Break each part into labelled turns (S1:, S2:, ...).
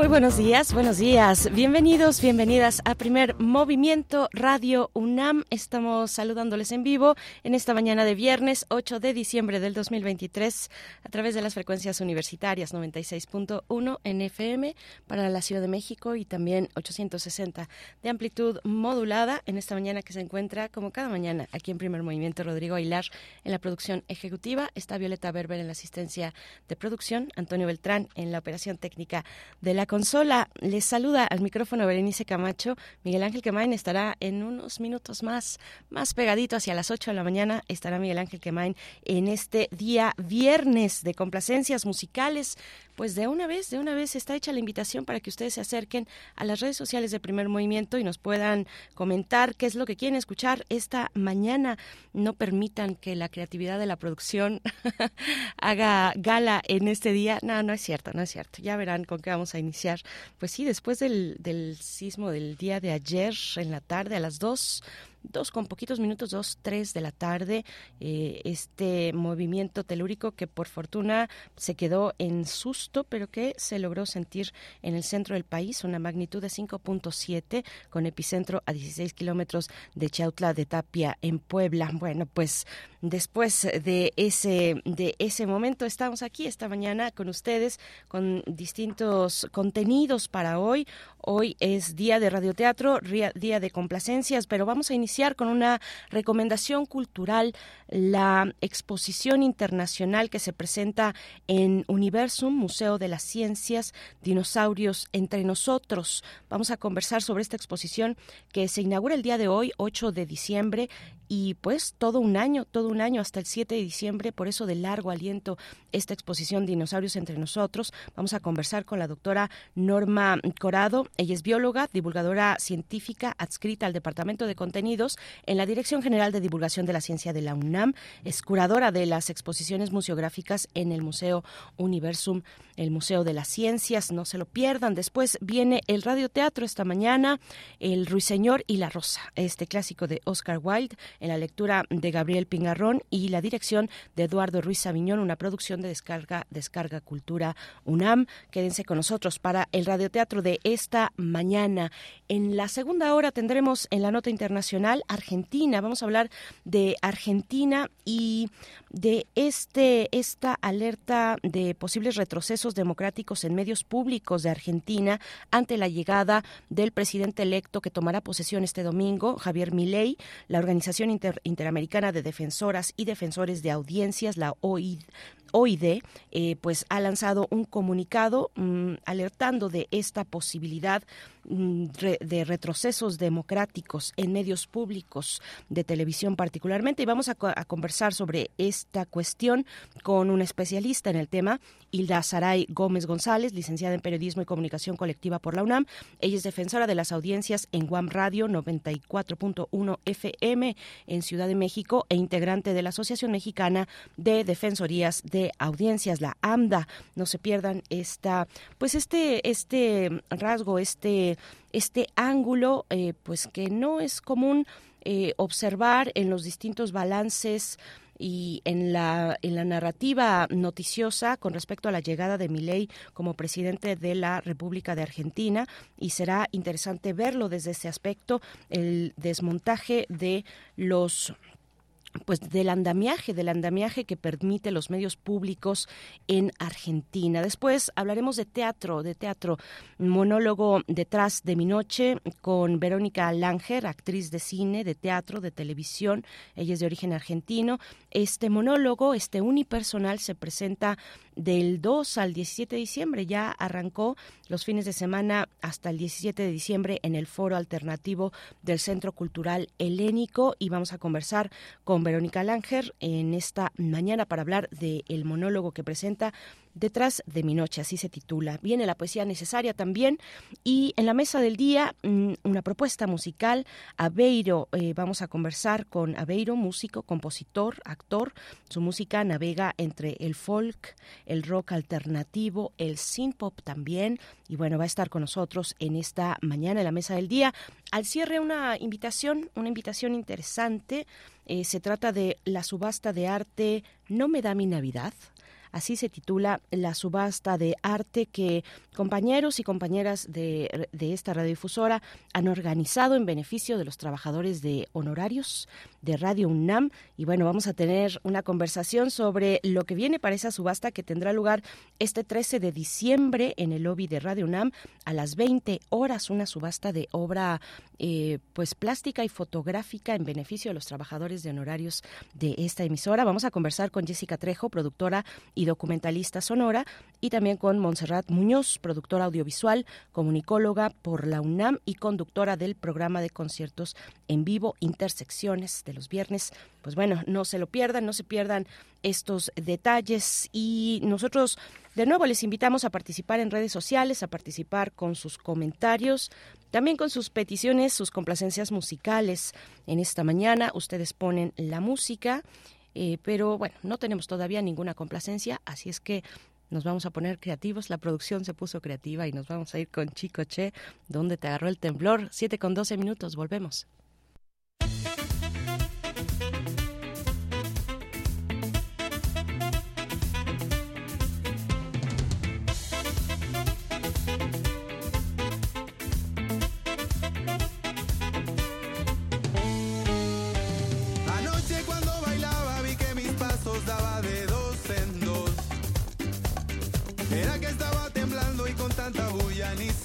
S1: Muy buenos días, buenos días. Bienvenidos, bienvenidas a Primer Movimiento Radio UNAM. Estamos saludándoles en vivo en esta mañana de viernes 8 de diciembre del 2023 a través de las frecuencias universitarias 96.1 en FM para la Ciudad de México y también 860 de amplitud modulada en esta mañana que se encuentra como cada mañana aquí en Primer Movimiento Rodrigo Ailar en la producción ejecutiva, está Violeta Berber en la asistencia de producción, Antonio Beltrán en la operación técnica de la consola. Les saluda al micrófono Berenice Camacho. Miguel Ángel Quemain estará en unos minutos más, más pegadito hacia las 8 de la mañana. Estará Miguel Ángel Quemain en este día viernes de complacencias musicales. Pues de una vez, de una vez está hecha la invitación para que ustedes se acerquen a las redes sociales de Primer Movimiento y nos puedan comentar qué es lo que quieren escuchar esta mañana. No permitan que la creatividad de la producción haga gala en este día. No, no es cierto, no es cierto. Ya verán con qué vamos a iniciar pues sí, después del, del sismo del día de ayer en la tarde a las dos dos con poquitos minutos, dos, tres de la tarde, eh, este movimiento telúrico que por fortuna se quedó en susto, pero que se logró sentir en el centro del país, una magnitud de 5.7 con epicentro a 16 kilómetros de Chautla de Tapia en Puebla. Bueno, pues después de ese, de ese momento estamos aquí esta mañana con ustedes con distintos contenidos para hoy. Hoy es día de radioteatro, día de complacencias, pero vamos a iniciar con una recomendación cultural, la exposición internacional que se presenta en Universum, Museo de las Ciencias, Dinosaurios entre nosotros. Vamos a conversar sobre esta exposición que se inaugura el día de hoy, 8 de diciembre, y pues todo un año, todo un año hasta el 7 de diciembre, por eso de largo aliento esta exposición Dinosaurios entre nosotros. Vamos a conversar con la doctora Norma Corado. Ella es bióloga, divulgadora científica adscrita al Departamento de Contenidos en la Dirección General de Divulgación de la Ciencia de la UNAM. Es curadora de las exposiciones museográficas en el Museo Universum, el Museo de las Ciencias. No se lo pierdan. Después viene el radioteatro esta mañana, El Ruiseñor y la Rosa, este clásico de Oscar Wilde en la lectura de Gabriel Pingarrón y la dirección de Eduardo Ruiz Sabiñón, una producción de Descarga, Descarga Cultura UNAM. Quédense con nosotros para el radioteatro de esta mañana. En la segunda hora tendremos en la nota internacional Argentina. Vamos a hablar de Argentina y de este esta alerta de posibles retrocesos democráticos en medios públicos de Argentina ante la llegada del presidente electo que tomará posesión este domingo, Javier Milei. La Organización Interamericana de Defensoras y Defensores de Audiencias, la OID, OID, eh, pues ha lanzado un comunicado mm, alertando de esta posibilidad mm, de retrocesos democráticos en medios públicos de televisión particularmente y vamos a, conversar sobre esta cuestión con una especialista en el tema, Hilda Saray Gómez González, licenciada en Periodismo y Comunicación Colectiva por la UNAM. Ella es defensora de las audiencias en Guam Radio 94.1 FM en Ciudad de México e integrante de la Asociación Mexicana de Defensorías de audiencias, la AMDA. No se pierdan esta, pues este, este rasgo, este, este ángulo, eh, pues que no es común eh, observar en los distintos balances y en la, en la narrativa noticiosa con respecto a la llegada de Milei como presidente de la República de Argentina y será interesante verlo desde ese aspecto, el desmontaje de los pues del andamiaje, del andamiaje que permite los medios públicos en Argentina. Después hablaremos de teatro, de teatro, monólogo detrás de mi noche con Verónica Langer, actriz de cine, de teatro, de televisión. Ella es de origen argentino. Este monólogo, este unipersonal, se presenta del 2 al 17 de diciembre. Ya arrancó los fines de semana hasta el 17 de diciembre en el foro alternativo del Centro Cultural Helénico y vamos a conversar con Verónica Langer en esta mañana para hablar del monólogo que presenta Detrás de mi noche, así se titula. Viene la poesía necesaria también y en la mesa del día mm, una propuesta musical. Aveiro, eh, vamos a conversar con Aveiro, músico, compositor, actor. Su música navega entre el folk, el rock alternativo, el synth pop también. Y bueno, va a estar con nosotros en esta mañana en la mesa del día. Al cierre una invitación, una invitación interesante. Eh, se trata de la subasta de arte No me da mi Navidad Así se titula la subasta de arte que compañeros y compañeras de, de esta radiodifusora han organizado en beneficio de los trabajadores de honorarios de Radio UNAM. Y bueno, vamos a tener una conversación sobre lo que viene para esa subasta que tendrá lugar este 13 de diciembre en el lobby de Radio UNAM a las 20 horas, una subasta de obra eh, pues plástica y fotográfica en beneficio de los trabajadores de honorarios de esta emisora. Vamos a conversar con Jessica Trejo, productora documentalista sonora, y también con Montserrat Muñoz, productora audiovisual, comunicóloga por la UNAM y conductora del programa de conciertos en vivo Intersecciones de los viernes. Pues bueno, no se lo pierdan, no se pierdan estos detalles y nosotros de nuevo les invitamos a participar en redes sociales, a participar con sus comentarios, también con sus peticiones, sus complacencias musicales. En esta mañana ustedes ponen la música, eh, pero bueno, no tenemos todavía ninguna complacencia, así es que nos vamos a poner creativos. La producción se puso creativa y nos vamos a ir con Chico Che, donde te agarró el temblor. Siete con doce minutos, volvemos.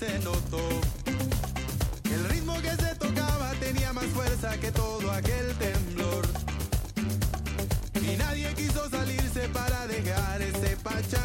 S2: Se notó. El ritmo que se tocaba tenía más fuerza que todo aquel temblor. Y nadie quiso salirse para dejar ese pachangón.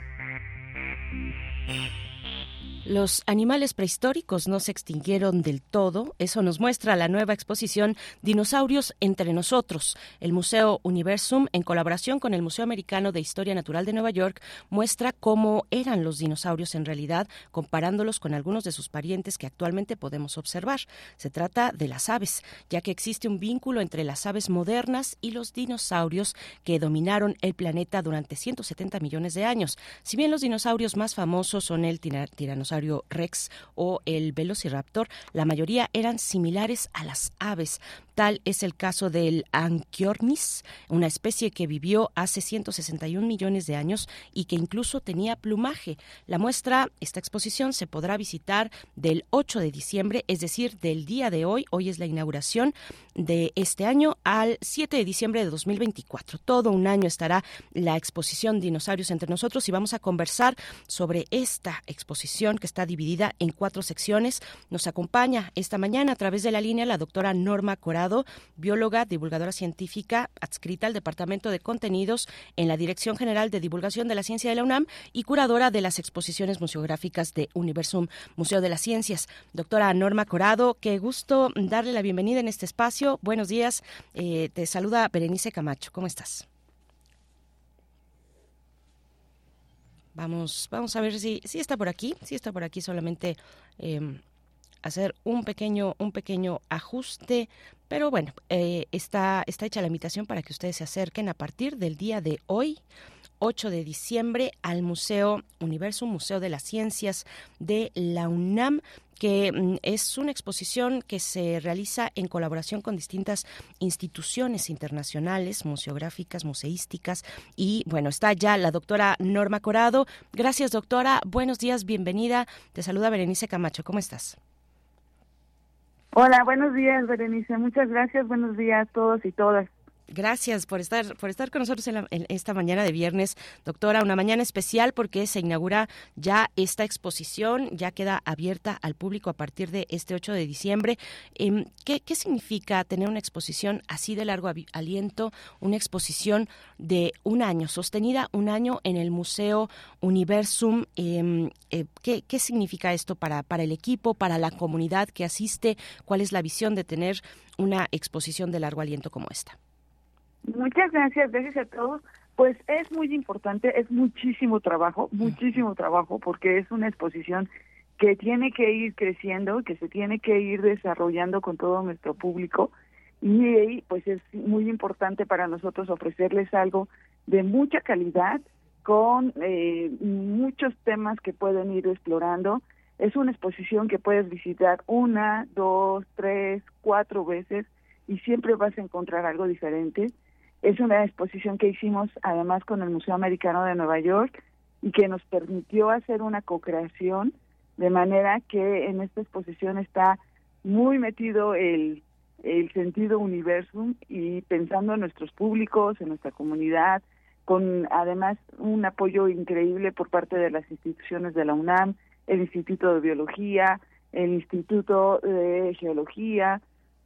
S1: Los animales prehistóricos no se extinguieron del todo, eso nos muestra la nueva exposición Dinosaurios entre nosotros. El Museo Universum, en colaboración con el Museo Americano de Historia Natural de Nueva York, muestra cómo eran los dinosaurios en realidad, comparándolos con algunos de sus parientes que actualmente podemos observar. Se trata de las aves, ya que existe un vínculo entre las aves modernas y los dinosaurios que dominaron el planeta durante 170 millones de años. Si bien los dinosaurios más famosos son el tiranosaurio rex o el velociraptor, la mayoría eran similares a las aves. Tal es el caso del Anchiornis, una especie que vivió hace 161 millones de años y que incluso tenía plumaje. La muestra, esta exposición, se podrá visitar del 8 de diciembre, es decir, del día de hoy, hoy es la inauguración de este año, al 7 de diciembre de 2024. Todo un año estará la exposición Dinosaurios entre nosotros y vamos a conversar sobre esta exposición que está dividida en cuatro secciones. Nos acompaña esta mañana a través de la línea la doctora Norma Bióloga, divulgadora científica, adscrita al Departamento de Contenidos en la Dirección General de Divulgación de la Ciencia de la UNAM y curadora de las exposiciones museográficas de Universum, Museo de las Ciencias. Doctora Norma Corado, qué gusto darle la bienvenida en este espacio. Buenos días. Eh, te saluda Berenice Camacho. ¿Cómo estás? Vamos, vamos a ver si, si está por aquí, si está por aquí solamente em, hacer un pequeño, un pequeño ajuste pero bueno, eh, está, está hecha la invitación para que ustedes se acerquen a partir del día de hoy. 8 de diciembre al Museo Universo, Museo de las Ciencias de la UNAM que mm, es una exposición que se realiza en colaboración con distintas instituciones internacionales, museográficas, museísticas. Y bueno, está ya la doctora Norma Corado. Gracias, doctora. Buenos días, bienvenida. Te saluda Berenice Camacho. ¿Cómo estás?
S3: Hola, buenos días, Berenice. Muchas gracias. Buenos días a todos y todas.
S1: Gracias por estar, por estar con nosotros en, esta mañana de viernes, doctora. Una mañana especial porque se inaugura ya esta exposición, ya queda abierta al público a partir de este 8 de diciembre. Em, ¿qué, significa tener una exposición así de largo aliento, una exposición de un año, sostenida un año en el Museo Universum? Em, eh, ¿qué, ¿Qué significa esto para, para el equipo, para la comunidad que asiste? ¿Cuál es la visión de tener una exposición de largo aliento como esta?
S3: Muchas gracias, gracias a todos. Pues es muy importante, es muchísimo trabajo, muchísimo trabajo, porque es una exposición que tiene que ir creciendo, que se tiene que ir desarrollando con todo nuestro público y pues es muy importante para nosotros ofrecerles algo de mucha calidad con eh, muchos temas que pueden ir explorando. Es una exposición que puedes visitar una, dos, tres, cuatro veces y siempre vas a encontrar algo diferente. Es una exposición que hicimos además con el Museo Americano de Nueva York y que nos permitió hacer una co-creación de manera que en esta exposición está muy metido el, el sentido universum y pensando en nuestros públicos, en nuestra comunidad, con además un apoyo increíble por parte de las instituciones de la UNAM, el Instituto de Biología, el Instituto de Geología,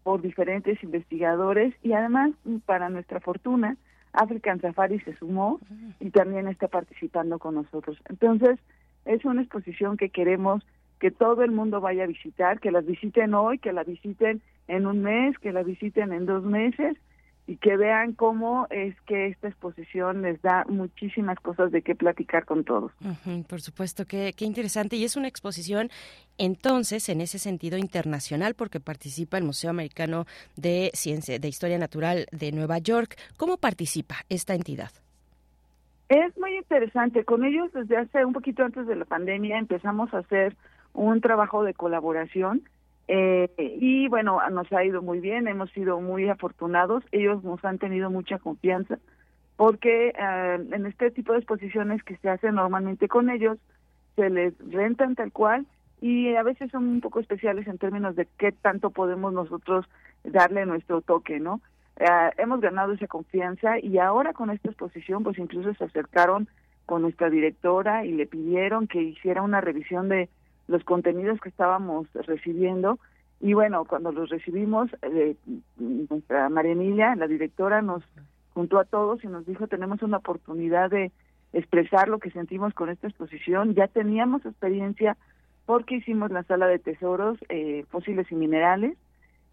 S3: por diferentes investigadores y además, para nuestra fortuna, African Safari se sumó y también está participando con nosotros. Entonces, es una exposición que queremos que todo el mundo vaya a visitar, que las visiten hoy, que la visiten en un mes, que la visiten en dos meses y que vean cómo es que esta exposición les da muchísimas cosas de qué platicar con todos.
S1: por supuesto, qué, qué interesante. Y es una exposición entonces, en ese sentido internacional, porque participa el Museo Americano de Ciencia, de Historia Natural de Nueva York. ¿Cómo participa esta entidad?
S3: Es muy interesante. Con ellos desde hace un poquito antes de la pandemia empezamos a hacer un trabajo de colaboración eh, y bueno, nos ha ido muy bien, hemos sido muy afortunados, ellos nos han tenido mucha confianza porque eh, en este tipo de exposiciones que se hacen normalmente con ellos, se les rentan tal cual y a veces son un poco especiales en términos de qué tanto podemos nosotros darle nuestro toque, ¿no? Eh, hemos ganado esa confianza y ahora con esta exposición pues incluso se acercaron con nuestra directora y le pidieron que hiciera una revisión de los contenidos que estábamos recibiendo y bueno, cuando los recibimos, eh, nuestra María Emilia, la directora, nos juntó a todos y nos dijo tenemos una oportunidad de expresar lo que sentimos con esta exposición. Ya teníamos experiencia porque hicimos la sala de tesoros eh, fósiles y minerales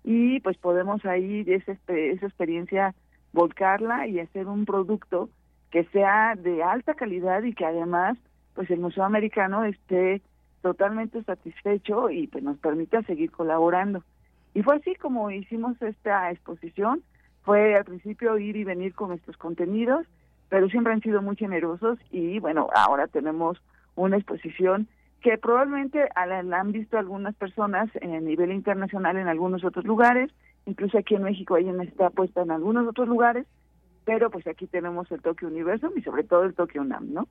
S3: y pues podemos ahí esa, esa experiencia volcarla y hacer un producto que sea de alta calidad y que además pues el Museo Americano esté totalmente satisfecho y pues nos permita seguir colaborando. Y fue así como hicimos esta exposición, fue al principio ir y venir con nuestros contenidos, pero siempre han sido muy generosos y bueno, ahora tenemos una exposición que probablemente la han visto algunas personas el nivel internacional en algunos otros lugares, incluso aquí en México ella está puesta en algunos otros lugares, pero pues aquí tenemos el Tokyo Universum y sobre todo el Tokyo UNAM, ¿no?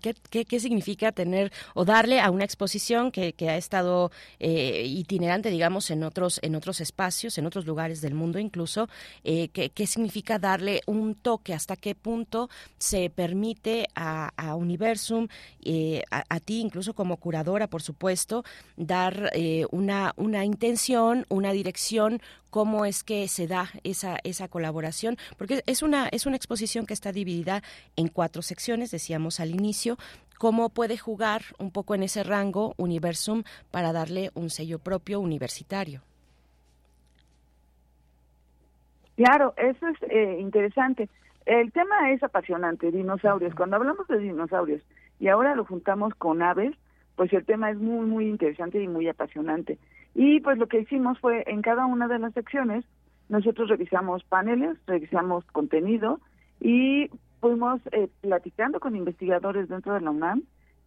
S1: ¿Qué, qué, significa tener o darle a una exposición que, que ha estado eh, itinerante, digamos, en otros en otros espacios, en otros lugares del mundo incluso? Eh, ¿qué, ¿qué, significa darle un toque? ¿Hasta qué punto se permite a, a Universum, eh, a, a, ti incluso como curadora, por supuesto, dar eh, una, una intención, una dirección cómo es que se da esa, esa colaboración, porque es una, es una exposición que está dividida en cuatro secciones, decíamos al inicio, cómo puede jugar un poco en ese rango Universum para darle un sello propio universitario.
S3: Claro, eso es eh, interesante. El tema es apasionante, dinosaurios. Cuando hablamos de dinosaurios y ahora lo juntamos con aves, pues el tema es muy, muy interesante y muy apasionante. Y pues lo que hicimos fue en cada una de las secciones, nosotros revisamos paneles, revisamos contenido y fuimos eh, platicando con investigadores dentro de la UNAM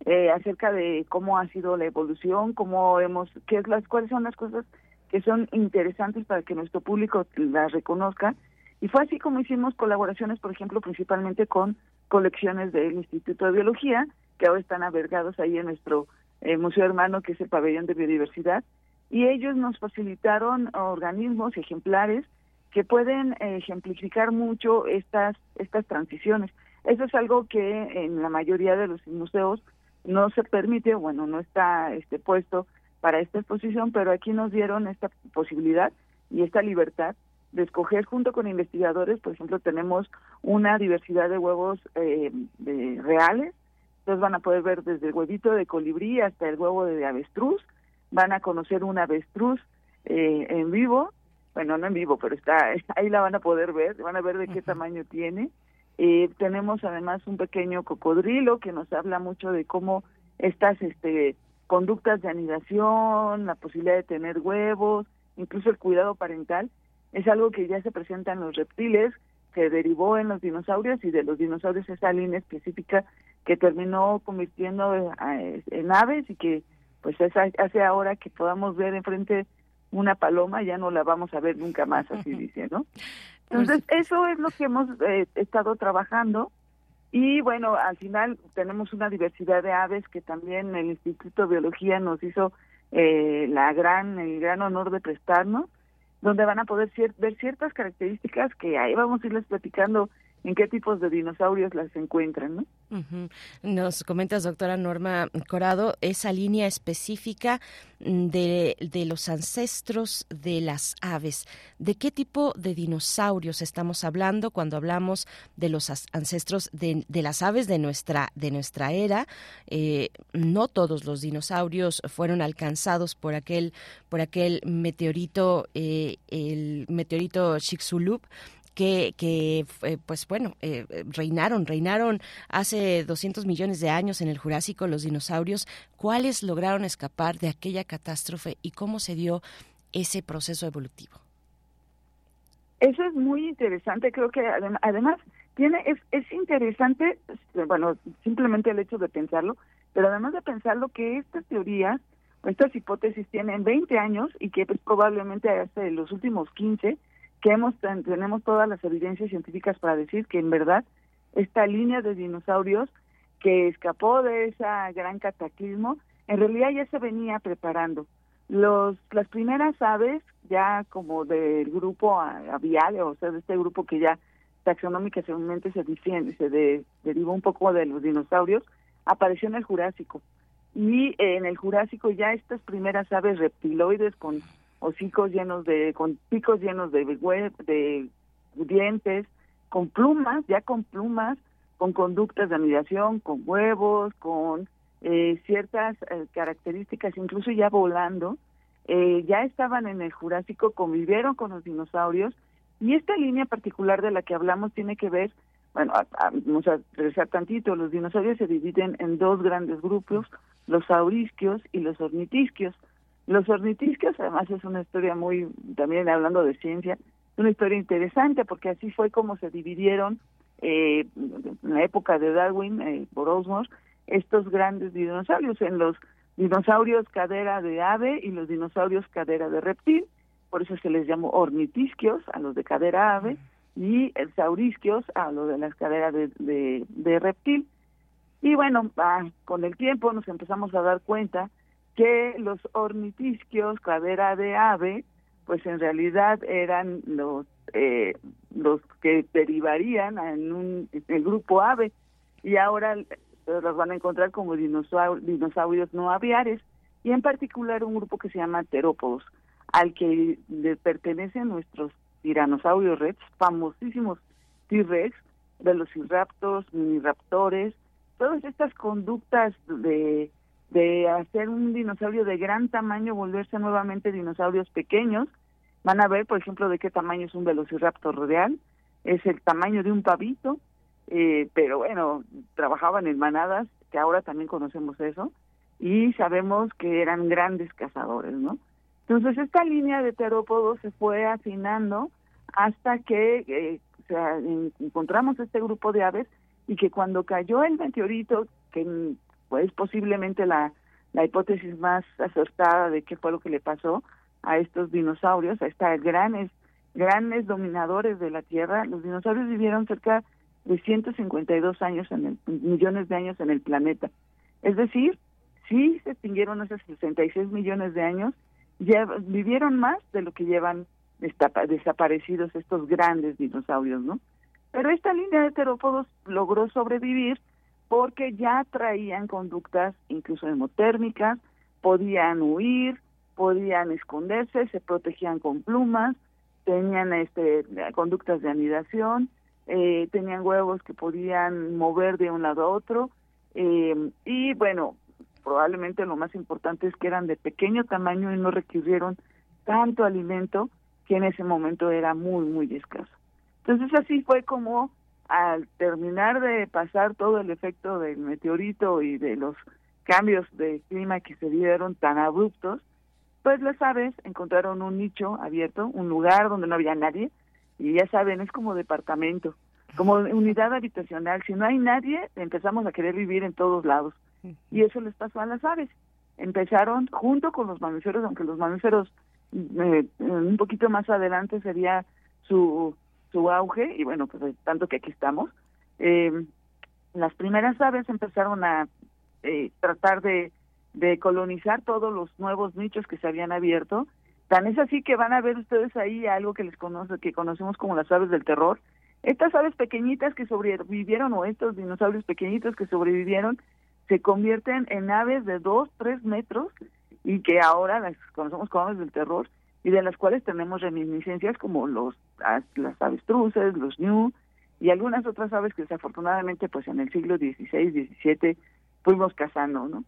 S3: eh, acerca de cómo ha sido la evolución, cómo hemos, qué es las, cuáles son las cosas que son interesantes para que nuestro público las reconozca. Y fue así como hicimos colaboraciones, por ejemplo, principalmente con colecciones del Instituto de Biología, que ahora están albergados ahí en nuestro eh, museo hermano, que es el Pabellón de Biodiversidad, y ellos nos facilitaron organismos ejemplares que pueden ejemplificar mucho estas estas transiciones. Eso es algo que en la mayoría de los museos no se permite, bueno, no está este puesto para esta exposición, pero aquí nos dieron esta posibilidad y esta libertad de escoger junto con investigadores, por ejemplo, tenemos una diversidad de huevos eh, reales, entonces van a poder ver desde el huevito de colibrí hasta el huevo de avestruz, van a conocer un avestruz eh, en vivo, bueno, no en vivo, pero está ahí la van a poder ver, van a ver de qué tamaño tiene. Eh, tenemos además un pequeño cocodrilo que nos habla mucho de cómo estas este, conductas de anidación, la posibilidad de tener huevos, incluso el cuidado parental, es algo que ya se presenta en los reptiles, que derivó en los dinosaurios y de los dinosaurios esa línea específica que terminó convirtiendo eh, en aves y que pues es, hace ahora que podamos ver enfrente una paloma, ya no la vamos a ver nunca más, así dice, ¿no? Entonces, eso es lo que hemos eh, estado trabajando. Y bueno, al final tenemos una diversidad de aves que también el Instituto de Biología nos hizo eh, la gran, el gran honor de prestarnos, donde van a poder ver ciertas características que ahí vamos a irles platicando en qué tipos de dinosaurios las encuentran, ¿no?
S1: Nos comentas, doctora Norma Corado, esa línea específica mm, de, de, los ancestros de las aves. ¿De qué tipo de dinosaurios estamos hablando cuando hablamos de los ancestros de, de las aves de nuestra, de nuestra era? Eh, no todos los dinosaurios fueron alcanzados por aquel, por aquel meteorito, eh, el meteorito Chicxulub que, que eh, pues bueno, eh, reinaron, reinaron hace 200 millones de años en el Jurásico los dinosaurios. ¿Cuáles lograron escapar de aquella catástrofe y cómo se dio ese proceso evolutivo?
S3: Eso es muy interesante, creo que además tiene es, es interesante, bueno, simplemente el hecho de pensarlo, pero además de pensarlo que estas teorías, estas hipótesis tienen 20 años y que pues, probablemente hace los últimos 15 hemos tenemos todas las evidencias científicas para decir que en verdad esta línea de dinosaurios que escapó de ese gran cataclismo, en realidad ya se venía preparando. Los las primeras aves ya como del grupo avial, o sea, de este grupo que ya taxonómicamente se difiende, se de, derivó un poco de los dinosaurios, apareció en el Jurásico. Y en el Jurásico ya estas primeras aves reptiloides con hocicos llenos de, con picos llenos de, de dientes, con plumas, ya con plumas, con conductas de anidación, con huevos, con eh, ciertas eh, características, incluso ya volando, eh, ya estaban en el Jurásico, convivieron con los dinosaurios y esta línea particular de la que hablamos tiene que ver, bueno, vamos a regresar tantito, los dinosaurios se dividen en dos grandes grupos, los saurisquios y los ornitisquios. Los ornitisquios, además, es una historia muy, también hablando de ciencia, una historia interesante porque así fue como se dividieron eh, en la época de Darwin, eh, por Osmos, estos grandes dinosaurios, en los dinosaurios cadera de ave y los dinosaurios cadera de reptil, por eso se les llamó ornitisquios a los de cadera ave y saurisquios a los de las caderas de, de, reptil. Y bueno, con el tiempo nos empezamos a dar cuenta que los ornitisquios cadera de ave, pues en realidad eran los eh, los que derivarían en un el grupo ave. Y ahora los van a encontrar como dinosaurios, dinosaurios no aviares. Y en particular un grupo que se llama terópodos al que le pertenecen nuestros tiranosaurios rex, famosísimos T-Rex, velociraptors, miniraptores, todas estas conductas de, de hacer un dinosaurio de gran tamaño, volverse nuevamente dinosaurios pequeños, van a ver, por ejemplo, de qué tamaño es un velociraptor real, es el tamaño de un pavito, eh, pero bueno, trabajaban en manadas, que ahora también conocemos eso, y sabemos que eran grandes cazadores, ¿no? Entonces esta línea de terópodos se fue afinando hasta que eh, encontramos este grupo de aves y que cuando cayó el meteorito, que pues posiblemente la, la hipótesis más acertada de qué fue lo que le pasó a estos dinosaurios, a estos grandes, grandes dominadores de la Tierra, los dinosaurios vivieron cerca de 152 años en el, millones de años en el planeta. Es decir, sí se extinguieron hace 66 millones de años, ya vivieron más de lo que llevan desaparecidos estos grandes dinosaurios, ¿no? Pero esta línea de terópodos logró sobrevivir porque ya traían conductas incluso hemotérmicas, podían huir, podían esconderse, se protegían con plumas, tenían este conductas de anidación, eh, tenían huevos que podían mover de un lado a otro eh, y bueno, probablemente lo más importante es que eran de pequeño tamaño y no requirieron tanto alimento que en ese momento era muy, muy escaso. Entonces así fue como al terminar de pasar todo el efecto del meteorito y de los cambios de clima que se dieron tan abruptos, pues las aves encontraron un nicho abierto, un lugar donde no había nadie, y ya saben, es como departamento, como unidad habitacional. Si no hay nadie, empezamos a querer vivir en todos lados. Y eso les pasó a las aves. Empezaron junto con los mamíferos, aunque los mamíferos eh, un poquito más adelante sería su, su auge, y bueno, pues tanto que aquí estamos. Eh, las primeras aves empezaron a eh, tratar de, de colonizar todos los nuevos nichos que se habían abierto. Tan es así que van a ver ustedes ahí algo que les conoce, que conocemos como las aves del terror. Estas aves pequeñitas que sobrevivieron, o estos dinosaurios pequeñitos que sobrevivieron, se convierten en aves de dos, tres metros y que ahora las conocemos como aves del terror y de las cuales tenemos reminiscencias como los las avestruces, los ñu y algunas otras aves que desafortunadamente pues en el siglo XVI, XVII fuimos cazando, ¿no?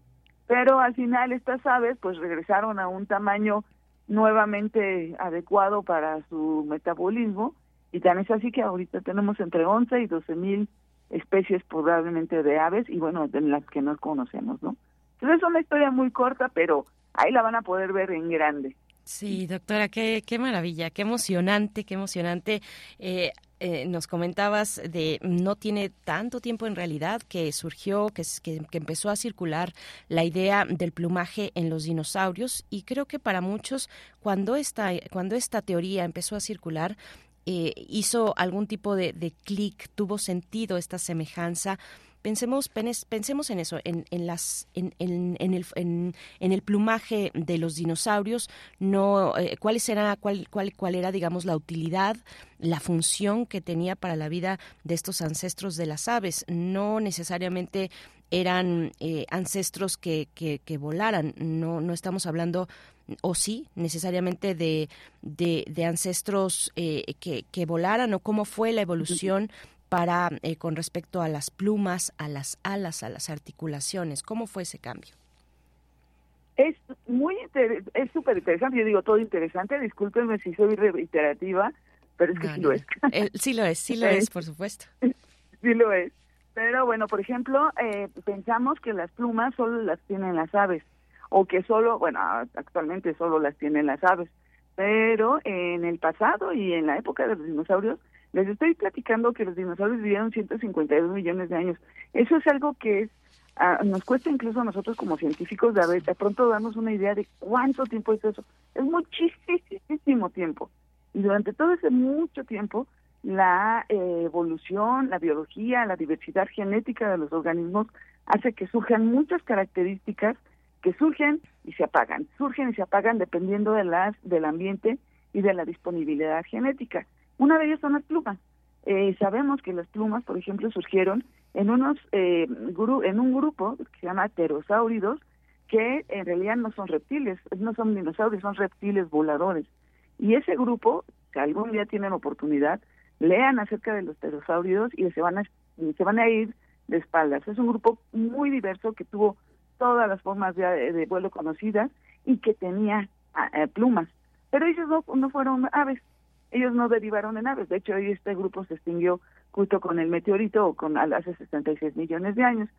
S3: Pero al final estas aves pues regresaron a un tamaño nuevamente adecuado para su metabolismo y tan es así que ahorita tenemos entre 11 y 12 mil especies probablemente de aves y bueno, de las que no conocemos, ¿no? Entonces es una historia muy corta, pero ahí la van a poder ver en grande.
S1: Sí, doctora, qué, qué maravilla, qué emocionante, qué emocionante. Eh, eh, nos comentabas de no tiene tanto tiempo en realidad que surgió, que, que, empezó a circular la idea del plumaje en los dinosaurios y creo que para muchos cuando esta, cuando esta teoría empezó a circular eh, hizo algún tipo de, de clic, tuvo sentido esta semejanza. Pensemos, pensemos en eso, en, en las, en, en, en el, en, el plumaje de los dinosaurios, no, eh, cuál, era, cuál, cuál, cuál era, digamos, la utilidad, la función que tenía para la vida de estos ancestros de las aves. No necesariamente eran eh, ancestros que, que, que, volaran, no, no estamos hablando o sí necesariamente de, de, ancestros eh, que, que, volaran o cómo fue la evolución para eh, con respecto a las plumas, a las alas, a las articulaciones. ¿Cómo fue ese cambio?
S3: Es muy es súper interesante, yo digo todo interesante, discúlpenme si soy reiterativa, pero es que sí lo es.
S1: Eh, sí lo es, sí lo es, por supuesto.
S3: sí lo es. Pero bueno, por ejemplo, eh, pensamos que las plumas solo las tienen las aves, o que solo, bueno, actualmente solo las tienen las aves, pero en el pasado y en la época de los dinosaurios, les estoy platicando que los dinosaurios vivieron 152 millones de años. Eso es algo que es Ah, nos cuesta incluso a nosotros como científicos de, de pronto darnos una idea de cuánto tiempo es eso. Es muchísimo tiempo. Y durante todo ese mucho tiempo, la eh, evolución, la biología, la diversidad genética de los organismos hace que surjan muchas características que surgen y se apagan, surgen y se apagan dependiendo de las del ambiente y de la disponibilidad genética. Una de ellas son las plumas. Eh, sabemos que las plumas, por ejemplo, surgieron en unos eh, en un grupo que se llama pterosáuridos que en realidad no son reptiles, no son dinosaurios, son reptiles voladores. Y ese grupo, que algún día tienen oportunidad, lean acerca de los pterosáuridos y se van a se van a ir de espaldas. Es un grupo muy diverso que tuvo todas las formas de, vuelo conocidas y que tenía ah, eh, plumas. Pero ellos no, no fueron aves, ellos no derivaron en aves. De hecho, este grupo se extinguió justo con el meteorito o con hace 66 millones de años.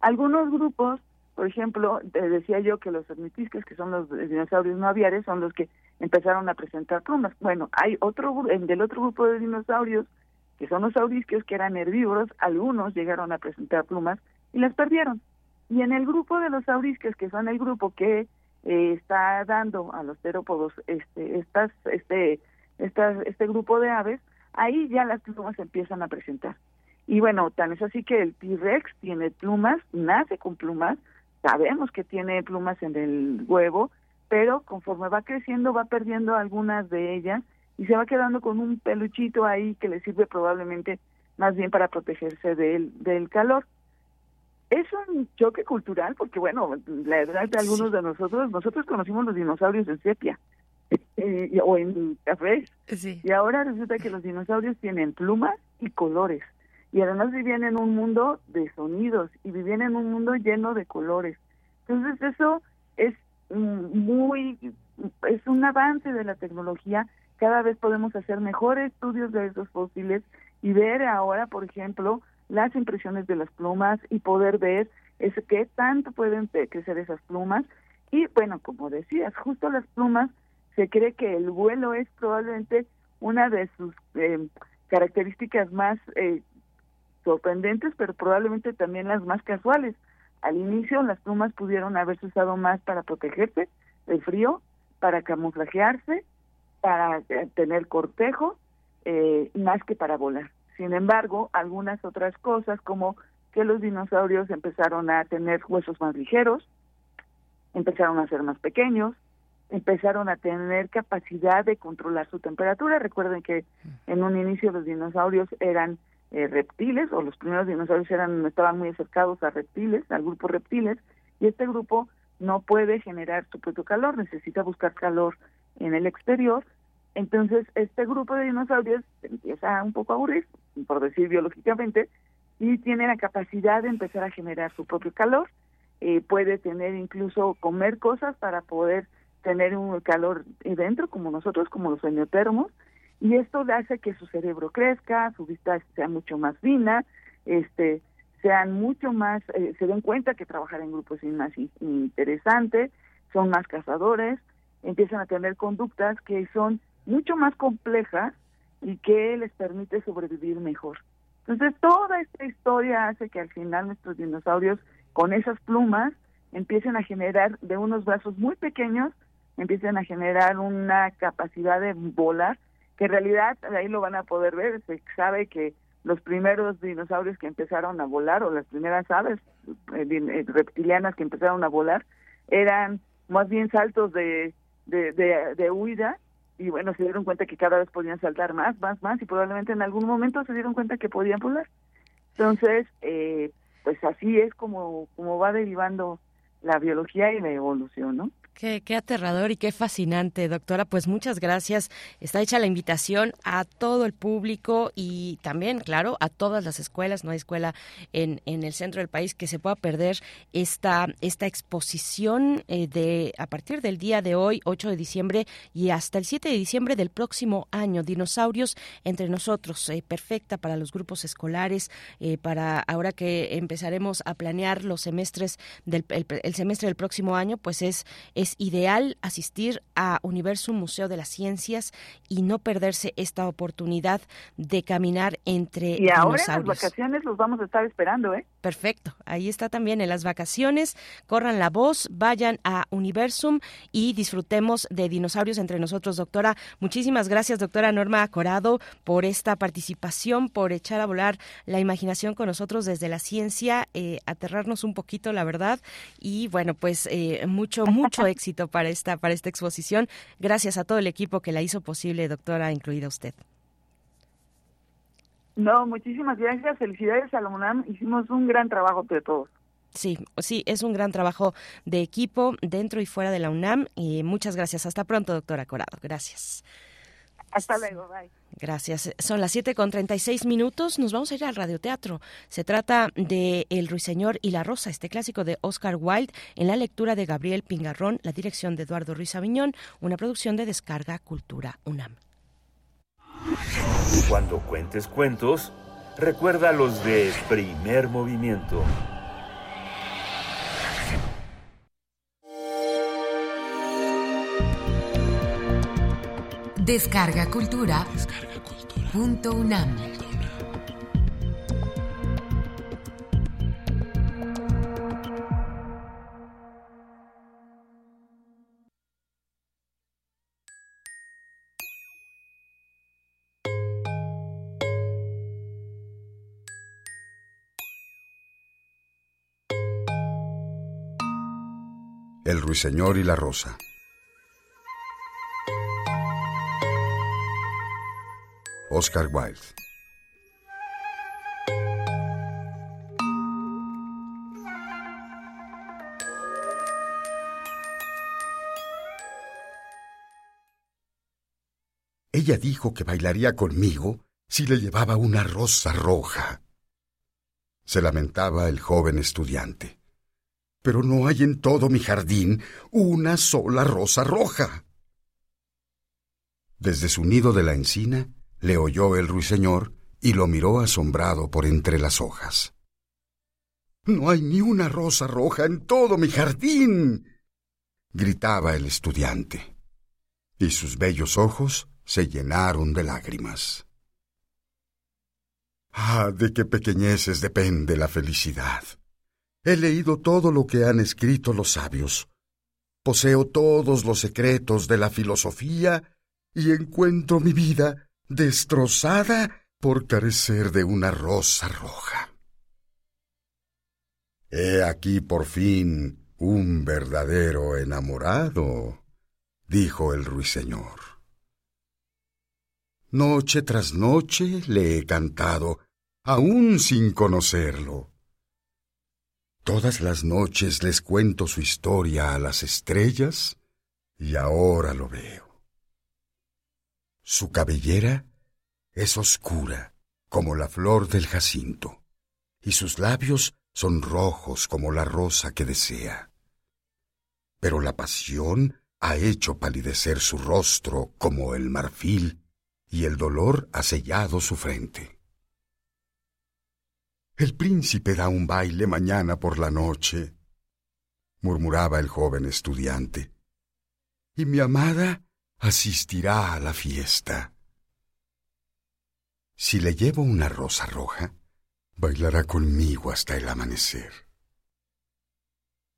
S3: Algunos grupos, por ejemplo, te decía yo que los ornitisques, que son los dinosaurios no aviares, son los que empezaron a presentar plumas. Bueno, hay otro del otro grupo de dinosaurios, que son los aurisquios, que eran herbívoros, algunos llegaron a presentar plumas y las perdieron. Y en el grupo de los aurisquios, que son el grupo que eh, está dando a los terópodos este, estas, este, estas, este grupo de aves, ahí ya las plumas empiezan a presentar. Y bueno, tan es así que el T-Rex tiene plumas, nace con plumas, sabemos que tiene plumas en el huevo, pero conforme va creciendo va perdiendo algunas de ellas y se va quedando con un peluchito ahí que le sirve probablemente más bien para protegerse del, del calor. Es un choque cultural porque, bueno, la edad de algunos de nosotros, nosotros conocimos los dinosaurios en sepia, eh, o en cafés. Y ahora resulta que los dinosaurios tienen plumas y colores. Y además vivían en un mundo de sonidos y vivían en un mundo lleno de colores. Entonces eso es muy, es un avance de la tecnología. Cada vez podemos hacer mejores estudios de esos fósiles y ver ahora, por ejemplo, las impresiones de las plumas y poder ver ese, qué tanto pueden crecer esas plumas. Y bueno, como decías, justo las plumas se cree que el vuelo es probablemente una de sus eh, características más eh, sorprendentes, pero probablemente también las más casuales. Al inicio las plumas pudieron haberse usado más para protegerse del frío, para camuflajearse, para eh, tener cortejo, más que para volar. Sin embargo, algunas otras cosas como que los dinosaurios empezaron a tener huesos más ligeros, empezaron a ser más pequeños, empezaron a tener capacidad de controlar su temperatura. Recuerden que en un inicio los dinosaurios eran eh, reptiles o los primeros dinosaurios eran estaban muy acercados a reptiles, al grupo reptiles y este grupo no puede generar su propio calor, necesita buscar calor en el exterior. Entonces, este grupo de dinosaurios empieza un poco a aburrir, por decir biológicamente, y tiene la capacidad de empezar a generar su propio calor. Eh, puede tener incluso comer cosas para poder tener un calor dentro, como nosotros, como los semiotermos, y esto hace que su cerebro crezca, su vista sea mucho más fina, este, sean mucho más, eh, se den cuenta que trabajar en grupos es más interesante, son más cazadores, empiezan a tener conductas que son mucho más complejas y que les permite sobrevivir mejor. Entonces, toda esta historia hace que al final nuestros dinosaurios, con esas plumas, empiecen a generar de unos brazos muy pequeños empiecen a generar una capacidad de volar, que en realidad ahí lo van a poder ver, se sabe que los primeros dinosaurios que empezaron a volar o las primeras aves eh, eh, reptilianas que empezaron a volar eran más bien saltos de, de, de, huida y bueno, se dieron cuenta que cada vez podían saltar más, más, más y probablemente en algún momento se dieron cuenta que podían volar. Entonces, eh, pues así es como, como va derivando la biología y la evolución, ¿no?
S1: Qué, qué, aterrador y qué fascinante, doctora. Pues muchas gracias. Está hecha la invitación a todo el público y también, claro, a todas las escuelas. No hay escuela en, en el centro del país que se pueda perder esta, esta exposición eh, de a partir del día de hoy, 8 de diciembre, y hasta el 7 de diciembre del próximo año. Dinosaurios entre nosotros, eh, perfecta para los grupos escolares, eh, para ahora que empezaremos a planear los semestres del el, semestre del próximo año, pues es es ideal asistir a Universum Museo de las Ciencias y no perderse esta oportunidad de caminar entre
S3: y ahora en las vacaciones los vamos a estar esperando, ¿eh?
S1: Perfecto, ahí está también en las vacaciones. Corran la voz, vayan a Universum y disfrutemos de dinosaurios entre nosotros, doctora. Muchísimas gracias, doctora Norma Corado, por esta participación, por echar a volar la imaginación con nosotros desde la ciencia, eh, aterrarnos un poquito, la verdad. Y bueno, pues eh, mucho, mucho éxito para esta, para esta exposición. Gracias a todo el equipo que la hizo posible, doctora, incluida usted.
S3: No, muchísimas gracias. Felicidades a la UNAM. Hicimos un gran trabajo de todos.
S1: Sí, sí, es un gran trabajo de equipo dentro y fuera de la UNAM. Y muchas gracias. Hasta pronto, doctora Corado. Gracias.
S3: Hasta luego, bye.
S1: Gracias. Son las 7 con 36 minutos. Nos vamos a ir al radioteatro. Se trata de El Ruiseñor y la Rosa, este clásico de Oscar Wilde, en la lectura de Gabriel Pingarrón, la dirección de Eduardo Ruiz Aviñón, una producción de Descarga Cultura UNAM.
S4: Cuando cuentes cuentos, recuerda los de primer movimiento.
S5: Descarga Cultura. Punto UNAM.
S6: El ruiseñor y la rosa. Oscar Wilde. Ella dijo que bailaría conmigo si le llevaba una rosa roja. Se lamentaba el joven estudiante. Pero no hay en todo mi jardín una sola rosa roja. Desde su nido de la encina, le oyó el ruiseñor y lo miró asombrado por entre las hojas. No hay ni una rosa roja en todo mi jardín. gritaba el estudiante, y sus bellos ojos se llenaron de lágrimas. Ah, de qué pequeñeces depende la felicidad. He leído todo lo que han escrito los sabios. Poseo todos los secretos de la filosofía y encuentro mi vida destrozada por carecer de una rosa roja. He aquí por fin un verdadero enamorado, dijo el ruiseñor. Noche tras noche le he cantado, aún sin conocerlo. Todas las noches les cuento su historia a las estrellas y ahora lo veo. Su cabellera es oscura como la flor del jacinto, y sus labios son rojos como la rosa que desea. Pero la pasión ha hecho palidecer su rostro como el marfil, y el dolor ha sellado su frente. El príncipe da un baile mañana por la noche, murmuraba el joven estudiante, y mi amada asistirá a la fiesta. Si le llevo una rosa roja, bailará conmigo hasta el amanecer.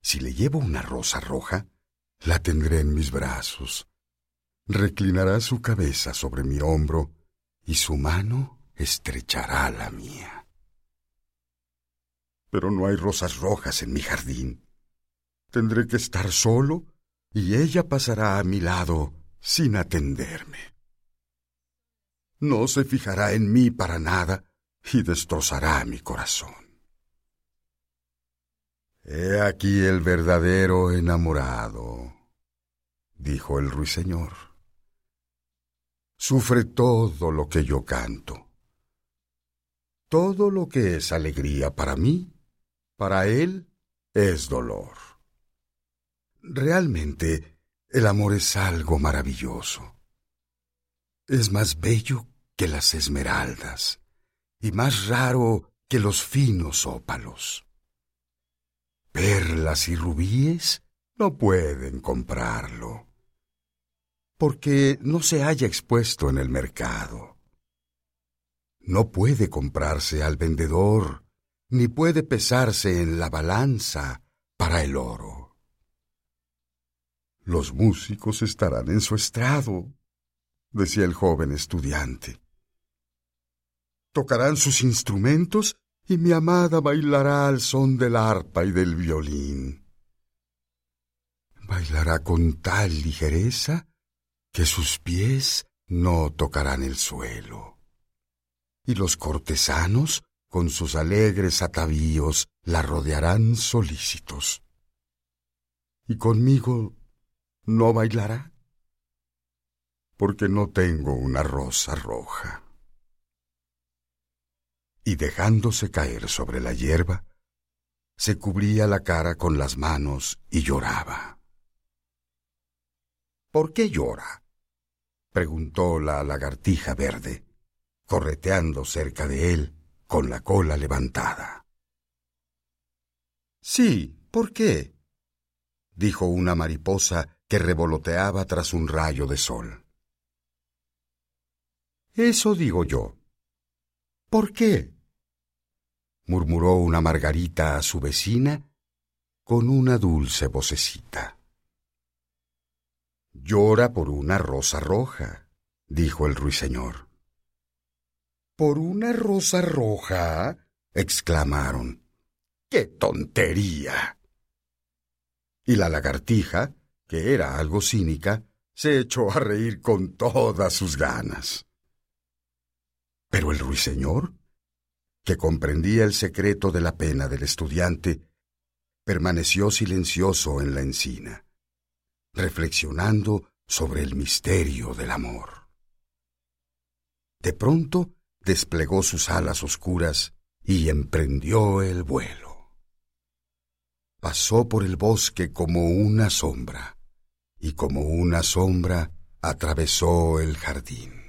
S6: Si le llevo una rosa roja, la tendré en mis brazos. Reclinará su cabeza sobre mi hombro y su mano estrechará la mía. Pero no hay rosas rojas en mi jardín. Tendré que estar solo y ella pasará a mi lado sin atenderme. No se fijará en mí para nada y destrozará mi corazón. He aquí el verdadero enamorado, dijo el ruiseñor. Sufre todo lo que yo canto. Todo lo que es alegría para mí, para él es dolor. Realmente, el amor es algo maravilloso. Es más bello que las esmeraldas y más raro que los finos ópalos. Perlas y rubíes no pueden comprarlo, porque no se haya expuesto en el mercado. No puede comprarse al vendedor, ni puede pesarse en la balanza para el oro. Los músicos estarán en su estrado, decía el joven estudiante. Tocarán sus instrumentos y mi amada bailará al son del arpa y del violín. Bailará con tal ligereza que sus pies no tocarán el suelo. Y los cortesanos, con sus alegres atavíos, la rodearán solícitos. ¿Y conmigo no bailará? Porque no tengo una rosa roja y dejándose caer sobre la hierba, se cubría la cara con las manos y lloraba. ¿Por qué llora? preguntó la lagartija verde, correteando cerca de él con la cola levantada. Sí, ¿por qué? dijo una mariposa que revoloteaba tras un rayo de sol. Eso digo yo, ¿Por qué? murmuró una margarita a su vecina con una dulce vocecita. Llora por una rosa roja, dijo el ruiseñor. ¿Por una rosa roja? exclamaron. ¡Qué tontería! Y la lagartija, que era algo cínica, se echó a reír con todas sus ganas. Pero el ruiseñor, que comprendía el secreto de la pena del estudiante, permaneció silencioso en la encina, reflexionando sobre el misterio del amor. De pronto desplegó sus alas oscuras y emprendió el vuelo. Pasó por el bosque como una sombra, y como una sombra atravesó el jardín.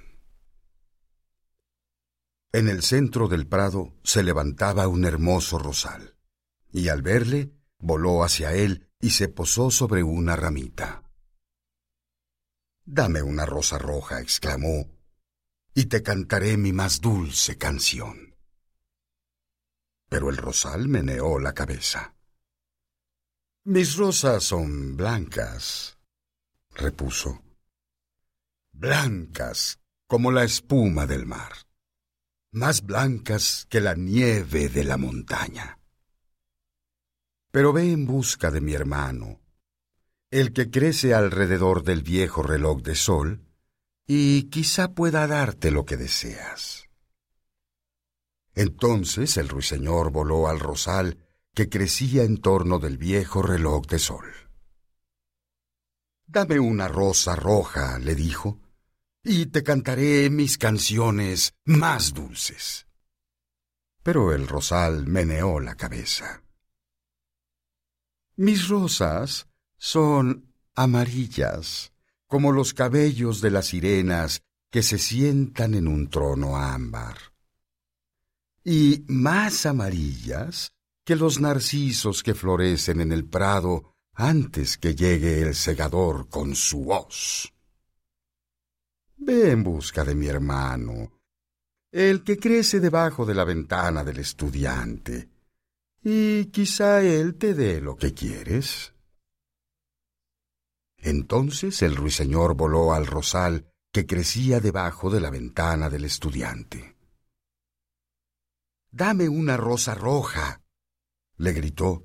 S6: En el centro del prado se levantaba un hermoso rosal, y al verle voló hacia él y se posó sobre una ramita. Dame una rosa roja, exclamó, y te cantaré mi más dulce canción. Pero el rosal meneó la cabeza. Mis rosas son blancas, repuso. Blancas como la espuma del mar más blancas que la nieve de la montaña. Pero ve en busca de mi hermano, el que crece alrededor del viejo reloj de sol, y quizá pueda darte lo que deseas. Entonces el ruiseñor voló al rosal que crecía en torno del viejo reloj de sol. Dame una rosa roja, le dijo, y te cantaré mis canciones más dulces. Pero el rosal meneó la cabeza. Mis rosas son amarillas, como los cabellos de las sirenas que se sientan en un trono ámbar, y más amarillas que los narcisos que florecen en el prado antes que llegue el segador con su hoz. Ve en busca de mi hermano, el que crece debajo de la ventana del estudiante, y quizá él te dé lo que quieres. Entonces el ruiseñor voló al rosal que crecía debajo de la ventana del estudiante. Dame una rosa roja, le gritó,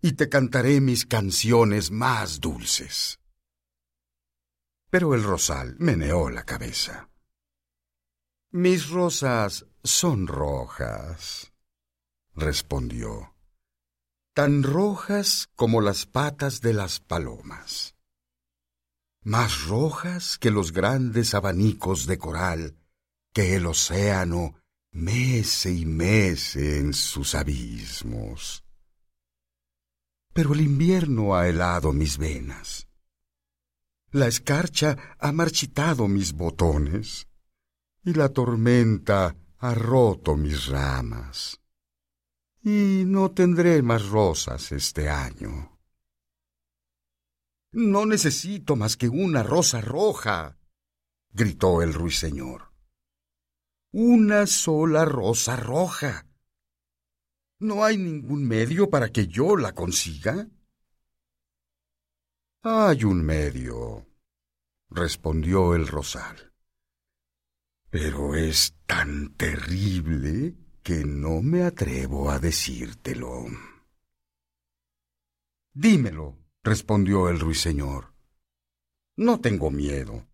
S6: y te cantaré mis canciones más dulces pero el rosal meneó la cabeza. Mis rosas son rojas, respondió, tan rojas como las patas de las palomas, más rojas que los grandes abanicos de coral que el océano mece y mece en sus abismos. Pero el invierno ha helado mis venas. La escarcha ha marchitado mis botones y la tormenta ha roto mis ramas. Y no tendré más rosas este año. No necesito más que una rosa roja, gritó el ruiseñor. Una sola rosa roja. ¿No hay ningún medio para que yo la consiga? Hay un medio, respondió el rosal pero es tan terrible que no me atrevo a decírtelo. Dímelo, respondió el ruiseñor. No tengo miedo.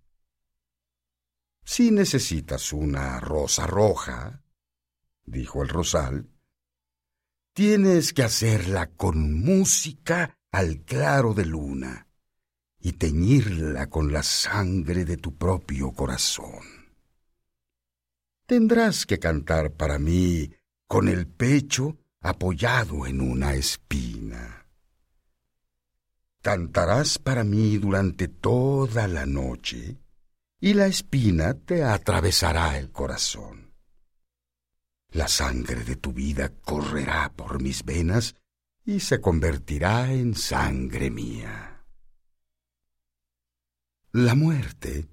S6: Si necesitas una rosa roja, dijo el rosal, tienes que hacerla con música al claro de luna y teñirla con la sangre de tu propio corazón tendrás que cantar para mí con el pecho apoyado en una espina. Cantarás para mí durante toda la noche y la espina te atravesará el corazón. La sangre de tu vida correrá por mis venas y se convertirá en sangre mía. La muerte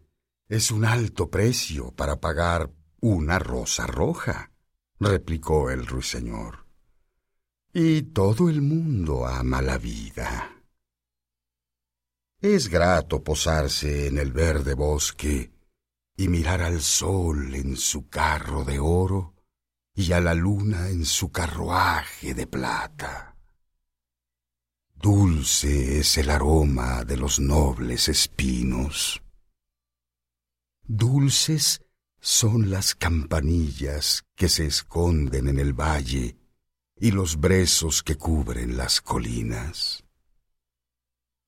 S6: es un alto precio para pagar una rosa roja, replicó el ruiseñor. Y todo el mundo ama la vida. Es grato posarse en el verde bosque y mirar al sol en su carro de oro y a la luna en su carruaje de plata. Dulce es el aroma de los nobles espinos. Dulces son las campanillas que se esconden en el valle y los brezos que cubren las colinas.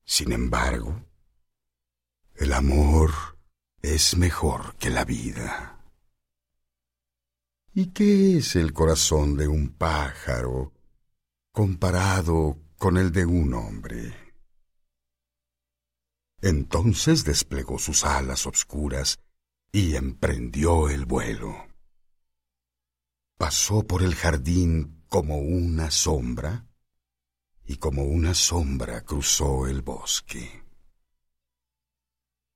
S6: Sin embargo, el amor es mejor que la vida. ¿Y qué es el corazón de un pájaro comparado con el de un hombre? Entonces desplegó sus alas obscuras y emprendió el vuelo. Pasó por el jardín como una sombra y como una sombra cruzó el bosque.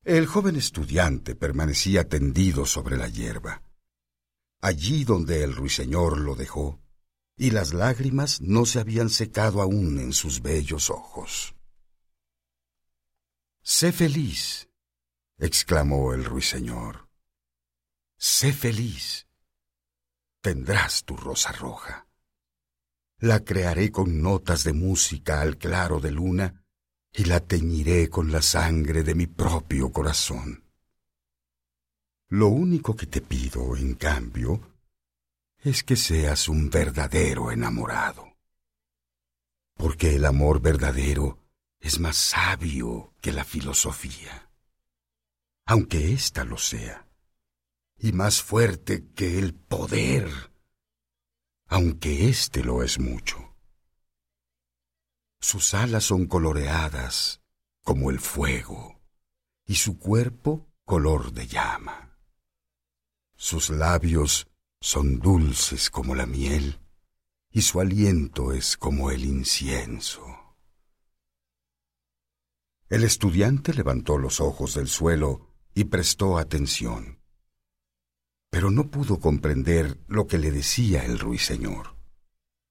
S6: El joven estudiante permanecía tendido sobre la hierba, allí donde el ruiseñor lo dejó, y las lágrimas no se habían secado aún en sus bellos ojos. Sé feliz, exclamó el ruiseñor. Sé feliz. Tendrás tu rosa roja. La crearé con notas de música al claro de luna y la teñiré con la sangre de mi propio corazón. Lo único que te pido, en cambio, es que seas un verdadero enamorado. Porque el amor verdadero es más sabio que la filosofía, aunque ésta lo sea y más fuerte que el poder, aunque éste lo es mucho. Sus alas son coloreadas como el fuego y su cuerpo color de llama. Sus labios son dulces como la miel y su aliento es como el incienso. El estudiante levantó los ojos del suelo y prestó atención pero no pudo comprender lo que le decía el ruiseñor,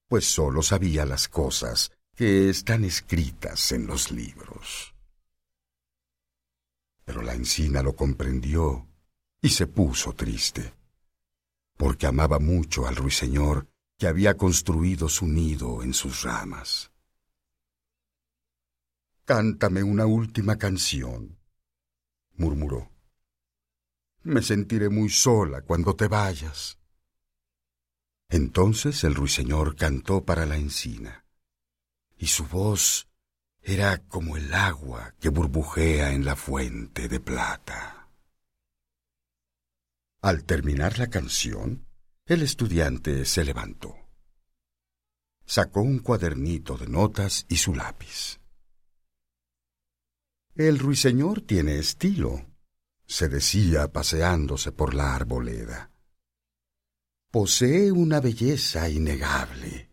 S6: pues sólo sabía las cosas que están escritas en los libros. Pero la encina lo comprendió y se puso triste, porque amaba mucho al ruiseñor que había construido su nido en sus ramas. Cántame una última canción, murmuró. Me sentiré muy sola cuando te vayas. Entonces el ruiseñor cantó para la encina. y su voz era como el agua que burbujea en la fuente de plata. Al terminar la canción, el estudiante se levantó. Sacó un cuadernito de notas y su lápiz. El ruiseñor tiene estilo, se decía paseándose por la arboleda. Posee una belleza innegable.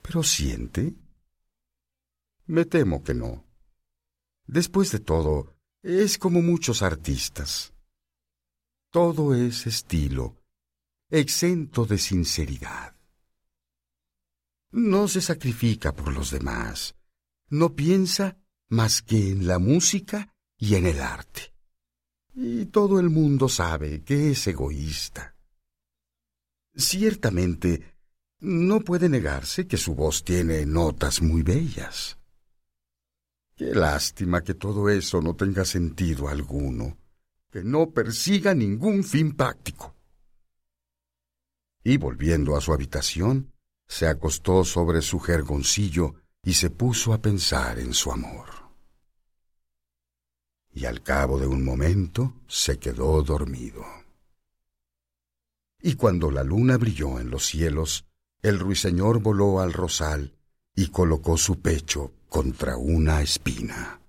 S6: ¿Pero siente? Me temo que no. Después de todo, es como muchos artistas. Todo es estilo, exento de sinceridad. No se sacrifica por los demás, no piensa más que en la música y en el arte. Y todo el mundo sabe que es egoísta. Ciertamente, no puede negarse que su voz tiene notas muy bellas. Qué lástima que todo eso no tenga sentido alguno, que no persiga ningún fin práctico. Y volviendo a su habitación, se acostó sobre su jergoncillo y se puso a pensar en su amor. Y al cabo de un momento se quedó dormido. Y cuando la luna brilló en los cielos, el ruiseñor voló al rosal y colocó su pecho contra una espina.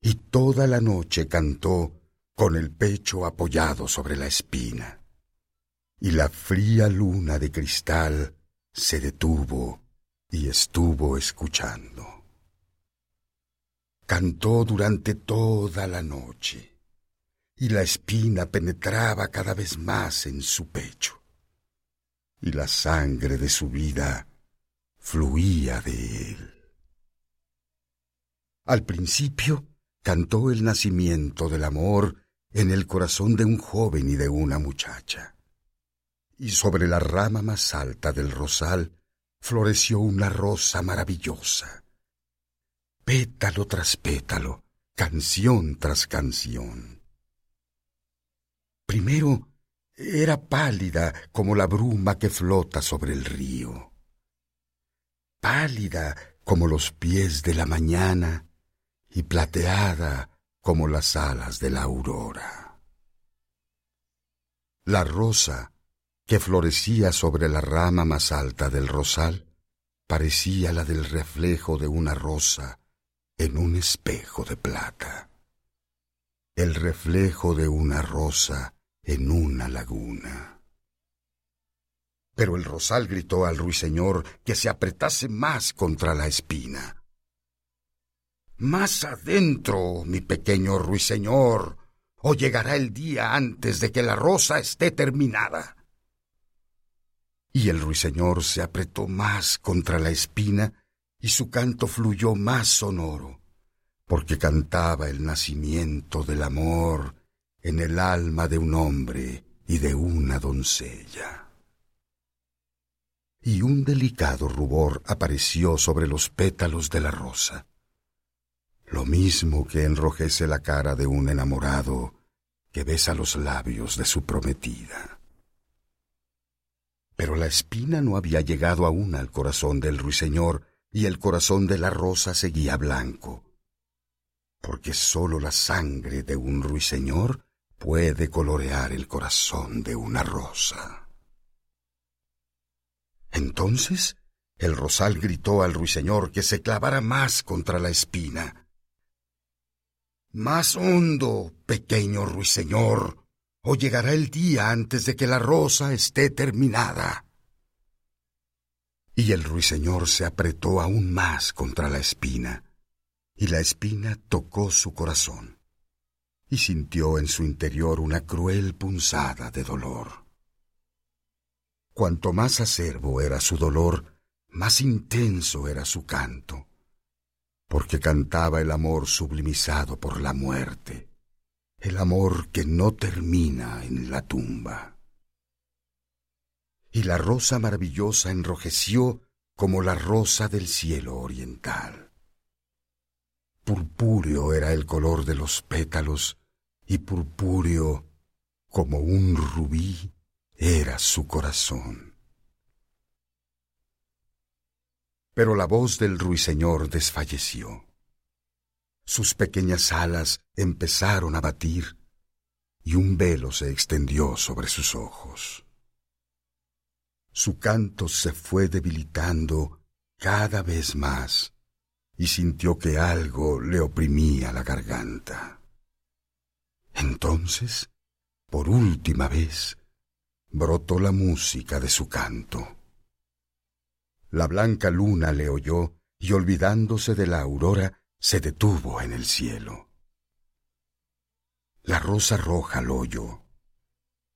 S6: Y toda la noche cantó con el pecho apoyado sobre la espina. Y la fría luna de cristal se detuvo y estuvo escuchando. Cantó durante toda la noche, y la espina penetraba cada vez más en su pecho, y la sangre de su vida fluía de él. Al principio cantó el nacimiento del amor en el corazón de un joven y de una muchacha. Y sobre la rama más alta del rosal floreció una rosa maravillosa. Pétalo tras pétalo, canción tras canción. Primero era pálida como la bruma que flota sobre el río. Pálida como los pies de la mañana y plateada como las alas de la aurora. La rosa, que florecía sobre la rama más alta del rosal, parecía la del reflejo de una rosa en un espejo de plata. El reflejo de una rosa en una laguna. Pero el rosal gritó al ruiseñor que se apretase más contra la espina. Más adentro, mi pequeño ruiseñor, o llegará el día antes de que la rosa esté terminada. Y el ruiseñor se apretó más contra la espina y su canto fluyó más sonoro, porque cantaba el nacimiento del amor en el alma de un hombre y de una doncella. Y un delicado rubor apareció sobre los pétalos de la rosa lo mismo que enrojece la cara de un enamorado que besa los labios de su prometida. Pero la espina no había llegado aún al corazón del ruiseñor y el corazón de la rosa seguía blanco, porque sólo la sangre de un ruiseñor puede colorear el corazón de una rosa. Entonces el rosal gritó al ruiseñor que se clavara más contra la espina, más hondo, pequeño ruiseñor, o llegará el día antes de que la rosa esté terminada. Y el ruiseñor se apretó aún más contra la espina, y la espina tocó su corazón, y sintió en su interior una cruel punzada de dolor. Cuanto más acerbo era su dolor, más intenso era su canto porque cantaba el amor sublimizado por la muerte, el amor que no termina en la tumba. Y la rosa maravillosa enrojeció como la rosa del cielo oriental. Purpúreo era el color de los pétalos y purpúreo como un rubí era su corazón. Pero la voz del ruiseñor desfalleció. Sus pequeñas alas empezaron a batir y un velo se extendió sobre sus ojos. Su canto se fue debilitando cada vez más y sintió que algo le oprimía la garganta. Entonces, por última vez, brotó la música de su canto. La blanca luna le oyó y olvidándose de la aurora, se detuvo en el cielo. La rosa roja lo oyó.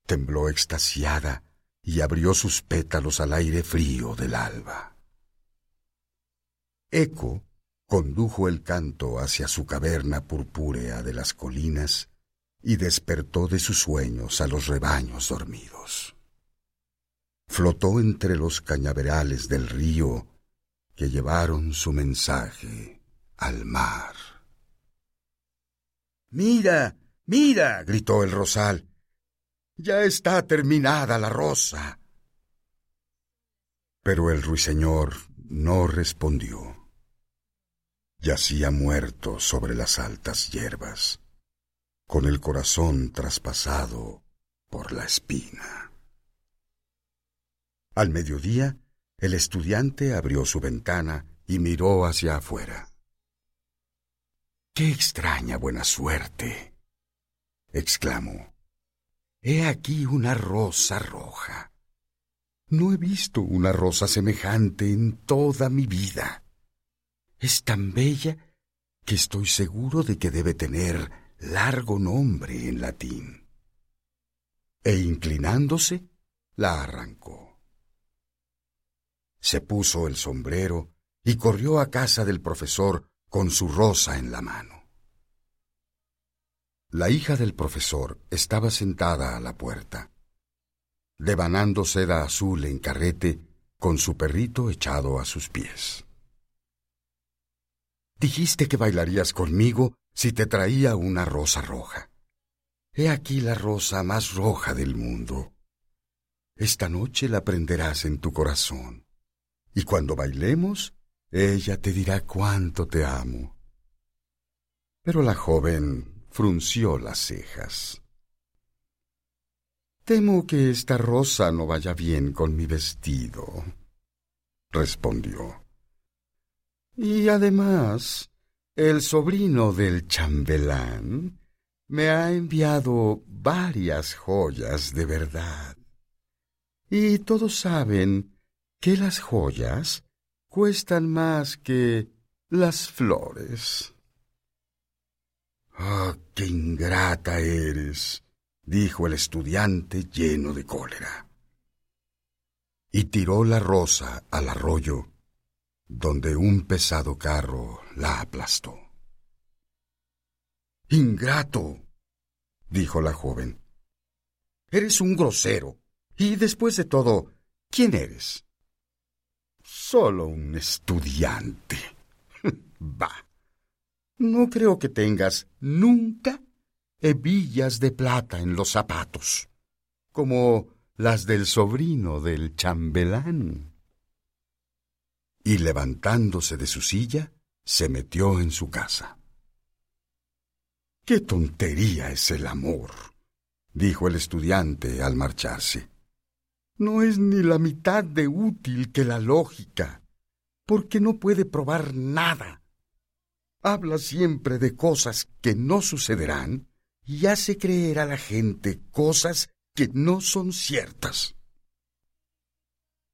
S6: Tembló extasiada y abrió sus pétalos al aire frío del alba. Eco condujo el canto hacia su caverna purpúrea de las colinas y despertó de sus sueños a los rebaños dormidos. Flotó entre los cañaverales del río que llevaron su mensaje al mar. Mira, mira, gritó el rosal. Ya está terminada la rosa. Pero el ruiseñor no respondió. Yacía muerto sobre las altas hierbas con el corazón traspasado por la espina. Al mediodía, el estudiante abrió su ventana y miró hacia afuera. ¡Qué extraña buena suerte! exclamó. He aquí una rosa roja. No he visto una rosa semejante en toda mi vida. Es tan bella que estoy seguro de que debe tener largo nombre en latín. E inclinándose, la arrancó. Se puso el sombrero y corrió a casa del profesor con su rosa en la mano. La hija del profesor estaba sentada a la puerta, devanando seda azul en carrete con su perrito echado a sus pies. Dijiste que bailarías conmigo si te traía una rosa roja. He aquí la rosa más roja del mundo. Esta noche la prenderás en tu corazón, y cuando bailemos, ella te dirá cuánto te amo. Pero la joven frunció las cejas. Temo que esta rosa no vaya bien con mi vestido, respondió. Y además, el sobrino del chambelán me ha enviado varias joyas de verdad. Y todos saben que las joyas cuestan más que las flores. ¡Ah, qué ingrata eres! dijo el estudiante lleno de cólera. Y tiró la rosa al arroyo donde un pesado carro la aplastó. Ingrato, dijo la joven. Eres un grosero. Y después de todo, ¿quién eres? Solo un estudiante. bah. No creo que tengas nunca hebillas de plata en los zapatos, como las del sobrino del chambelán y levantándose de su silla, se metió en su casa. ¡Qué tontería es el amor! dijo el estudiante al marcharse. No es ni la mitad de útil que la lógica, porque no puede probar nada. Habla siempre de cosas que no sucederán y hace creer a la gente cosas que no son ciertas.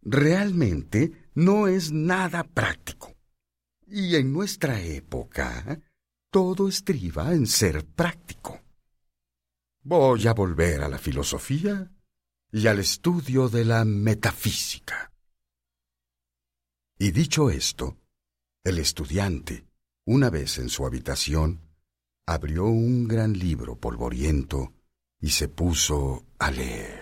S6: Realmente no es nada práctico. Y en nuestra época, todo estriba en ser práctico. Voy a volver a la filosofía y al estudio de la metafísica. Y dicho esto, el estudiante, una vez en su habitación, abrió un gran libro polvoriento y se puso a leer.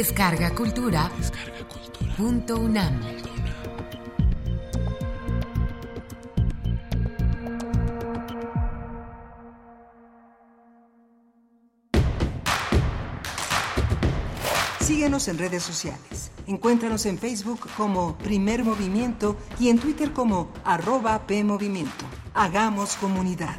S5: Descarga Cultura. Punto UNAM.
S7: Síguenos en redes sociales. Encuéntranos en Facebook como Primer Movimiento y en Twitter como arroba PMovimiento. Hagamos comunidad.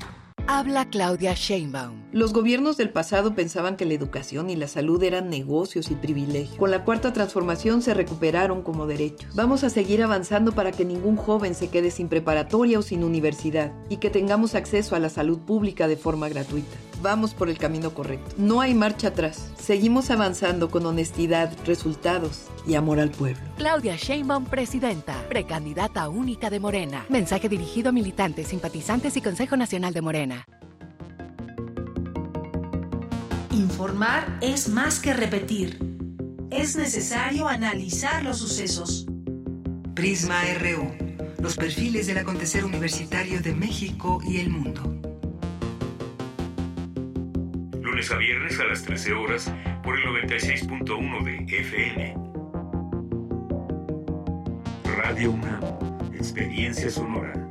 S5: Habla Claudia Sheinbaum.
S8: Los gobiernos del pasado pensaban que la educación y la salud eran negocios y privilegios. Con la cuarta transformación se recuperaron como derechos. Vamos a seguir avanzando para que ningún joven se quede sin preparatoria o sin universidad y que tengamos acceso a la salud pública de forma gratuita. Vamos por el camino correcto. No hay marcha atrás. Seguimos avanzando con honestidad, resultados y amor al pueblo.
S5: Claudia Sheinbaum, presidenta, precandidata única de Morena. Mensaje dirigido a militantes, simpatizantes y Consejo Nacional de Morena.
S9: Informar es más que repetir. Es necesario analizar los sucesos.
S7: Prisma RU. Los perfiles del acontecer universitario de México y el mundo.
S4: Lunes a viernes a las 13 horas por el 96.1 de FM. Radio UNAM. Experiencia sonora.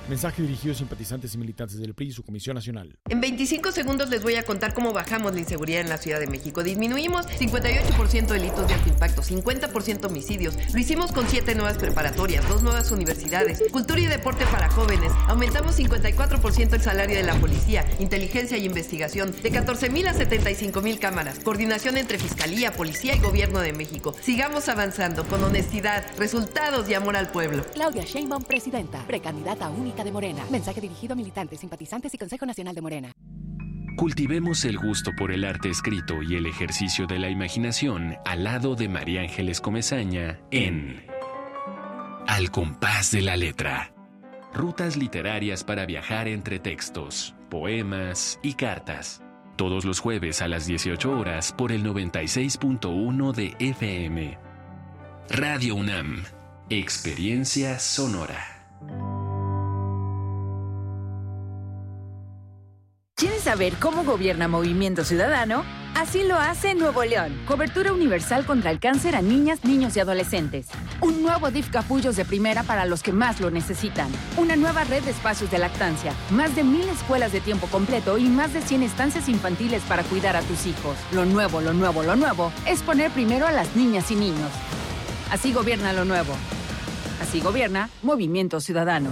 S10: Mensaje dirigido a simpatizantes y militantes del PRI y su Comisión Nacional.
S11: En 25 segundos les voy a contar cómo bajamos la inseguridad en la Ciudad de México. Disminuimos 58% delitos de alto impacto, 50% homicidios. Lo hicimos con 7 nuevas preparatorias, 2 nuevas universidades, cultura y deporte para jóvenes. Aumentamos 54% el salario de la policía, inteligencia y investigación, de 14 mil a 75 mil cámaras. Coordinación entre Fiscalía, Policía y Gobierno de México. Sigamos avanzando con honestidad, resultados y amor al pueblo.
S5: Claudia Sheinbaum, presidenta, precandidata única de Morena. Mensaje dirigido a militantes, simpatizantes y Consejo Nacional de Morena.
S12: Cultivemos el gusto por el arte escrito y el ejercicio de la imaginación al lado de María Ángeles Comezaña en Al compás de la letra. Rutas literarias para viajar entre textos, poemas y cartas. Todos los jueves a las 18 horas por el 96.1 de FM. Radio UNAM. Experiencia sonora.
S13: ¿Quieres saber cómo gobierna Movimiento Ciudadano? Así lo hace Nuevo León. Cobertura universal contra el cáncer a niñas, niños y adolescentes. Un nuevo DIF Capullos de primera para los que más lo necesitan. Una nueva red de espacios de lactancia. Más de mil escuelas de tiempo completo y más de 100 estancias infantiles para cuidar a tus hijos. Lo nuevo, lo nuevo, lo nuevo es poner primero a las niñas y niños. Así gobierna lo nuevo. Así gobierna Movimiento Ciudadano.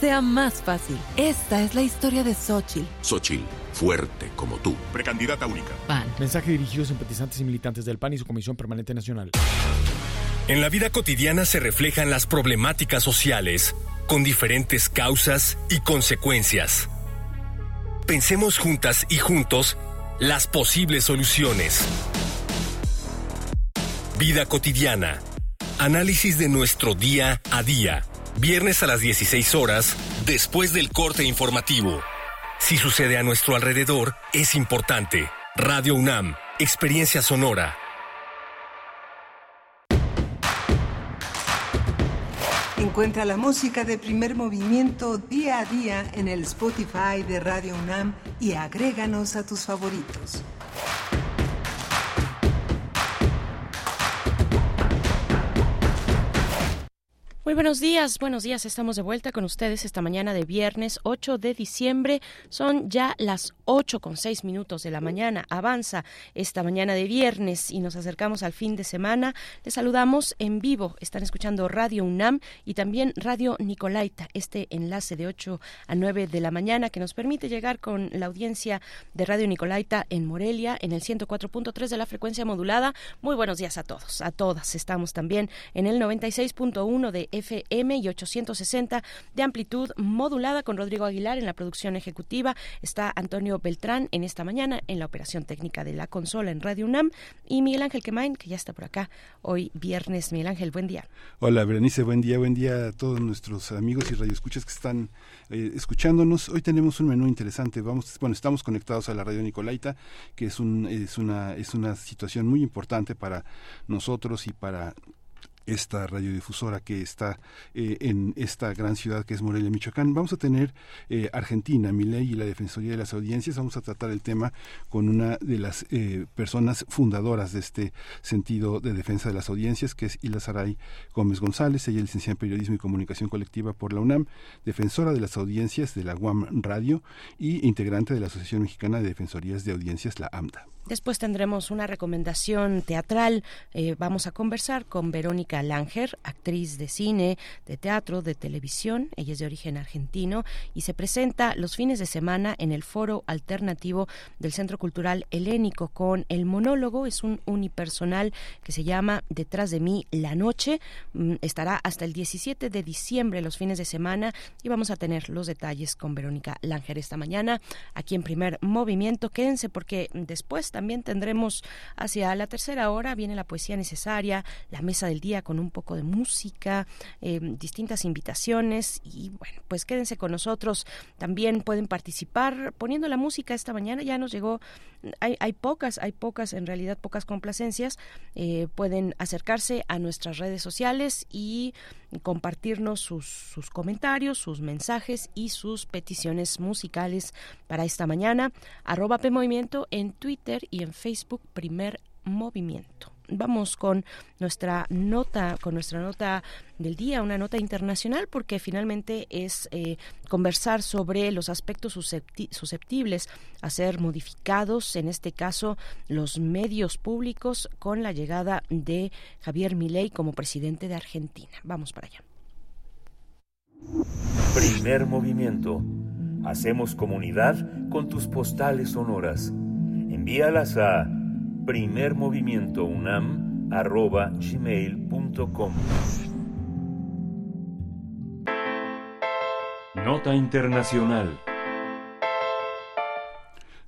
S14: sea más fácil. Esta es la historia de Xochitl.
S15: Xochitl, fuerte como tú.
S10: Precandidata única.
S14: PAN.
S10: Mensaje dirigido a simpatizantes y militantes del PAN y su Comisión Permanente Nacional.
S16: En la vida cotidiana se reflejan las problemáticas sociales, con diferentes causas y consecuencias. Pensemos juntas y juntos las posibles soluciones. Vida cotidiana. Análisis de nuestro día a día. Viernes a las 16 horas, después del corte informativo. Si sucede a nuestro alrededor, es importante. Radio UNAM, Experiencia Sonora.
S7: Encuentra la música de primer movimiento día a día en el Spotify de Radio UNAM y agréganos a tus favoritos.
S1: Muy buenos días, buenos días. Estamos de vuelta con ustedes esta mañana de viernes 8 de diciembre. Son ya las 8 con 6 minutos de la mañana. Avanza esta mañana de viernes y nos acercamos al fin de semana. Les saludamos en vivo. Están escuchando Radio UNAM y también Radio Nicolaita, este enlace de 8 a 9 de la mañana que nos permite llegar con la audiencia de Radio Nicolaita en Morelia en el 104.3 de la frecuencia modulada. Muy buenos días a todos, a todas. Estamos también en el 96.1 de FM y 860 de amplitud modulada con Rodrigo Aguilar en la producción ejecutiva. Está Antonio Beltrán en esta mañana en la operación técnica de la consola en Radio UNAM y Miguel Ángel Quemain, que ya está por acá hoy viernes. Miguel Ángel, buen día.
S17: Hola, Berenice, buen día, buen día a todos nuestros amigos y radioescuchas que están eh, escuchándonos. Hoy tenemos un menú interesante. Vamos, bueno, estamos conectados a la radio Nicolaita, que es un es una es una situación muy importante para nosotros y para esta radiodifusora que está eh, en esta gran ciudad que es Morelia, Michoacán. Vamos a tener eh, Argentina, Miley y la Defensoría de las Audiencias. Vamos a tratar el tema con una de las eh, personas fundadoras de este sentido de defensa de las audiencias, que es Hilda Saray Gómez González. Ella es licenciada en Periodismo y Comunicación Colectiva por la UNAM, defensora de las audiencias de la UAM Radio y integrante de la Asociación Mexicana de Defensorías de Audiencias, la AMDA.
S1: Después tendremos una recomendación teatral. Eh, vamos a conversar con Verónica Langer, actriz de cine, de teatro, de televisión. Ella es de origen argentino y se presenta los fines de semana en el foro alternativo del Centro Cultural Helénico con el monólogo. Es un unipersonal que se llama Detrás de mí la noche. Mm, Estará hasta el 17 de diciembre los fines de semana y vamos a tener los detalles con Verónica Langer esta mañana aquí en primer movimiento. Quédense porque después también tendremos hacia la tercera hora, viene la poesía necesaria, la mesa del día con un poco de música, eh, distintas invitaciones y bueno, pues quédense con nosotros. También pueden participar poniendo la música esta mañana. Ya nos llegó, hay, hay pocas, hay pocas, en realidad pocas complacencias. Eh, pueden acercarse a nuestras redes sociales y compartirnos sus, sus comentarios, sus mensajes y sus peticiones musicales para esta mañana. Arroba P Movimiento en Twitter y en Facebook Primer Movimiento. Vamos con nuestra nota, con nuestra nota del día, una nota internacional, porque finalmente es eh, conversar sobre los aspectos suscepti susceptibles a ser modificados, en este caso los medios públicos, con la llegada de Javier Milei como presidente de Argentina. Vamos para allá.
S4: Primer movimiento. Hacemos comunidad con tus postales sonoras. Envíalas a primermovimientounam.gmail.com Nota Internacional.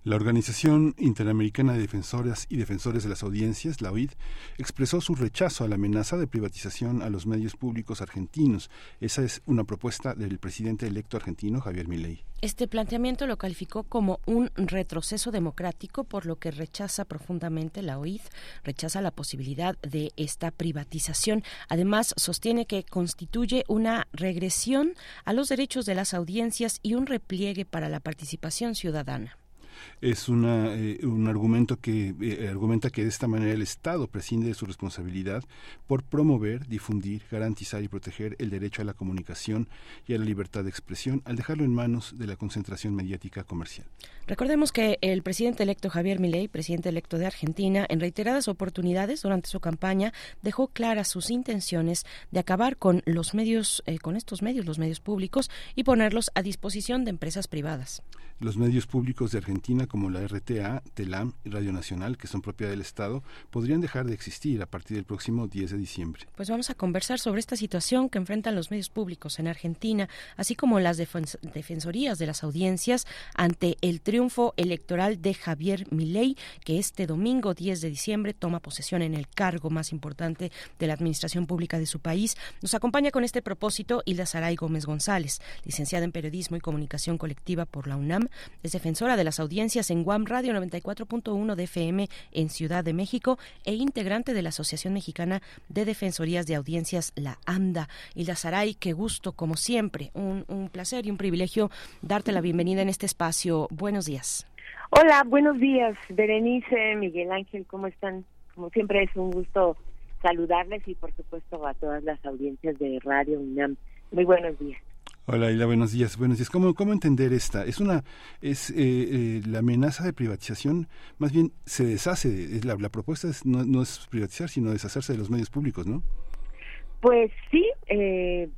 S17: La Organización Interamericana de Defensoras y Defensores de las Audiencias, la OID, expresó su rechazo a la amenaza de privatización a los medios públicos argentinos. Esa es una propuesta del presidente electo argentino Javier Milei.
S1: Este planteamiento lo calificó como un retroceso democrático, por lo que rechaza profundamente la OID, rechaza la posibilidad de esta privatización. Además, sostiene que constituye una regresión a los derechos de las audiencias y un repliegue para la participación ciudadana
S17: es una, eh, un argumento que eh, argumenta que de esta manera el Estado prescinde de su responsabilidad por promover, difundir, garantizar y proteger el derecho a la comunicación y a la libertad de expresión al dejarlo en manos de la concentración mediática comercial.
S1: Recordemos que el presidente electo Javier Milei, presidente electo de Argentina, en reiteradas oportunidades durante su campaña dejó claras sus intenciones de acabar con los medios, eh, con estos medios, los medios públicos y ponerlos a disposición de empresas privadas.
S17: Los medios públicos de Argentina como la RTA, TELAM y Radio Nacional, que son propiedad del Estado, podrían dejar de existir a partir del próximo 10 de diciembre.
S1: Pues vamos a conversar sobre esta situación que enfrentan los medios públicos en Argentina, así como las defensorías de las audiencias ante el triunfo electoral de Javier Milei, que este domingo 10 de diciembre toma posesión en el cargo más importante de la administración pública de su país. Nos acompaña con este propósito Hilda Saray Gómez González, licenciada en Periodismo y Comunicación Colectiva por la UNAM, es defensora de las audiencias en Guam Radio 94.1 de FM en Ciudad de México e integrante de la Asociación Mexicana de Defensorías de Audiencias, la AMDA. La Saray, qué gusto, como siempre, un, un placer y un privilegio darte la bienvenida en este espacio. Buenos días.
S18: Hola, buenos días, Berenice, Miguel Ángel, ¿cómo están? Como siempre es un gusto saludarles y por supuesto a todas las audiencias de Radio UNAM. Muy buenos días.
S17: Hola, Ila, buenos días. Buenos días. ¿Cómo, cómo entender esta? Es una, es eh, eh, la amenaza de privatización, más bien se deshace. Es la, la propuesta es, no, no, es privatizar, sino deshacerse de los medios públicos, ¿no?
S18: Pues sí, eh,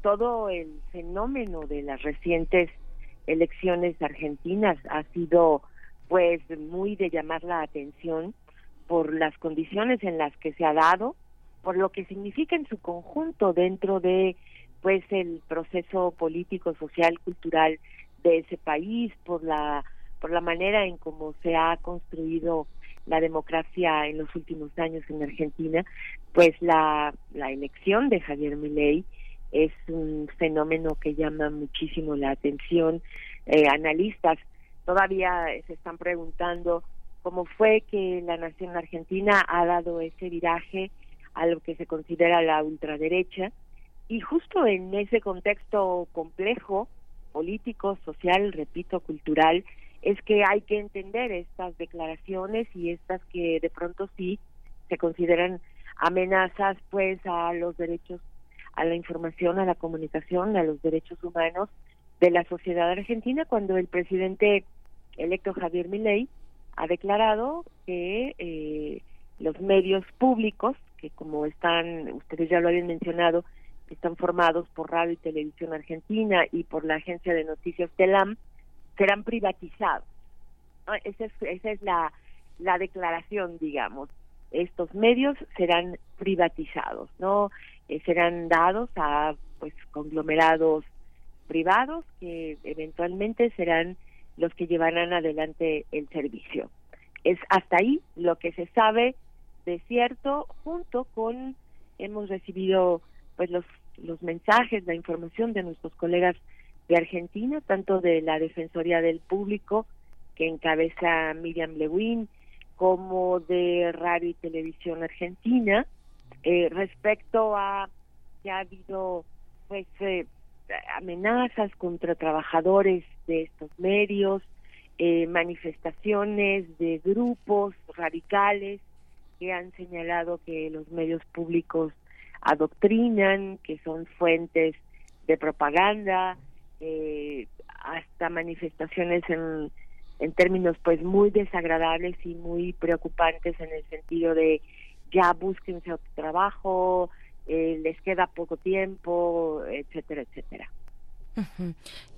S18: todo el fenómeno de las recientes elecciones argentinas ha sido, pues, muy de llamar la atención por las condiciones en las que se ha dado, por lo que significa en su conjunto dentro de pues el proceso político, social, cultural de ese país, por la por la manera en cómo se ha construido la democracia en los últimos años en Argentina, pues la, la elección de Javier Milei es un fenómeno que llama muchísimo la atención. Eh, analistas todavía se están preguntando cómo fue que la nación argentina ha dado ese viraje a lo que se considera la ultraderecha, y justo en ese contexto complejo, político, social, repito, cultural, es que hay que entender estas declaraciones y estas que de pronto sí se consideran amenazas pues a los derechos a la información, a la comunicación, a los derechos humanos de la sociedad argentina cuando el presidente electo Javier Milei ha declarado que eh, los medios públicos, que como están, ustedes ya lo habían mencionado, están formados por Radio y Televisión Argentina y por la agencia de noticias TELAM, serán privatizados. Esa es, esa es la, la declaración, digamos. Estos medios serán privatizados, ¿no? Eh, serán dados a pues conglomerados privados que eventualmente serán los que llevarán adelante el servicio. Es hasta ahí lo que se sabe de cierto, junto con hemos recibido pues los los mensajes, la información de nuestros colegas de Argentina, tanto de la Defensoría del Público, que encabeza Miriam Lewin, como de Radio y Televisión Argentina, eh, respecto a que ha habido pues eh, amenazas contra trabajadores de estos medios, eh, manifestaciones de grupos radicales que han señalado que los medios públicos adoctrinan, que son fuentes de propaganda, eh, hasta manifestaciones en, en términos pues muy desagradables y muy preocupantes en el sentido de ya búsquense otro trabajo, eh, les queda poco tiempo, etcétera, etcétera.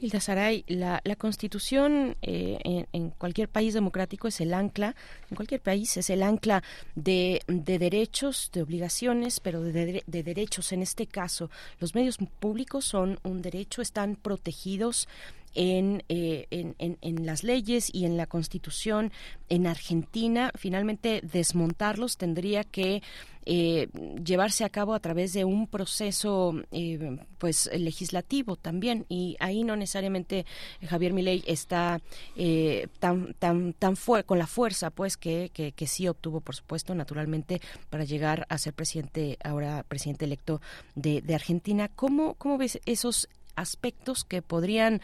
S1: Hilda Saray, la, la Constitución eh, en, cualquier país democrático es el ancla, en cualquier país es el ancla de, de derechos, de obligaciones, pero de, de, derechos. En este caso, los medios públicos son un derecho, están protegidos en, en, en, las leyes y en la Constitución en Argentina. Finalmente, desmontarlos tendría que eh, llevarse a cabo a través de un proceso eh, pues legislativo también y ahí no necesariamente Javier Milei está eh, tan tan tan con la fuerza pues que, que, sí obtuvo por supuesto naturalmente para llegar a ser presidente ahora presidente electo de, de Argentina cómo cómo ves esos aspectos que podrían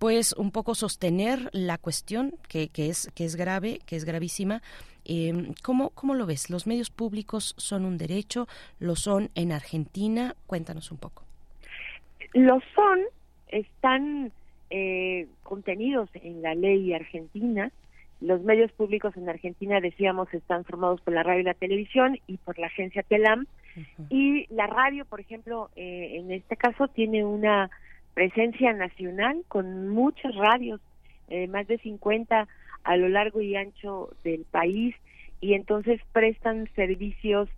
S1: pues un poco sostener la cuestión que, que es que es grave que es gravísima eh, ¿cómo, ¿Cómo lo ves? ¿Los medios públicos son un derecho? ¿Lo son en Argentina? Cuéntanos un poco.
S18: Lo son, están eh, contenidos en la ley argentina. Los medios públicos en Argentina, decíamos, están formados por la radio y la televisión y por la agencia TELAM. Y la radio, por ejemplo, eh, en este caso tiene una presencia nacional con muchas radios, eh, más de 50 a lo largo y ancho del país y entonces prestan servicios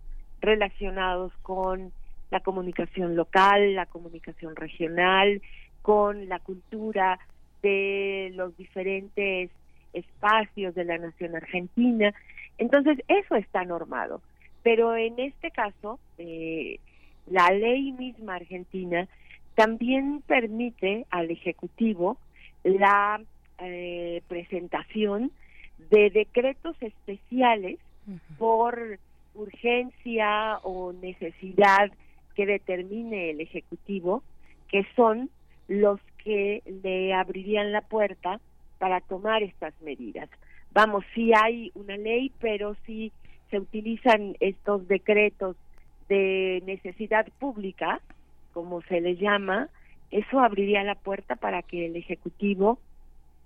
S18: relacionados con la comunicación local, la comunicación regional, con la cultura de los diferentes espacios de la nación argentina. Entonces, eso está normado. Pero en este caso, eh, la ley misma argentina también permite al Ejecutivo la eh, presentación de decretos especiales por urgencia o necesidad que determine el Ejecutivo, que son los que le abrirían la puerta para tomar estas medidas. Vamos, sí hay una ley, pero si se utilizan estos decretos de necesidad pública, como se les llama, eso abriría la puerta para que el Ejecutivo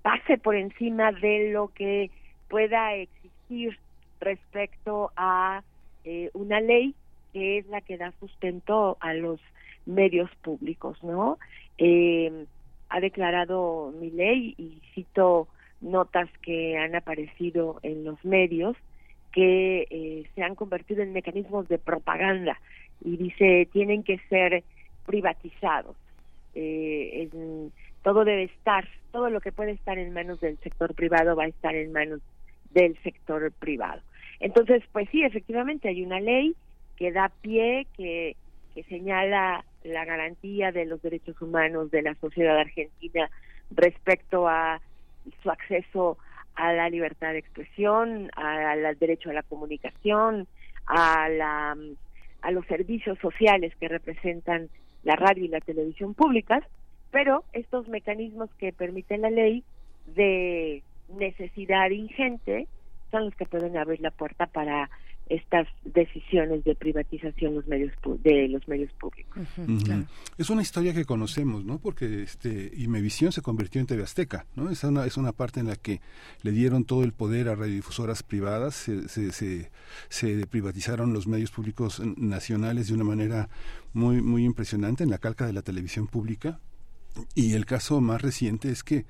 S18: pase por encima de lo que pueda existir respecto a eh, una ley que es la que da sustento a los medios públicos, ¿no? Eh, ha declarado mi ley y cito notas que han aparecido en los medios que eh, se han convertido en mecanismos de propaganda y dice tienen que ser privatizados. Eh, todo debe estar, todo lo que puede estar en manos del sector privado va a estar en manos del sector privado. Entonces, pues sí, efectivamente hay una ley que da pie, que, que señala la garantía de los derechos humanos de la sociedad argentina respecto a su acceso a la libertad de expresión, al derecho a la comunicación, a, la, a los servicios sociales que representan la radio y la televisión públicas, pero estos mecanismos que permiten la ley de necesidad ingente son los que pueden abrir la puerta para estas decisiones de privatización los medios de los medios públicos.
S17: Es una historia que conocemos, ¿no? Porque este Imevisión se convirtió en TV Azteca, ¿no? Es una es una parte en la que le dieron todo el poder a radiodifusoras privadas, se, se, se privatizaron los medios públicos nacionales de una manera muy muy impresionante en la calca de la televisión pública y el caso más reciente es que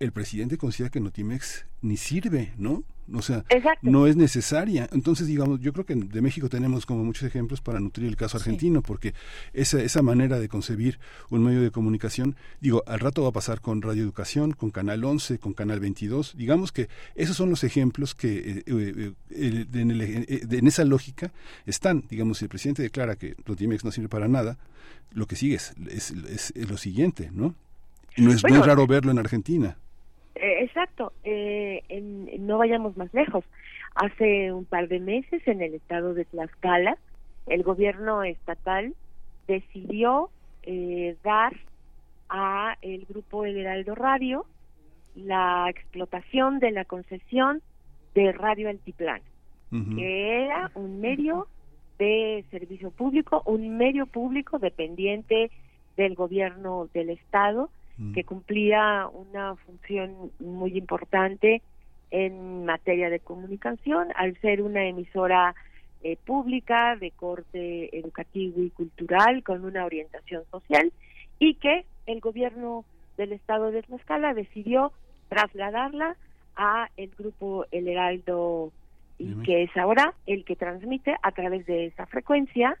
S17: el presidente considera que Notimex ni sirve, ¿no? O sea, no es necesaria. Entonces, digamos, yo creo que de México tenemos como muchos ejemplos para nutrir el caso argentino, porque esa, esa manera de concebir un medio de comunicación, digo, al rato va a pasar con Radio Educación, con Canal 11, con Canal 22. Digamos que esos son los ejemplos que eh, eh, eh, en, esa lógica están. Digamos, si el presidente declara que Notimex no sirve para nada, lo que sigue es, es, lo siguiente, ¿no? No es, muy raro verlo en Argentina.
S18: Eh, exacto, eh, no vayamos más lejos. Hace un par de meses en el estado de Tlaxcala, el gobierno estatal decidió eh, dar a el grupo El Heraldo Radio la explotación de la concesión de Radio Altiplano, que era un medio de servicio público, un medio público dependiente del gobierno del estado Mm. que cumplía una función muy importante en materia de comunicación al ser una emisora eh, pública de corte educativo y cultural con una orientación social y que el gobierno del estado de Tlaxcala decidió trasladarla a el grupo El Heraldo y que es ahora el que transmite a través de esa frecuencia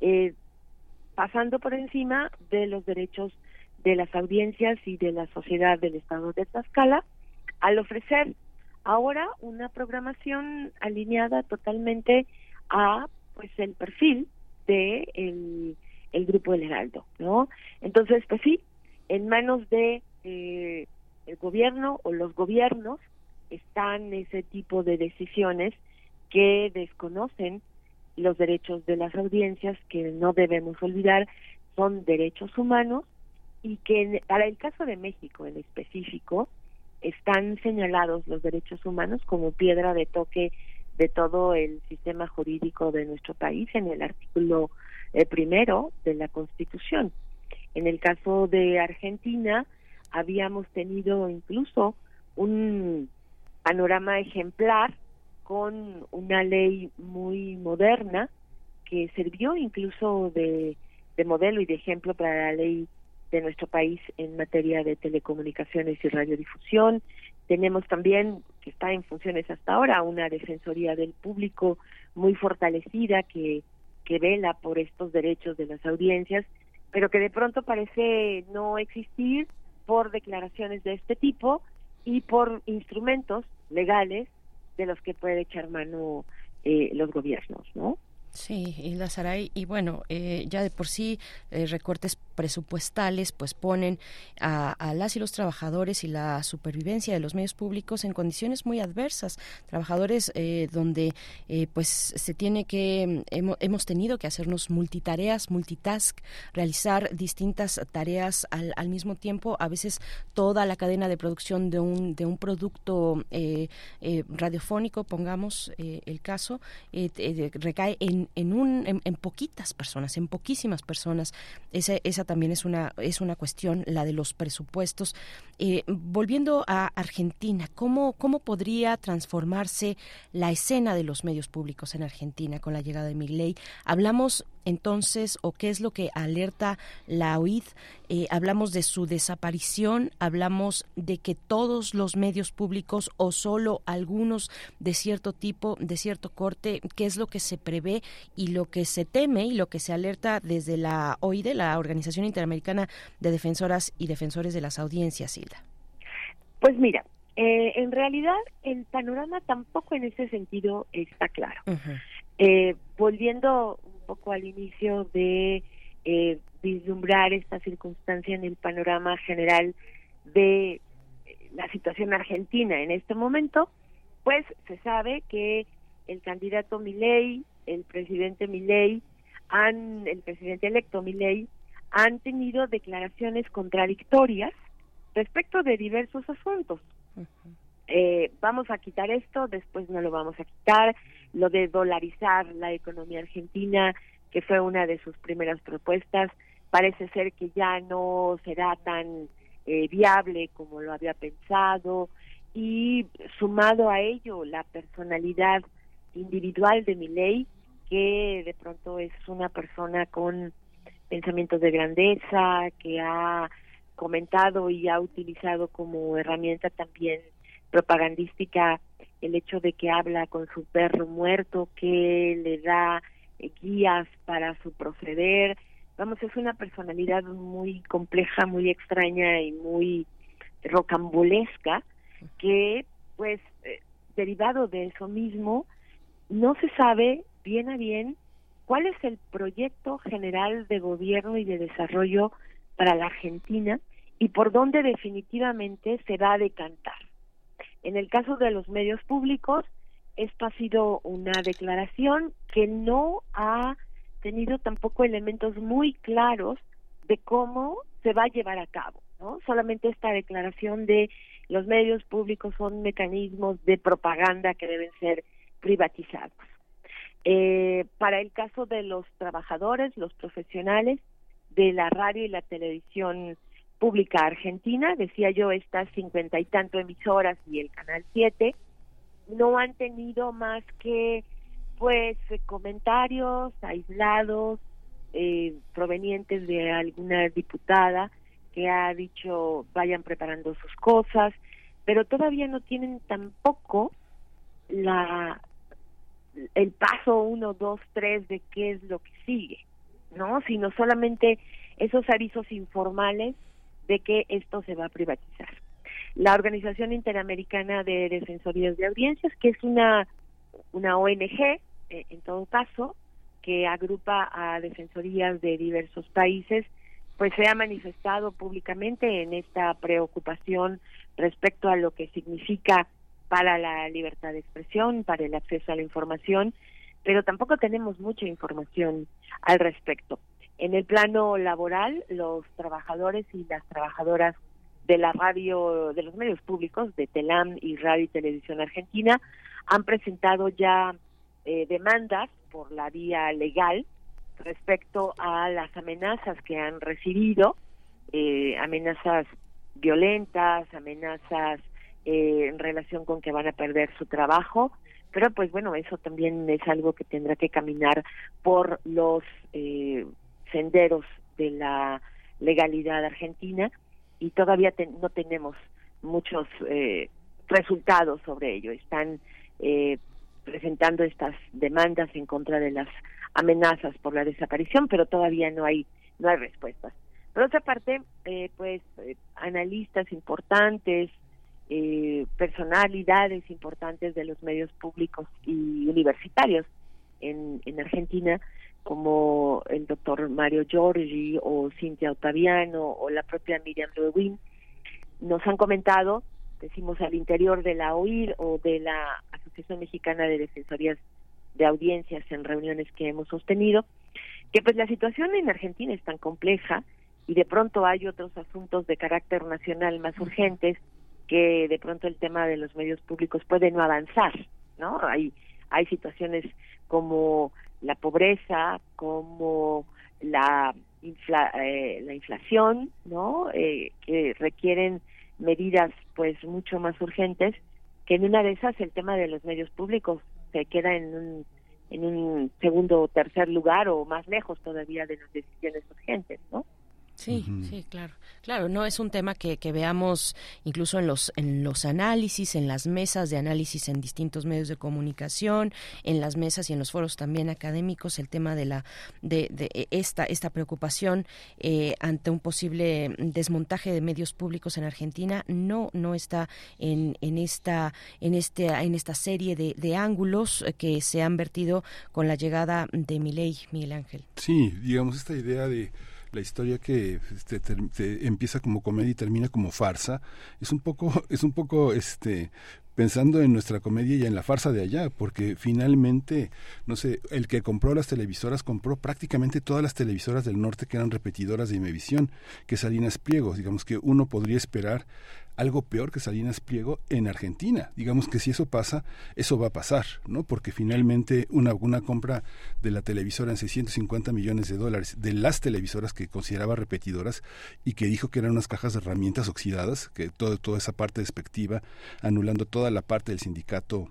S18: eh, pasando por encima de los derechos de las audiencias y de la sociedad del estado de Tlaxcala al ofrecer ahora una programación alineada totalmente a pues el perfil de el, el grupo del Heraldo, ¿no? Entonces, pues sí, en manos de eh, el gobierno o los gobiernos están ese tipo de decisiones que desconocen los derechos de las audiencias, que no debemos olvidar son derechos humanos y que para el caso de México en específico están señalados los derechos humanos como piedra de toque de todo el sistema jurídico de nuestro país en el artículo eh, primero de la Constitución. En el caso de Argentina habíamos tenido incluso un panorama ejemplar con una ley muy moderna que sirvió incluso de, de modelo y de ejemplo para la ley de nuestro país en materia de telecomunicaciones y radiodifusión. Tenemos también, que está en funciones hasta ahora, una Defensoría del Público muy fortalecida que, que vela por estos derechos de las audiencias, pero que de pronto parece no existir por declaraciones de este tipo y por instrumentos legales de los que puede echar mano eh, los gobiernos, ¿no?
S1: Sí, y Lazaray, y bueno, eh, ya de por sí eh, recortes presupuestales pues ponen a, las y los trabajadores y la supervivencia de los medios públicos en condiciones muy adversas. Trabajadores eh, donde pues se tiene que, hemos, tenido que hacernos multitareas, multitask, realizar distintas tareas al, al, mismo tiempo. A veces toda la cadena de producción de un, de un producto radiofónico, pongamos el caso, recae en en, un, en, poquitas personas, en poquísimas personas. Esa, esa también es una, es una cuestión, la de los presupuestos. Eh, volviendo a Argentina, ¿cómo, ¿cómo podría transformarse la escena de los medios públicos en Argentina con la llegada de Milley? Hablamos entonces, o qué es lo que alerta la OID? Eh, hablamos de su desaparición, hablamos de que todos los medios públicos o solo algunos de cierto tipo, de cierto corte, qué es lo que se prevé y lo que se teme y lo que se alerta desde la OID, la Organización Interamericana de Defensoras y Defensores de las Audiencias, Hilda.
S18: Pues mira, eh, en realidad el panorama tampoco en ese sentido está claro. eh, volviendo poco al inicio de eh, vislumbrar esta circunstancia en el panorama general de eh, la situación argentina en este momento, pues se sabe que el candidato Milei, el presidente Milei, han, el presidente electo Milei, han tenido declaraciones contradictorias respecto de diversos asuntos. Eh, vamos a quitar esto, después no lo vamos a quitar, lo de dolarizar la economía argentina, que fue una de sus primeras propuestas, parece ser que ya no será tan eh, viable como lo había pensado. Y sumado a ello la personalidad individual de ley que de pronto es una persona con pensamientos de grandeza, que ha comentado y ha utilizado como herramienta también propagandística el hecho de que habla con su perro muerto, que le da eh, guías para su proceder. Vamos, es una personalidad muy compleja, muy extraña y muy rocambolesca que, pues, eh, derivado de eso mismo, no se sabe bien a bien cuál es el proyecto general de gobierno y de desarrollo para la Argentina y por dónde definitivamente se va a decantar. En el caso de los medios públicos, esto ha sido una declaración que no ha tenido tampoco elementos muy claros de cómo se va a llevar a cabo, ¿no? Solamente esta declaración de los medios públicos son mecanismos de propaganda que deben ser privatizados. Eh, para el caso de los trabajadores, los profesionales de la radio y la televisión pública argentina, decía yo, estas cincuenta y tanto emisoras y el Canal 7, no han tenido más que pues comentarios aislados eh, provenientes de alguna diputada que ha dicho vayan preparando sus cosas, pero todavía no tienen tampoco la el paso uno, dos, tres de qué es lo que sigue, ¿no? Sino solamente esos avisos informales de que esto se va a privatizar. La Organización Interamericana de Defensorías de Audiencias, que es una, una ONG, eh, en todo caso, que agrupa a defensorías de diversos países, pues se ha manifestado públicamente en esta preocupación respecto a lo que significa para la libertad de expresión, para el acceso a la información, pero tampoco tenemos mucha información al respecto. En el plano laboral, los trabajadores y las trabajadoras de la radio, de los medios públicos, de TELAM y Radio y Televisión Argentina, han presentado ya eh, demandas por la vía legal respecto a las amenazas que han recibido, eh, amenazas violentas, amenazas eh, en relación con que van a perder su trabajo, pero pues bueno, eso también es algo que tendrá que caminar por los eh, senderos de la legalidad argentina y todavía no tenemos muchos eh, resultados sobre ello. Están eh, presentando estas demandas en contra de las amenazas por la desaparición, pero todavía no hay no hay respuestas. Por otra parte, eh, pues eh, analistas importantes, eh, personalidades importantes de los medios públicos y universitarios en, en Argentina, como el doctor Mario Giorgi o Cintia Ottaviano o la propia Miriam Lewin, nos han comentado, decimos al interior de la OIR o de la Asociación Mexicana de Defensorías de Audiencias en reuniones que hemos sostenido, que pues la situación en Argentina es tan compleja y de pronto hay otros asuntos de carácter nacional más urgentes que de pronto el tema de los medios públicos puede no avanzar, ¿no? Hay hay situaciones como la pobreza, como la eh, la inflación, ¿no? Eh, que requieren medidas pues mucho más urgentes que en una de esas el tema de los medios públicos se queda en un en un segundo o tercer lugar o más lejos todavía de las decisiones urgentes, ¿no?
S1: Sí, sí, claro. Claro, no es un tema que, que, veamos incluso en los, en los análisis, en las mesas de análisis en distintos medios de comunicación, en las mesas y en los foros también académicos, el tema de la de, de esta, esta preocupación eh, ante un posible desmontaje de medios públicos en Argentina no, no está en, en esta, en este, en esta serie de, de ángulos que se han vertido con la llegada de Milei, Miguel Ángel.
S17: Sí, digamos esta idea de la historia que este, empieza como comedia y termina como farsa es un poco es un poco este pensando en nuestra comedia y en la farsa de allá, porque finalmente, no sé, el que compró las televisoras compró prácticamente todas las televisoras del norte que eran repetidoras de Imevisión, que Salinas Pliego, digamos que uno podría esperar algo peor que Salinas Pliego en Argentina. Digamos que si eso pasa, eso va a pasar, ¿no? Porque finalmente una, una compra de la televisora en 650 millones de dólares, de las televisoras que consideraba repetidoras y que dijo que eran unas cajas de herramientas oxidadas, que todo, toda esa parte despectiva, anulando toda la parte del sindicato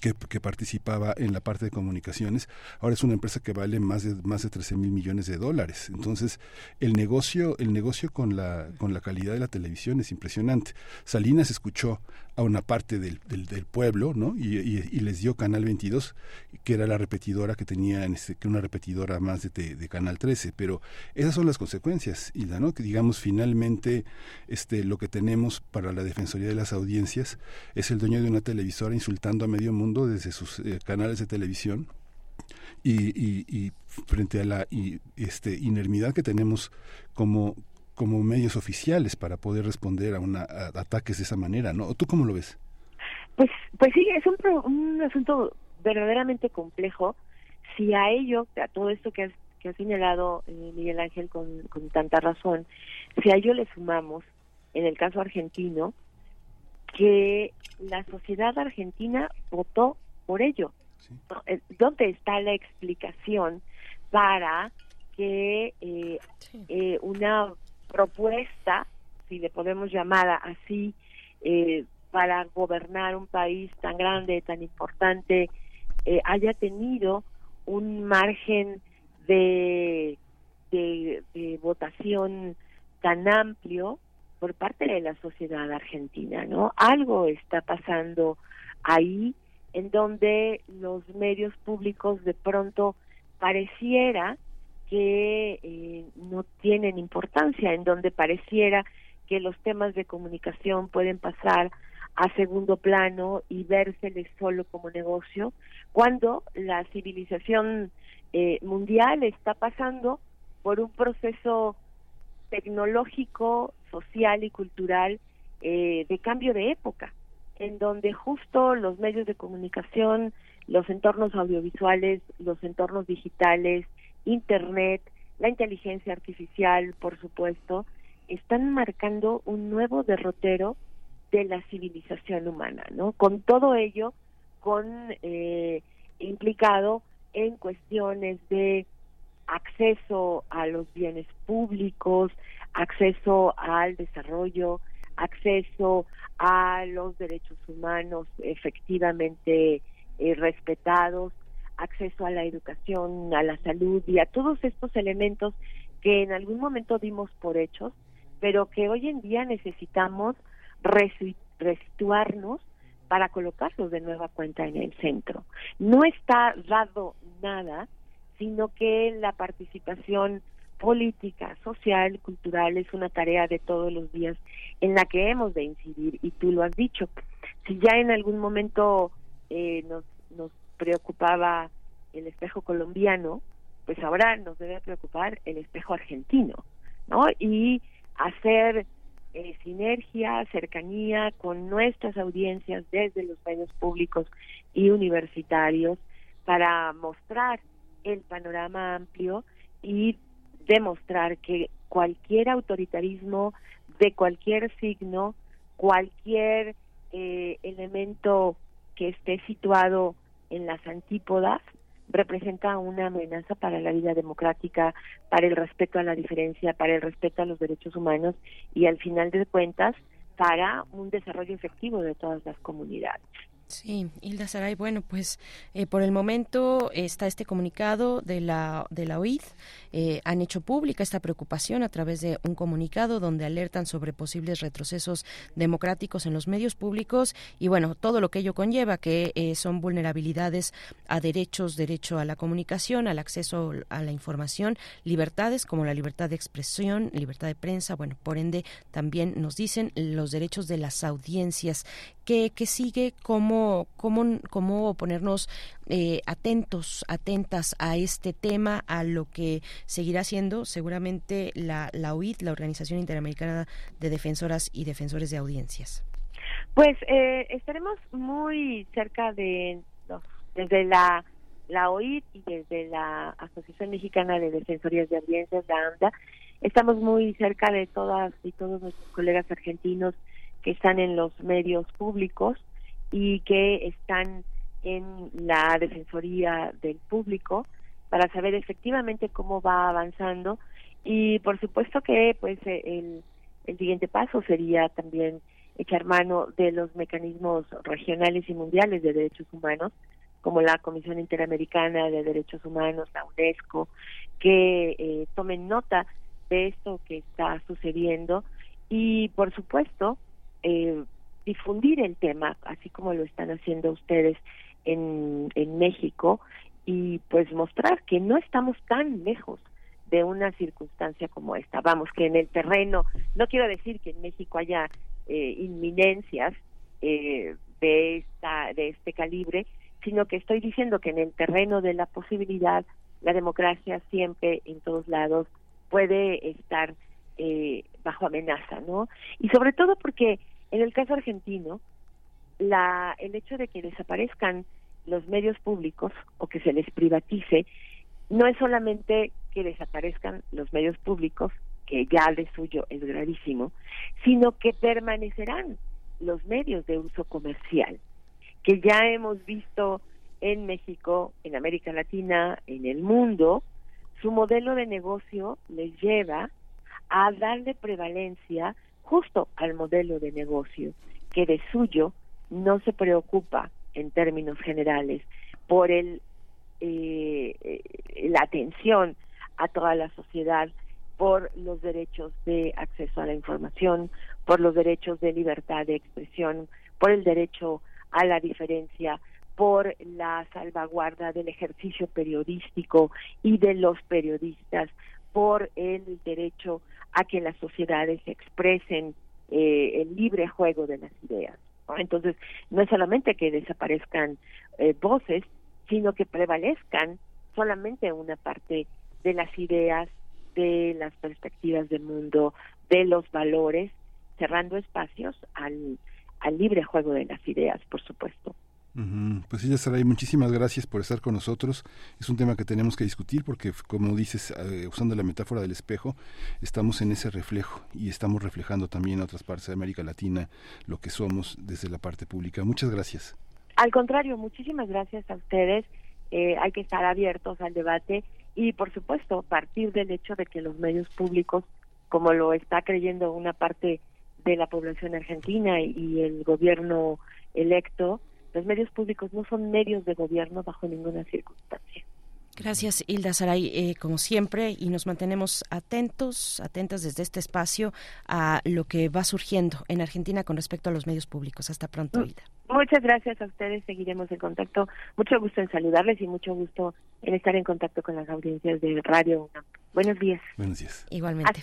S17: que, participaba en la parte de comunicaciones, ahora es una empresa que vale más de más de 13 mil millones de dólares. Entonces, el negocio, el negocio con la, con la calidad de la televisión es impresionante. Salinas escuchó a una parte del, del, pueblo, ¿no? Y, y, les dio Canal 22, que era la repetidora que tenía, en este, que una repetidora más de, Canal 13. Pero esas son las consecuencias, ¿no? Que digamos, finalmente, este, lo que tenemos para la Defensoría de las Audiencias es el dueño de una televisora insultando a medio mundo desde sus eh, canales de televisión. Y, y, frente a la este, inermidad que tenemos como, como medios oficiales para poder responder a, una, ataques de esa manera, ¿no? ¿Tú cómo lo ves?
S18: Pues, pues sí, es un, un asunto verdaderamente complejo. Si a ello, a todo esto que has, que ha señalado eh, Miguel Ángel con, con tanta razón, si a ello le sumamos, en el caso argentino, que la sociedad argentina votó por ello. Eh, ¿Dónde está la explicación para que eh, eh, una propuesta, si le podemos llamar así, eh, para gobernar un país tan grande, tan importante, eh, haya tenido un margen de, de, de, votación tan amplio por parte de la sociedad argentina, ¿no? Algo está pasando ahí en donde los medios públicos de pronto pareciera que eh, no tienen importancia, en donde pareciera que los temas de comunicación pueden pasar a segundo plano y vérseles solo como negocio, cuando la civilización eh, mundial está pasando por un proceso tecnológico, social y cultural eh, de cambio de época, en donde justo los medios de comunicación, los entornos audiovisuales, los entornos digitales, Internet, la inteligencia artificial, por supuesto, están marcando un nuevo derrotero de la civilización humana, ¿no? Con todo ello, con eh, implicado en cuestiones de acceso a los bienes públicos, acceso al desarrollo, acceso a los derechos humanos efectivamente eh, respetados, acceso a la educación, a la salud y a todos estos elementos que en algún momento dimos por hechos, pero que hoy en día necesitamos resituarnos para colocarlos de nueva cuenta en el centro. No está dado nada, sino que la participación política, social, cultural es una tarea de todos los días en la que hemos de incidir y tú lo has dicho. Si ya en algún momento eh, nos, nos preocupaba el espejo colombiano, pues ahora nos debe preocupar el espejo argentino, ¿no? Y hacer eh, sinergia, cercanía con nuestras audiencias desde los medios públicos y universitarios para mostrar el panorama amplio y demostrar que cualquier autoritarismo de cualquier signo, cualquier eh, elemento que esté situado en las antípodas, representa una amenaza para la vida democrática, para el respeto a la diferencia, para el respeto a los derechos humanos y al final de cuentas para un desarrollo efectivo de todas las comunidades.
S1: Sí, Hilda Saray, bueno, pues eh, por el momento está este comunicado de la, de la OID. Eh, han hecho pública esta preocupación a través de un comunicado donde alertan sobre posibles retrocesos democráticos en los medios públicos y, bueno, todo lo que ello conlleva, que eh, son vulnerabilidades a derechos, derecho a la comunicación, al acceso a la información, libertades como la libertad de expresión, libertad de prensa, bueno, por ende también nos dicen los derechos de las audiencias que, que sigue cómo, cómo, cómo ponernos eh, atentos, atentas a este tema, a lo que seguirá siendo seguramente la, la OID, la Organización Interamericana de Defensoras y Defensores de Audiencias.
S18: Pues eh, estaremos muy cerca de desde la la OID y desde la Asociación Mexicana de Defensorías de Audiencias, la AMDA, estamos muy cerca de todas y todos nuestros colegas argentinos que están en los medios públicos y que están en la Defensoría del Público para saber efectivamente cómo va avanzando. Y por supuesto que pues el, el siguiente paso sería también echar mano de los mecanismos regionales y mundiales de derechos humanos como la Comisión Interamericana de Derechos Humanos, la UNESCO, que eh, tomen nota de esto que está sucediendo. Y por supuesto eh, difundir el tema, así como lo están haciendo ustedes en, en México, y pues mostrar que no estamos tan lejos de una circunstancia como esta. Vamos, que en el terreno, no quiero decir que en México haya eh, inminencias eh, de, esta, de este calibre, sino que estoy diciendo que en el terreno de la posibilidad, la democracia siempre en todos lados puede estar eh, bajo amenaza, ¿no? Y sobre todo porque en el caso argentino, la, el hecho de que desaparezcan los medios públicos o que se les privatice, no es solamente que desaparezcan los medios públicos, que ya de suyo es gravísimo, sino que permanecerán los medios de uso comercial, que ya hemos visto en México, en América Latina, en el mundo, su modelo de negocio les lleva a darle prevalencia justo al modelo de negocio, que de suyo no se preocupa en términos generales por el eh, la atención a toda la sociedad por los derechos de acceso a la información, por los derechos de libertad de expresión, por el derecho a la diferencia, por la salvaguarda del ejercicio periodístico y de los periodistas, por el derecho a que las sociedades expresen eh, el libre juego de las ideas. Entonces, no es solamente que desaparezcan eh, voces, sino que prevalezcan solamente una parte de las ideas, de las perspectivas del mundo, de los valores, cerrando espacios al, al libre juego de las ideas, por supuesto.
S17: Pues ella Saray, muchísimas gracias por estar con nosotros. Es un tema que tenemos que discutir porque, como dices, eh, usando la metáfora del espejo, estamos en ese reflejo y estamos reflejando también en otras partes de América Latina lo que somos desde la parte pública. Muchas gracias.
S18: Al contrario, muchísimas gracias a ustedes. Eh, hay que estar abiertos al debate y, por supuesto, partir del hecho de que los medios públicos, como lo está creyendo una parte de la población argentina y el gobierno electo, los medios públicos no son medios de gobierno bajo ninguna circunstancia.
S1: Gracias, Hilda Saray, eh, como siempre, y nos mantenemos atentos, atentas desde este espacio a lo que va surgiendo en Argentina con respecto a los medios públicos. Hasta pronto, mm, Hilda.
S18: Muchas gracias a ustedes, seguiremos en contacto. Mucho gusto en saludarles y mucho gusto en estar en contacto con las audiencias de Radio Buenos días.
S17: Buenos días.
S1: Igualmente.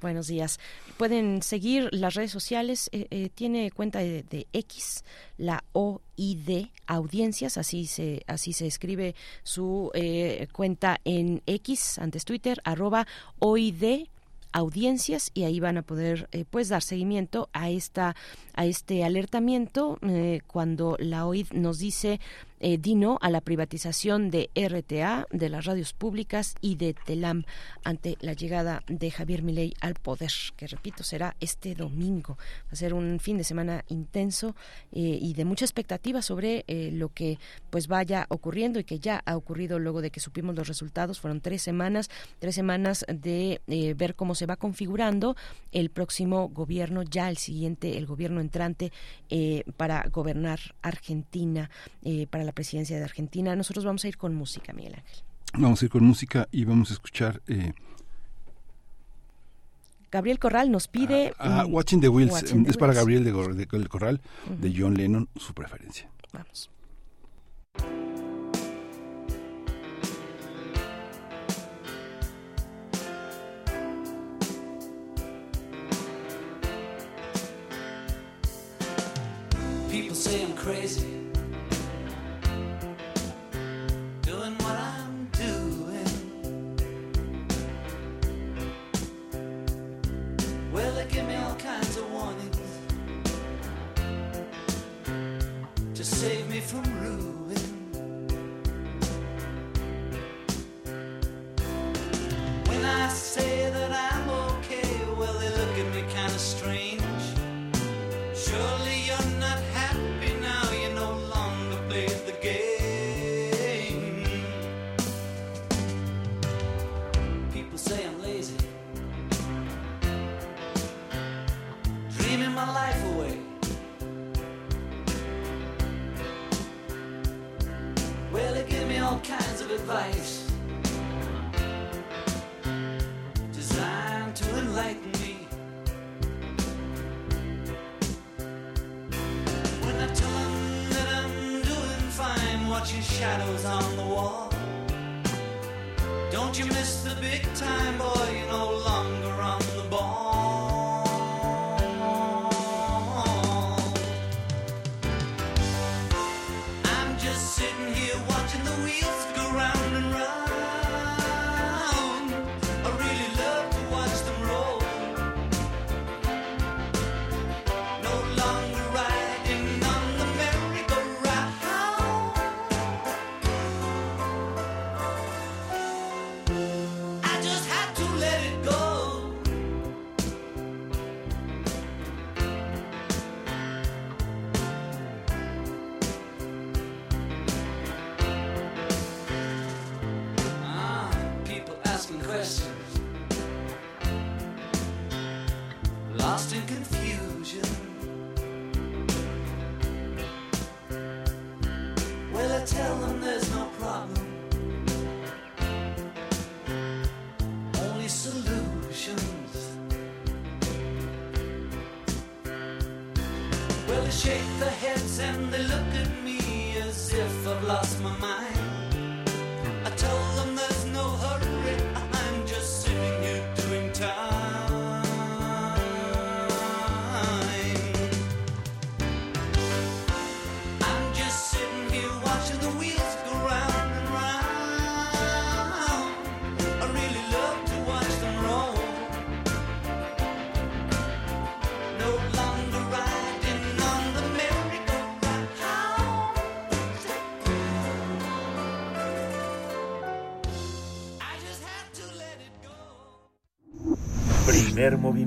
S1: Buenos días. Pueden seguir las redes sociales. Eh, eh, tiene cuenta de, X, la OID Audiencias, así se así se escribe su eh, cuenta en X, antes Twitter, arroba OID audiencias y ahí van a poder pues dar seguimiento a esta a este alertamiento cuando la OID nos dice eh, Dino a la privatización de RTA, de las radios públicas y de TELAM ante la llegada de Javier Milei al poder, que repito, será este domingo. Va a ser un fin de semana intenso eh, y de mucha expectativa sobre eh, lo que pues vaya ocurriendo y que ya ha ocurrido luego de que supimos los resultados. Fueron tres semanas, tres semanas de ver cómo se va configurando el próximo gobierno, ya el siguiente, el gobierno entrante para gobernar Argentina, para la presidencia de Argentina. Nosotros vamos a ir con música, Miguel Ángel.
S17: Vamos a ir con música y vamos a escuchar... Eh,
S1: Gabriel Corral nos pide...
S17: Ah, ah, Watching the Wheels, es para Gabriel de, Corral, de John Lennon, su preferencia.
S1: Vamos. People say I'm crazy. Save me from ruin. When I say that shadows on the wall. Don't you miss the big time, boy? You're no longer on lost in confusion. Well, I tell them there's no problem, only solutions. Well, they shake their heads and they look at me as if I've lost my mind.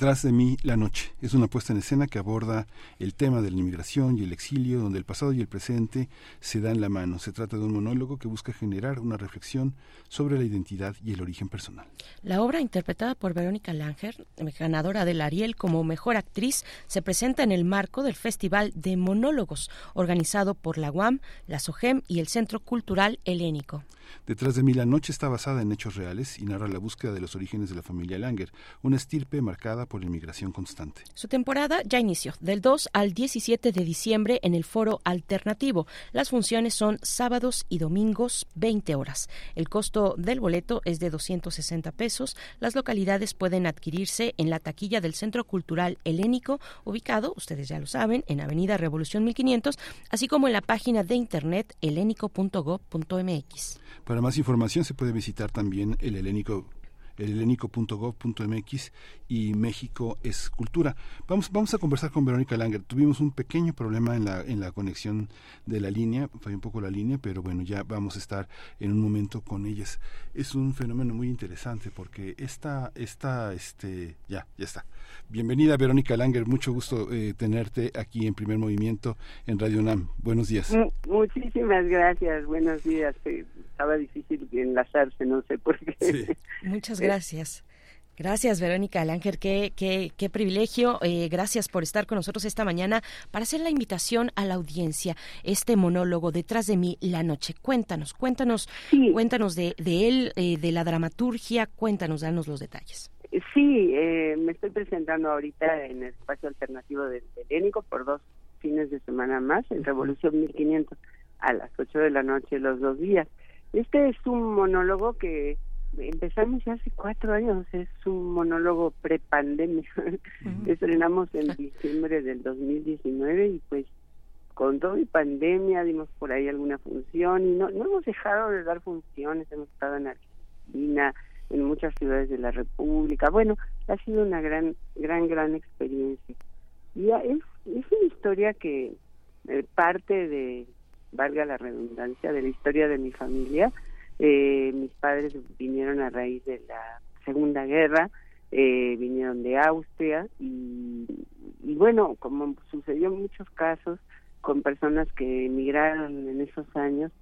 S17: Detrás de mí, La Noche. Es una puesta en escena que aborda el tema de la inmigración y el exilio, donde el pasado y el presente se dan la mano. Se trata de un monólogo que busca generar una reflexión sobre la identidad y el origen personal.
S1: La obra, interpretada por Verónica Langer, ganadora del Ariel como mejor actriz, se presenta en el marco del Festival de Monólogos, organizado por la UAM, la SOGEM y el Centro Cultural Helénico.
S17: Detrás de mí la noche está basada en hechos reales y narra la búsqueda de los orígenes de la familia Langer, una estirpe marcada por inmigración constante.
S1: Su temporada ya inició, del 2 al 17 de diciembre en el Foro Alternativo. Las funciones son sábados y domingos, 20 horas. El costo del boleto es de 260 pesos. Las localidades pueden adquirirse en la taquilla del Centro Cultural Helénico, ubicado, ustedes ya lo saben, en Avenida Revolución 1500, así como en la página de internet helénico.gov.mx.
S17: Para más información se puede visitar también el helénico el helénico.gov.mx y México es cultura. Vamos, vamos a conversar con Verónica Langer. Tuvimos un pequeño problema en la, en la conexión de la línea, falló un poco la línea, pero bueno, ya vamos a estar en un momento con ellas. Es un fenómeno muy interesante porque esta, esta, este, ya, ya está. Bienvenida Verónica Langer, mucho gusto eh, tenerte aquí en Primer Movimiento en Radio UNAM. Buenos días.
S19: Muchísimas gracias, buenos días. Estaba difícil enlazarse, no sé por qué.
S1: Muchas gracias. Gracias, Verónica Langer. Qué, qué, qué privilegio. Eh, gracias por estar con nosotros esta mañana para hacer la invitación a la audiencia. Este monólogo detrás de mí, la noche. Cuéntanos, cuéntanos, cuéntanos de, de él, eh, de la dramaturgia. Cuéntanos, danos los detalles.
S19: Sí, eh, me estoy presentando ahorita en el espacio alternativo del Helénico por dos fines de semana más, en Revolución 1500, a las 8 de la noche los dos días. Este es un monólogo que empezamos ya hace cuatro años, es un monólogo prepandemia. Estrenamos en diciembre del 2019 y pues con todo y pandemia dimos por ahí alguna función y no, no hemos dejado de dar funciones, hemos estado en Argentina, en muchas ciudades de la República. Bueno, ha sido una gran, gran, gran experiencia. Y es, es una historia que eh, parte de, valga la redundancia, de la historia de mi familia. Eh, mis padres vinieron a raíz de la Segunda Guerra, eh, vinieron de Austria y, y bueno, como sucedió en muchos casos con personas que emigraron en esos años,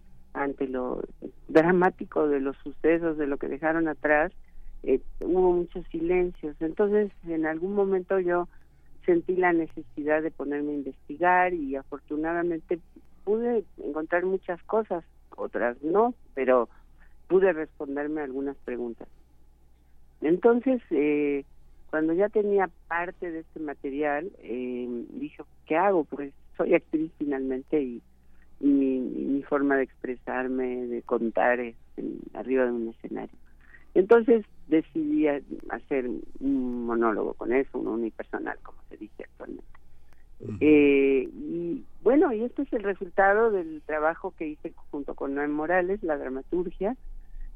S19: ante lo dramático de los sucesos, de lo que dejaron atrás, eh, hubo muchos silencios. Entonces, en algún momento yo sentí la necesidad de ponerme a investigar y afortunadamente pude encontrar muchas cosas, otras no, pero pude responderme algunas preguntas. Entonces, eh, cuando ya tenía parte de este material, eh, dije, ¿qué hago? Pues soy actriz finalmente y mi, mi forma de expresarme, de contar es arriba de un escenario. Entonces decidí hacer un monólogo con eso, un unipersonal, como se dice actualmente. eh, y bueno, y este es el resultado del trabajo que hice junto con Noé Morales, la dramaturgia,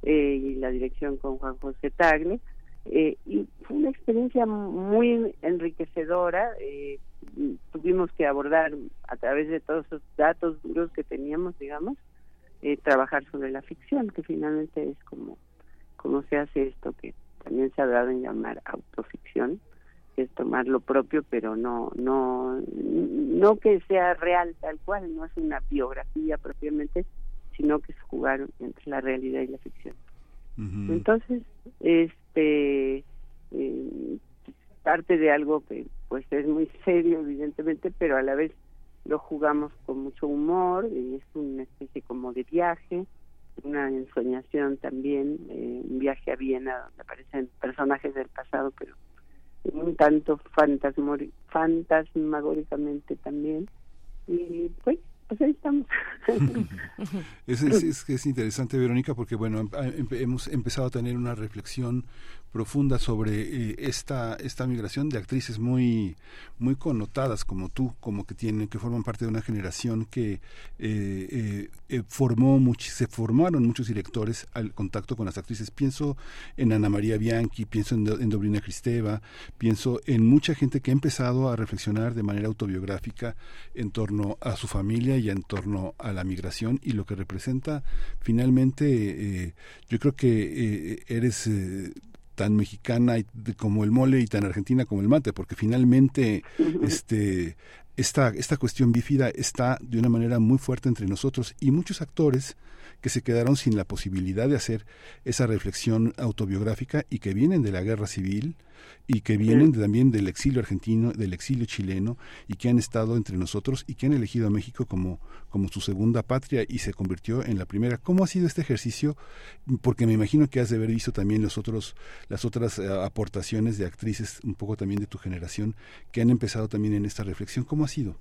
S19: eh, y la dirección con Juan José Tagle. Eh, y fue una experiencia muy enriquecedora. Eh, tuvimos que abordar a través de todos esos datos duros que teníamos, digamos, eh, trabajar sobre la ficción, que finalmente es como, como se hace esto que también se ha dado en llamar autoficción, que es tomar lo propio, pero no, no, no que sea real tal cual, no es una biografía propiamente, sino que es jugar entre la realidad y la ficción. Entonces, este eh, parte de algo que pues es muy serio evidentemente, pero a la vez lo jugamos con mucho humor y es una especie como de viaje, una ensoñación también, eh, un viaje a Viena donde aparecen personajes del pasado, pero un tanto fantasmagóricamente también. Y pues pues ahí estamos.
S17: es, es, es, interesante, Verónica, porque bueno, hemos empezado a tener una reflexión profunda sobre eh, esta esta migración de actrices muy muy connotadas como tú como que tienen que forman parte de una generación que eh, eh, formó se formaron muchos directores al contacto con las actrices. Pienso en Ana María Bianchi pienso en, en Dobrina Cristeva pienso en mucha gente que ha empezado a reflexionar de manera autobiográfica en torno a su familia y en torno a la migración y lo que representa. Finalmente yo creo que eres tan mexicana como el mole y tan argentina como el mate, porque finalmente este esta, esta cuestión bífida está de una manera muy fuerte entre nosotros y muchos actores que se quedaron sin la posibilidad de hacer esa reflexión autobiográfica y que vienen de la guerra civil y que vienen también del exilio argentino, del exilio chileno y que han estado entre nosotros y que han elegido a México como, como su segunda patria y se convirtió en la primera. ¿Cómo ha sido este ejercicio? Porque me imagino que has de haber visto también los otros, las otras eh, aportaciones de actrices un poco también de tu generación que han empezado también en esta reflexión. ¿Cómo ha sido?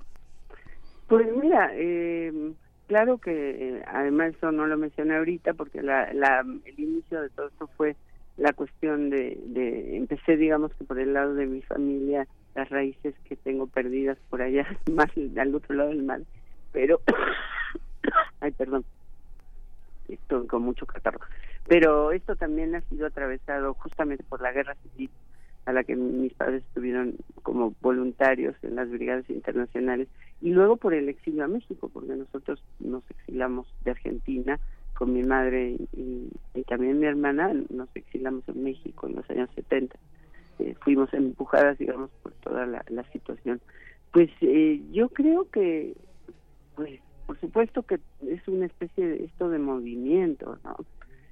S19: Pues mira, eh, claro que eh, además eso no lo mencioné ahorita porque la, la, el inicio de todo esto fue la cuestión de, de, empecé digamos que por el lado de mi familia, las raíces que tengo perdidas por allá, más al otro lado del mar, pero, ay perdón, estoy con mucho catarro, pero esto también ha sido atravesado justamente por la guerra civil a la que mis padres estuvieron como voluntarios en las brigadas internacionales y luego por el exilio a México, porque nosotros nos exilamos de Argentina con mi madre y, también mi hermana, nos exilamos en México en los años 70. Eh, fuimos empujadas, digamos, por toda la, situación. Pues eh, yo creo que, pues, por supuesto que es una especie de esto de movimiento, ¿no?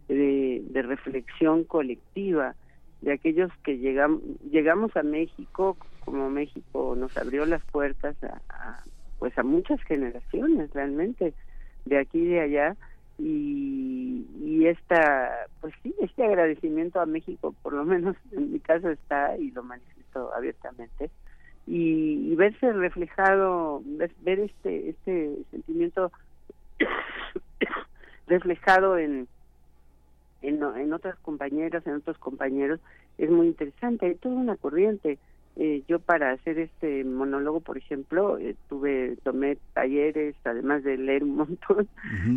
S19: De, de reflexión colectiva de aquellos que llegamos llegamos a México como México nos abrió las puertas a, pues a muchas generaciones realmente de aquí y de allá y, y esta pues sí este agradecimiento a México por lo menos en mi caso está y lo manifiesto abiertamente y, verse reflejado ver este este sentimiento reflejado en en, en otras compañeras, en otros compañeros, es muy interesante. Hay toda una corriente. Eh, yo para hacer este monólogo, por ejemplo, eh, tuve tomé talleres, además de leer un montón,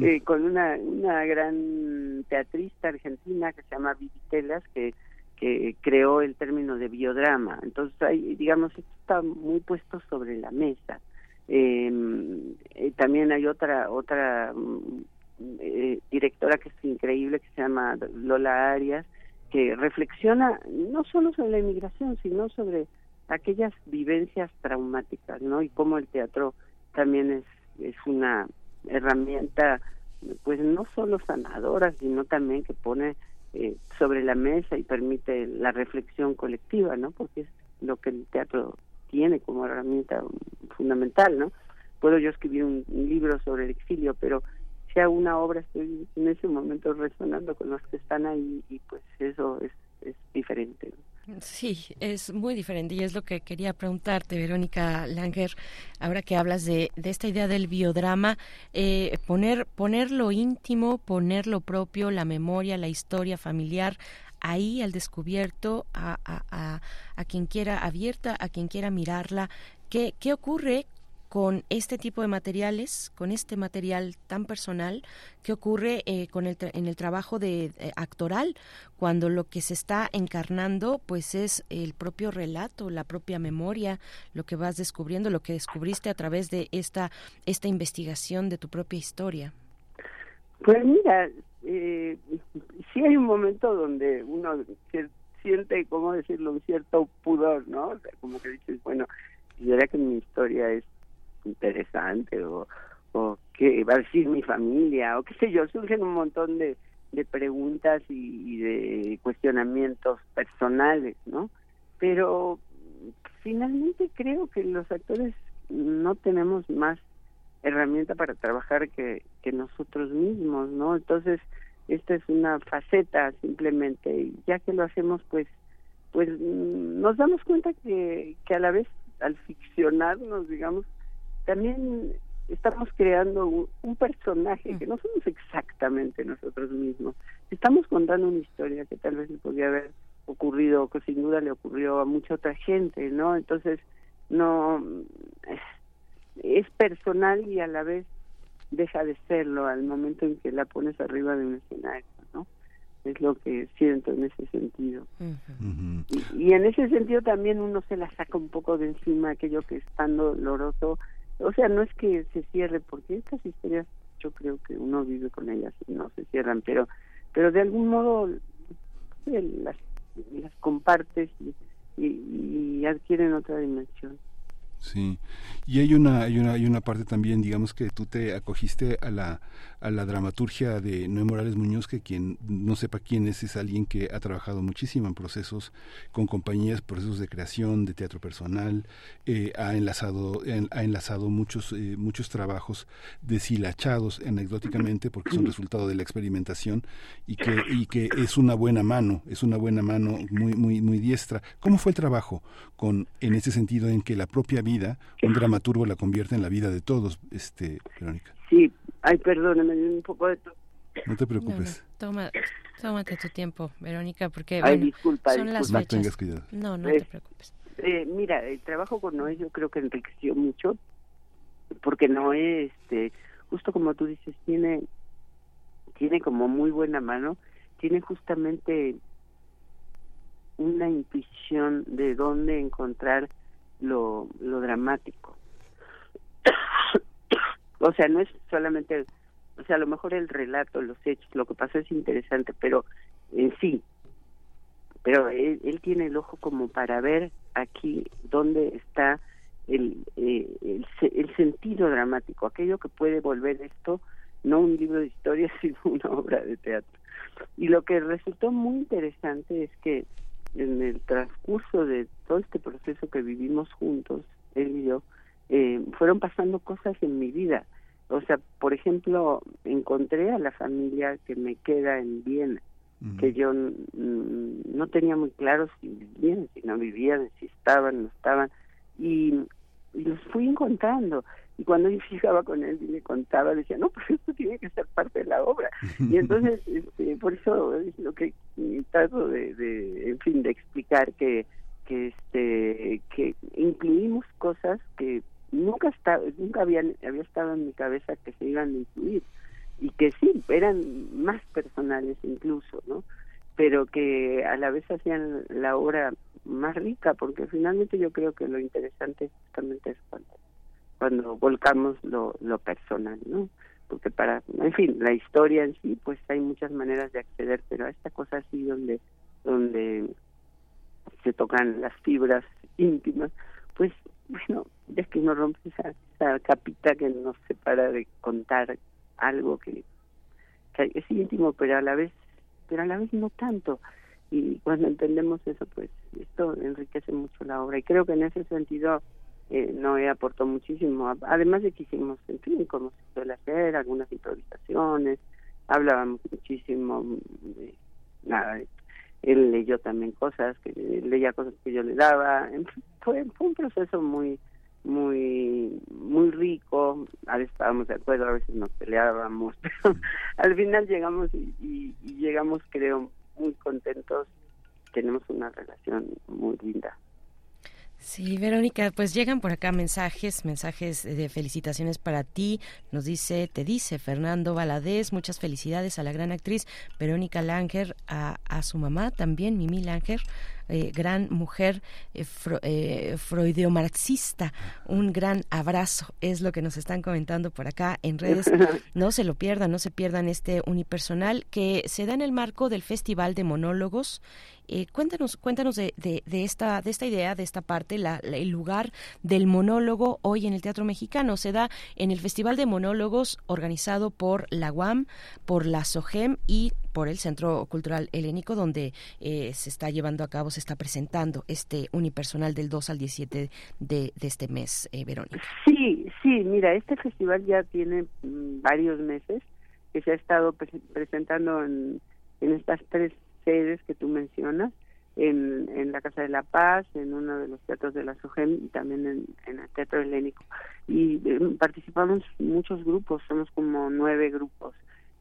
S19: eh, con una una gran teatrista argentina que se llama Vivi Telas, que que creó el término de biodrama. Entonces, hay, digamos, esto está muy puesto sobre la mesa. Em, también hay otra otra eh, directora que es increíble, que se llama Lola Arias, que reflexiona no solo sobre la inmigración, sino sobre aquellas vivencias traumáticas, ¿no? Y cómo el teatro también es, es una herramienta, pues no solo sanadora, sino también que pone eh, sobre la mesa y permite la reflexión colectiva, ¿no? Porque es lo que el teatro tiene como herramienta fundamental, ¿no? Puedo yo escribir un libro sobre el exilio, pero sea una obra, estoy en ese momento resonando con los que están ahí y pues eso es, es diferente.
S1: Sí, es muy diferente y es lo que quería preguntarte, Verónica Langer, ahora que hablas de, de esta idea del biodrama, eh, poner, poner lo íntimo, poner lo propio, la memoria, la historia familiar ahí al descubierto, a, a, a, a quien quiera abierta, a quien quiera mirarla. ¿Qué, ¿Qué ocurre con este tipo de materiales, con este material tan personal que ocurre eh, con el en el trabajo de eh, actoral, cuando lo que se está encarnando, pues es el propio relato, la propia memoria, lo que vas descubriendo, lo que descubriste a través de esta esta investigación de tu propia historia.
S19: Pues mira, eh, sí hay un momento donde uno siente, ¿cómo decirlo?, un cierto pudor, ¿no? Como que dices, bueno, era que mi historia es interesante o, o qué va a decir mi familia o qué sé yo, surgen un montón de, de preguntas y, de cuestionamientos personales, ¿no? Pero finalmente creo que los actores no tenemos más herramienta para trabajar que, que nosotros mismos, ¿no? Entonces, esta es una faceta simplemente, y ya que lo hacemos, pues, pues nos damos cuenta que, que a la vez al ficcionarnos, digamos, también estamos creando un, un personaje que no somos exactamente nosotros mismos. Estamos contando una historia que tal vez le podría haber ocurrido, que sin duda le ocurrió a mucha otra gente, ¿no? Entonces, no es personal y a la vez deja de serlo al momento en que la pones arriba de un escenario, ¿no? Es lo que siento en ese sentido. y, y, en ese sentido también uno se la saca un poco de encima aquello que es tan doloroso. O sea, no es que se cierre, porque estas historias yo creo que uno vive con ellas y no se cierran, pero pero de algún modo las, las compartes y, y adquieren otra dimensión.
S17: Sí, y hay una, hay una, hay una parte también, digamos que tú te acogiste a la, a la dramaturgia de Noé Morales Muñoz, que quien no sepa quién es, es alguien que ha trabajado muchísimo en procesos con compañías, procesos de creación, de teatro personal, eh, ha enlazado, ha enlazado muchos, eh, muchos trabajos deshilachados anecdóticamente porque son resultado de la experimentación y que, y que es una buena mano, es una buena mano muy, muy, muy diestra. ¿Cómo fue el trabajo con, en ese sentido en que la propia vida un dramaturgo la convierte en la vida de todos, este, Verónica.
S19: Sí, ay, perdóname, un poco de
S17: No te preocupes.
S1: Toma, tómate tu tiempo, Verónica, porque
S19: ay,
S1: bueno,
S19: disculpa,
S1: son las
S17: No
S1: fechas.
S17: tengas cuidado.
S1: No, no te preocupes.
S19: Eh, mira, el trabajo con Noé yo creo que enriqueció mucho, porque Noé, este, justo como tú dices, tiene, tiene como muy buena mano, tiene justamente una intuición de dónde encontrar lo, lo dramático. O sea, no es solamente, o sea, a lo mejor el relato, los hechos, lo que pasó es interesante, pero en sí, pero él, tiene el ojo como para ver aquí dónde está el, eh, el, el, sentido dramático, aquello que puede volver esto no un libro de historia, sino una obra de teatro. Y lo que resultó muy interesante es que en el transcurso de todo este proceso que vivimos juntos, él y yo, eh, fueron pasando cosas en mi vida. O sea, por ejemplo, encontré a la familia que me queda en Viena, que yo no tenía muy claro si vivían, si no vivían, si estaban, no estaban, y, y los fui encontrando. Y cuando yo fijaba con él y le contaba decía no pues esto tiene que ser parte de la obra y entonces este, por eso es lo que trato de, de en fin de explicar que que este que incluimos cosas que nunca está, nunca habían había estado en mi cabeza que se iban a incluir y que sí eran más personales incluso no pero que a la vez hacían la obra más rica porque finalmente yo creo que lo interesante justamente es cuando cuando volcamos lo, lo personal, ¿no? Porque para, en fin, la historia en sí, pues hay muchas maneras de acceder, pero a esta cosa así donde, donde se tocan las fibras íntimas, pues bueno, es que uno rompe esa, esa capita que nos separa de contar algo que, que es íntimo, pero a la vez, pero a la vez no tanto. Y cuando entendemos eso, pues esto enriquece mucho la obra. Y creo que en ese sentido eh, Noé aportó muchísimo, además de que hicimos, en fin, como se suele hacer, algunas improvisaciones, hablábamos muchísimo, eh, nada, él leyó también cosas, que leía cosas que yo le daba, fue, fue un proceso muy muy muy rico, a veces estábamos de acuerdo, a veces nos peleábamos, pero al final llegamos y, y, y llegamos creo muy contentos, tenemos una relación muy linda.
S1: Sí, Verónica, pues llegan por acá mensajes, mensajes de felicitaciones para ti. Nos dice, te dice Fernando Valadez, muchas felicidades a la gran actriz Verónica Langer, a, a su mamá también, Mimi Langer, eh, gran mujer eh, fro, eh, freudeomarxista. Un gran abrazo, es lo que nos están comentando por acá en redes. No se lo pierdan, no se pierdan este unipersonal que se da en el marco del Festival de Monólogos. Eh, cuéntanos, cuéntanos de, de, de, esta, de esta idea, de esta parte, la, la, el lugar del monólogo hoy en el Teatro Mexicano. Se da en el Festival de Monólogos organizado por la UAM, por la SOGEM y por el Centro Cultural Helénico, donde eh, se está llevando a cabo, se está presentando este unipersonal del 2 al 17 de, este mes, eh, Verónica.
S19: Sí, sí, mira, este festival ya tiene mm, varios meses que se ha estado pre presentando en, estas tres sedes que tú mencionas en, en la Casa de la Paz, en uno de los teatros de la SOGEM y también en, en el Teatro Helénico. Y eh, participamos muchos grupos, somos como nueve grupos.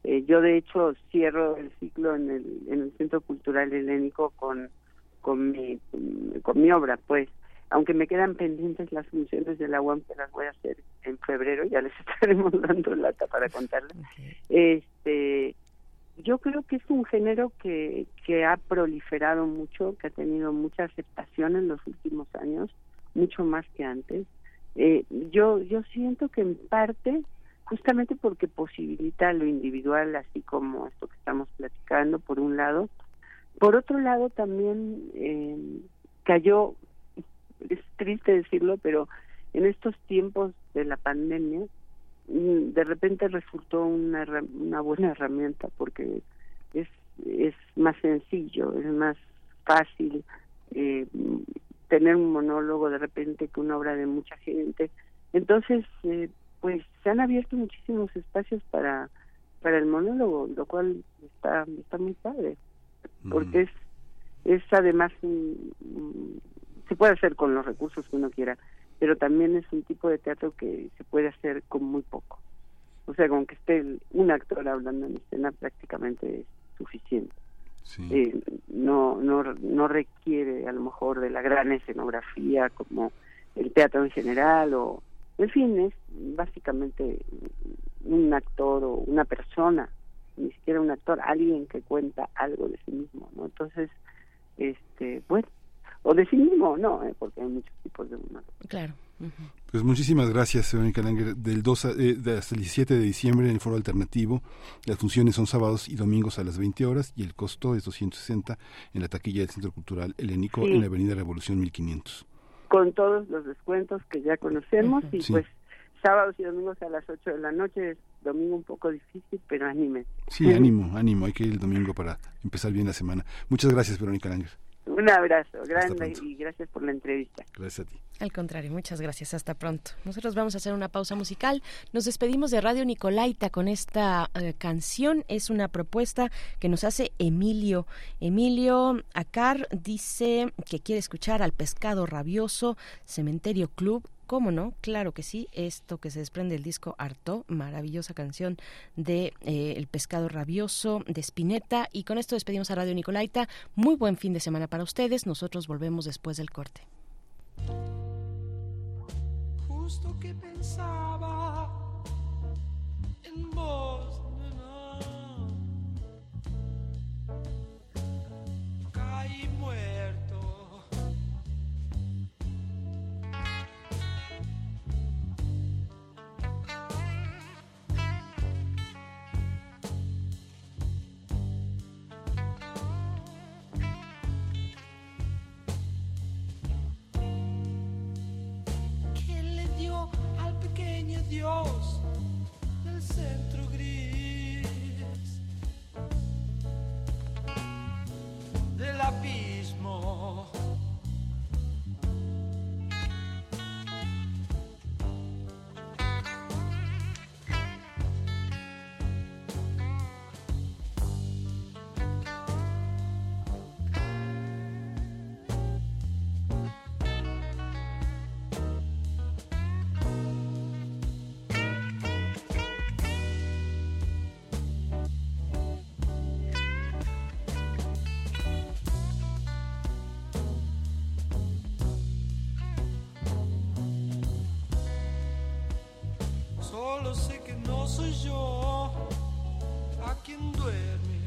S19: Eh, yo de hecho cierro el ciclo en el, en el Centro Cultural Helénico con, con, mi, con mi obra, pues. Aunque me quedan pendientes las funciones de la UAM, que las voy a hacer en febrero, ya les estaremos dando lata para contarles. Este, yo creo que es un género que, que ha proliferado mucho, que ha tenido mucha aceptación en los últimos años, mucho más que antes. Eh, yo, yo siento que en parte, justamente porque posibilita lo individual, así como esto que estamos platicando, por un lado, por otro lado también eh, cayó, es triste decirlo, pero en estos tiempos de la pandemia, mm, de repente resultó una, una buena herramienta porque es, es más sencillo, es más fácil eh, tener un monólogo de repente que una obra de mucha gente. Entonces, eh, pues se han abierto muchísimos espacios para para el monólogo, lo cual está está muy padre, porque es es además se puede hacer con los recursos que uno quiera, pero también es un tipo de teatro que se puede hacer con muy poco. O sea, con que esté un actor hablando en escena prácticamente es suficiente. Eh, no, no, no requiere a lo mejor de la gran escenografía como el teatro en general o en fin es básicamente un actor o una persona ni siquiera un actor alguien que cuenta algo de sí mismo no entonces este bueno o de sí mismo no ¿eh? porque hay muchos tipos de humanos
S1: claro
S17: pues muchísimas gracias, Verónica Langer. Del 2 eh, hasta el 17 de diciembre en el Foro Alternativo, las funciones son sábados y domingos a las 20 horas y el costo es 260 en la taquilla del Centro Cultural Helénico en la Avenida Revolución 1500.
S19: Con todos los descuentos que ya conocemos y pues sábados y domingos a las 8 de la noche, domingo un poco difícil, pero anime.
S17: Sí, ánimo, ánimo, hay que ir el domingo para empezar bien la semana. Muchas gracias, Verónica Langer.
S19: Un abrazo grande y gracias por la entrevista.
S17: Gracias a ti.
S1: Al contrario, muchas gracias. Hasta pronto. Nosotros vamos a hacer una pausa musical. Nos despedimos de Radio Nicolaita con esta eh, canción. Es una propuesta que nos hace Emilio. Emilio Acar dice que quiere escuchar al pescado rabioso, Cementerio Club ¿Cómo no? Claro que sí. Esto que se desprende del disco Arto, maravillosa canción de eh, El pescado rabioso de Spinetta. Y con esto despedimos a Radio Nicolaita. Muy buen fin de semana para ustedes. Nosotros volvemos después del corte.
S20: Justo que pensaba Dios del centro soy yo a quien duerme.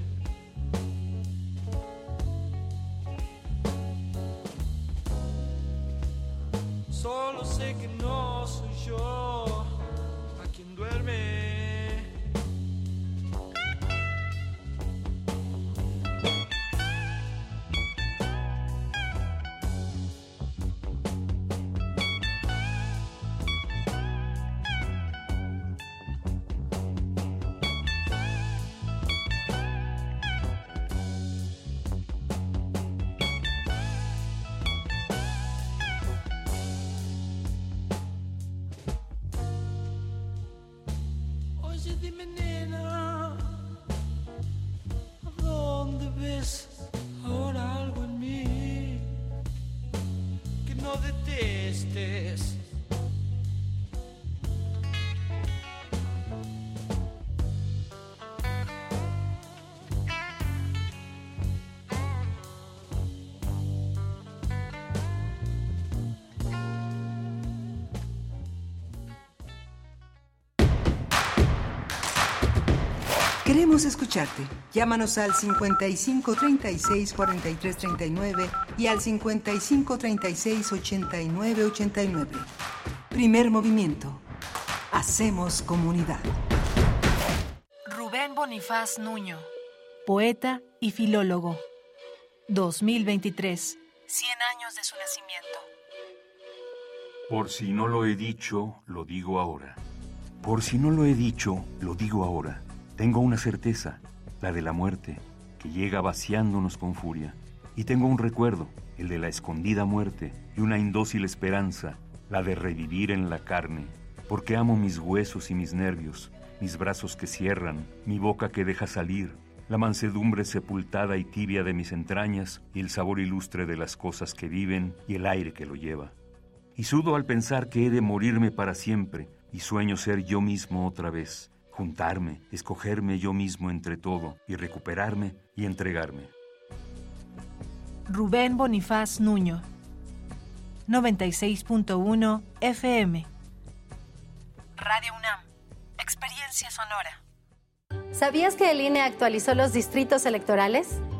S20: Solo sé que no
S7: Queremos escucharte. Llámanos al 55 36 43 39 y al 55 36 89 89. Primer movimiento. Hacemos comunidad.
S14: Rubén Bonifaz Nuño, poeta y filólogo. 2023, 100 años de su nacimiento.
S21: Por si no lo he dicho, lo digo ahora. Por si no lo he dicho, lo digo ahora. Tengo una certeza, la de la muerte, que llega vaciándonos con furia. Y tengo un recuerdo, el de la escondida muerte, y una indócil esperanza, la de revivir en la carne, porque amo mis huesos y mis nervios, mis brazos que cierran, mi boca que deja salir, la mansedumbre sepultada y tibia de mis entrañas y el sabor ilustre de las cosas que viven y el aire que lo lleva. Y sudo al pensar que he de morirme para siempre y sueño ser yo mismo otra vez, juntarme, escogerme yo mismo entre todo y recuperarme y entregarme.
S14: Rubén Bonifaz Nuño, 96.1 FM. Radio UNAM, Experiencia Sonora.
S22: ¿Sabías que el INE actualizó los distritos electorales?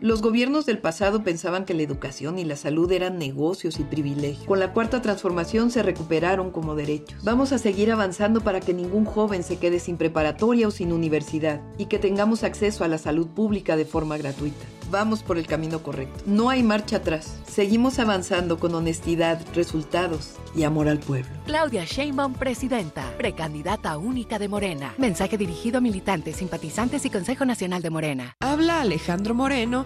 S8: Los gobiernos del pasado pensaban que la educación y la salud eran negocios y privilegios. Con la cuarta transformación se recuperaron como derechos. Vamos a seguir avanzando para que ningún joven se quede sin preparatoria o sin universidad y que tengamos acceso a la salud pública de forma gratuita. Vamos por el camino correcto. No hay marcha atrás. Seguimos avanzando con honestidad, resultados y amor al pueblo.
S5: Claudia Sheinbaum, presidenta, precandidata única de Morena. Mensaje dirigido a militantes, simpatizantes y Consejo Nacional de Morena.
S13: Habla Alejandro Moreno,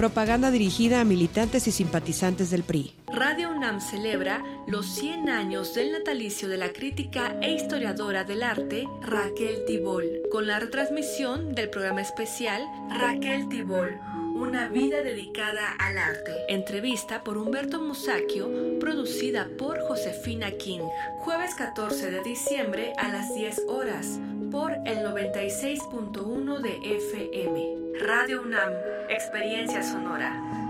S13: Propaganda dirigida a militantes y simpatizantes del PRI.
S14: Radio UNAM celebra los 100 años del natalicio de la crítica e historiadora del arte Raquel Tibol, con la retransmisión del programa especial Raquel Tibol, una vida dedicada al arte. Entrevista por Humberto Musacchio, producida por Josefina King. Jueves 14 de diciembre a las 10 horas por el 96.1 de FM. Radio UNAM, Experiencia Sonora.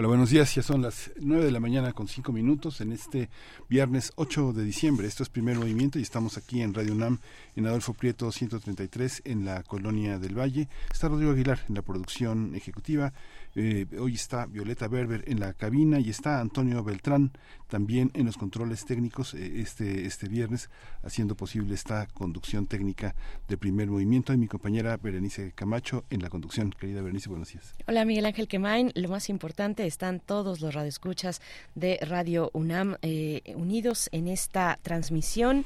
S17: Hola, buenos días. Ya son las 9 de la mañana con 5 minutos en este viernes 8 de diciembre. Esto es Primer Movimiento y estamos aquí en Radio UNAM en Adolfo Prieto 133 en la Colonia del Valle. Está Rodrigo Aguilar en la producción ejecutiva. Eh, hoy está Violeta Berber en la cabina y está Antonio Beltrán también en los controles técnicos eh, este, este viernes haciendo posible esta conducción técnica de primer movimiento y mi compañera Berenice Camacho en la conducción. Querida Berenice, buenos días.
S1: Hola Miguel Ángel Quemain. Lo más importante están todos los radioescuchas de Radio UNAM eh, unidos en esta transmisión,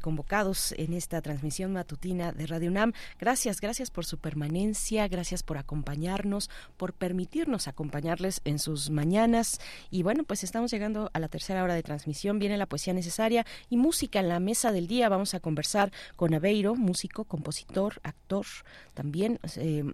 S1: convocados en esta transmisión matutina de Radio UNAM. Gracias, gracias por su permanencia, gracias por acompañarnos, por permitirnos permitirnos acompañarles en sus mañanas. Y bueno, pues estamos llegando a la tercera hora de transmisión. Viene la poesía necesaria y música en la mesa del día. Vamos a conversar con Aveiro, músico, compositor, actor. También eh,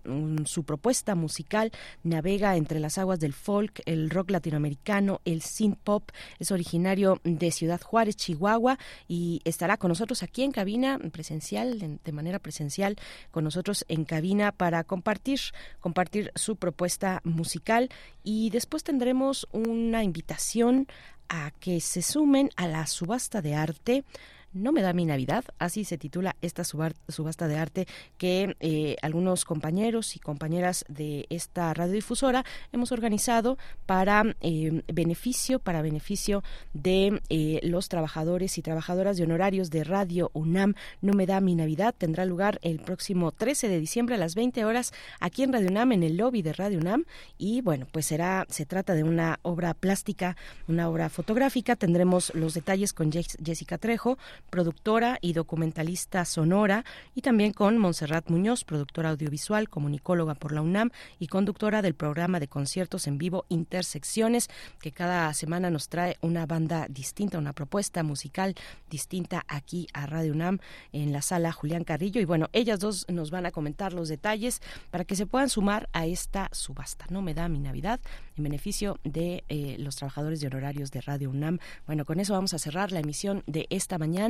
S1: su propuesta musical navega entre las aguas del folk, el rock latinoamericano, el synth pop. Es originario de Ciudad Juárez, Chihuahua, y estará con nosotros aquí en cabina presencial, de manera presencial, con nosotros en cabina para compartir, compartir su propuesta musical y después tendremos una invitación a que se sumen a la subasta de arte no me da mi Navidad, así se titula esta subasta de arte que eh, algunos compañeros y compañeras de esta radiodifusora hemos organizado para eh, beneficio, para beneficio de eh, los trabajadores y trabajadoras de honorarios de Radio UNAM. No me da mi Navidad tendrá lugar el próximo 13 de diciembre a las 20 horas aquí en Radio UNAM, en el lobby de Radio UNAM. Y bueno, pues será, se trata de una obra plástica, una obra fotográfica. Tendremos los detalles con Jessica Trejo, productora y documentalista sonora, y también con Montserrat Muñoz, productora audiovisual, comunicóloga por la UNAM y conductora del programa de conciertos en vivo Intersecciones, que cada semana nos trae una banda distinta, una propuesta musical distinta aquí a Radio UNAM en la sala Julián Carrillo. Y bueno, ellas dos nos van a comentar los detalles para que se puedan sumar a esta subasta. No me da mi Navidad en beneficio de eh, los trabajadores de honorarios de Radio UNAM. Bueno, con eso vamos a cerrar la emisión de esta mañana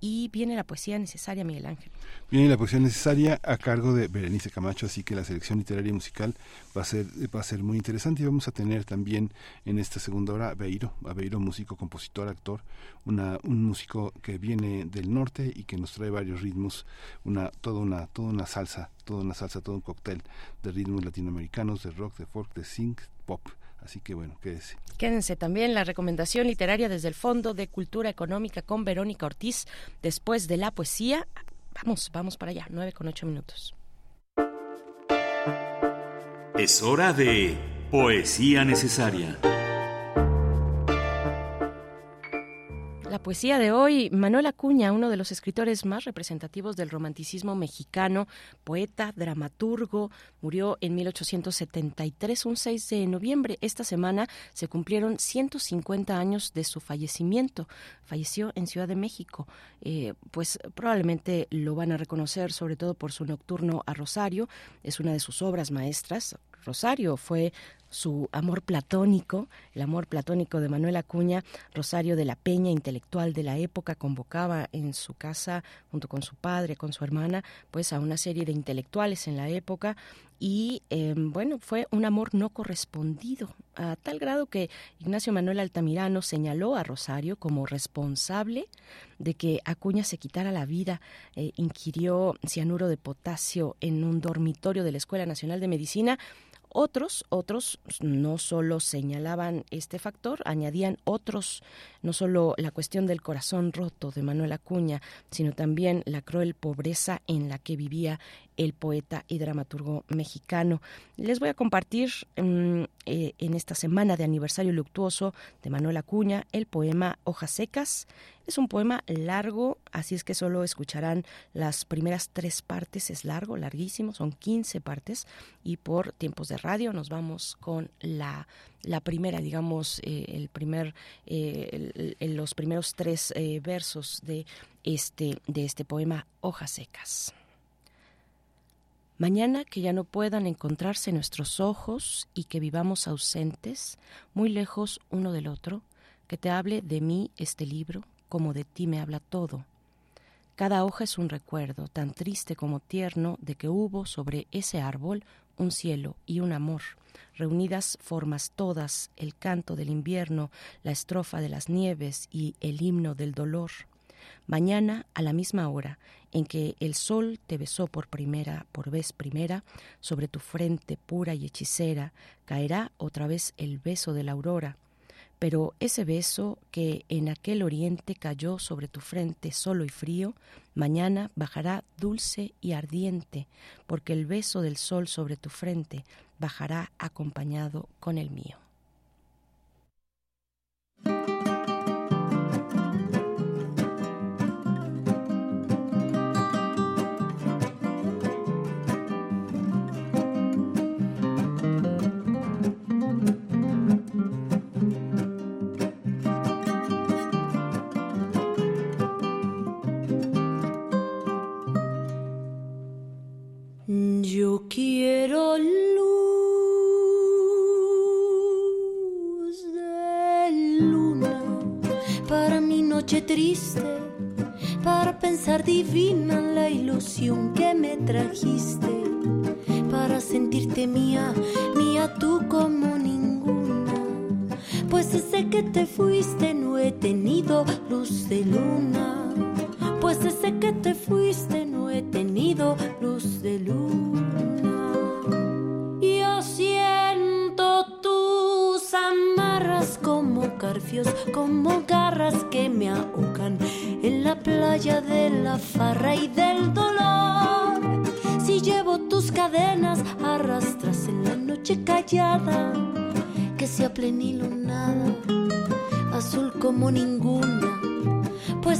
S1: y viene la poesía necesaria, Miguel Ángel.
S17: Viene la poesía necesaria a cargo de Berenice Camacho, así que la selección literaria y musical va a ser, va a ser muy interesante y vamos a tener también en esta segunda hora a Beiro, a Beiro, músico, compositor, actor, una, un músico que viene del norte y que nos trae varios ritmos, una, toda una, toda una salsa, toda una salsa, todo un cóctel de ritmos latinoamericanos, de rock, de folk, de synth, pop. Así que bueno, quédese.
S1: Quédense también la recomendación literaria desde el Fondo de Cultura Económica con Verónica Ortiz después de la poesía. Vamos, vamos para allá, nueve con ocho minutos.
S16: Es hora de poesía necesaria.
S1: La poesía de hoy, Manuel Acuña, uno de los escritores más representativos del romanticismo mexicano, poeta, dramaturgo, murió en 1873, un 6 de noviembre. Esta semana se cumplieron 150 años de su fallecimiento. Falleció en Ciudad de México. Eh, pues probablemente lo van a reconocer sobre todo por su nocturno a Rosario. Es una de sus obras maestras. Rosario fue su amor platónico, el amor platónico de Manuel Acuña, Rosario de la Peña, intelectual de la época, convocaba en su casa, junto con su padre, con su hermana, pues a una serie de intelectuales en la época y em, bueno, fue un amor no correspondido, a tal grado que Ignacio Manuel Altamirano señaló a Rosario como responsable de que Acuña se quitara la vida, eh, inquirió cianuro de potasio en un dormitorio de la Escuela Nacional de Medicina, otros, otros no solo señalaban este factor, añadían otros, no solo la cuestión del corazón roto de Manuel Acuña, sino también la cruel pobreza en la que vivía el poeta y dramaturgo mexicano. Les voy a compartir mm, eh, en esta semana de aniversario luctuoso de Manuel Acuña el poema Hojas Secas. Es un poema largo, así es que solo escucharán las primeras tres partes. Es largo, larguísimo, son 15 partes y por tiempos de radio nos vamos con la, primera, digamos, eh, el primer, eh, los primeros tres versos de este, de este poema Hojas Secas. Mañana que ya no puedan encontrarse nuestros ojos y que vivamos ausentes, muy lejos uno del otro, que te hable de mí este libro, como de ti me habla todo. Cada hoja es un recuerdo, tan triste como tierno, de que hubo sobre ese árbol un cielo y un amor, reunidas formas todas, el canto del invierno, la estrofa de las nieves y el himno del dolor. Mañana, a la misma hora en que el sol te besó por primera, por vez primera, sobre tu frente pura y hechicera, caerá otra vez el beso de la aurora. Pero ese beso que en aquel oriente cayó sobre tu frente solo y frío, mañana bajará dulce y ardiente, porque el beso del sol sobre tu frente bajará acompañado con el mío.
S23: Quiero luz de luna para mi noche triste, para pensar divina la ilusión que me trajiste, para sentirte mía, mía tú como ninguna. Pues desde que te fuiste no he tenido luz de luna. Pues desde que te fuiste no he tenido luz de luna. Yo siento tus amarras como carfios, como garras que me ahogan en la playa de la farra y del dolor. Si llevo tus cadenas, arrastras en la noche callada, que sea plenilunada, azul como ninguna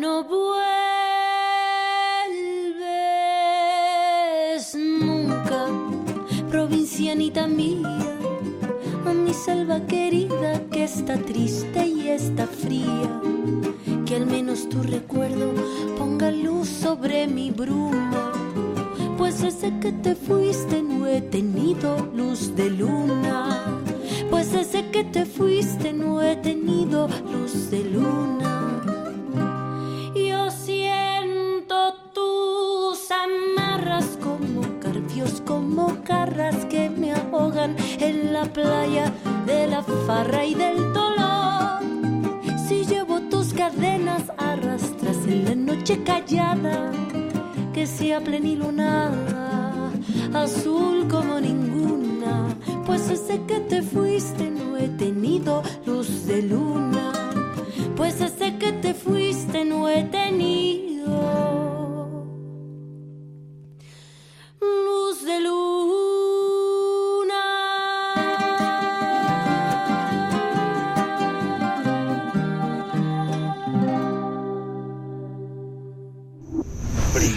S23: No vuelves nunca, provincianita mía, a mi selva querida que está triste y está fría, que al menos tu recuerdo ponga luz sobre mi bruma. Pues desde que te fuiste no he tenido luz de luna. Pues desde que te fuiste no he tenido luz de luna. Como garras que me ahogan en la playa de la farra y del dolor. Si llevo tus cadenas arrastras en la noche callada, que sea plenilunada, azul como ninguna. Pues desde que te fuiste no he tenido luz de luna. Pues desde que te fuiste no he tenido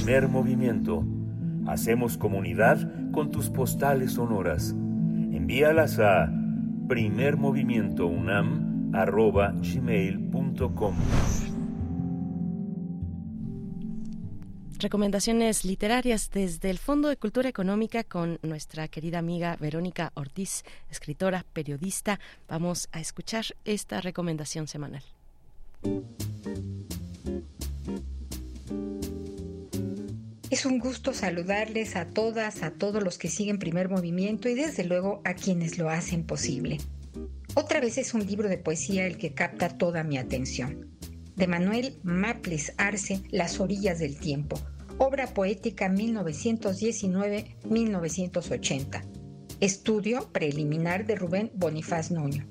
S4: Primer movimiento. Hacemos comunidad con tus postales sonoras. Envíalas a primermovimientounam.gmail.com
S1: Recomendaciones literarias desde el Fondo de Cultura Económica con nuestra querida amiga Verónica Ortiz, escritora, periodista. Vamos a escuchar esta recomendación semanal.
S24: Es un gusto saludarles a todas, a todos los que siguen primer movimiento y desde luego a quienes lo hacen posible. Otra vez es un libro de poesía el que capta toda mi atención de Manuel Maples Arce, Las orillas del tiempo, obra poética 1919-1980. Estudio preliminar de Rubén Bonifaz Nuño.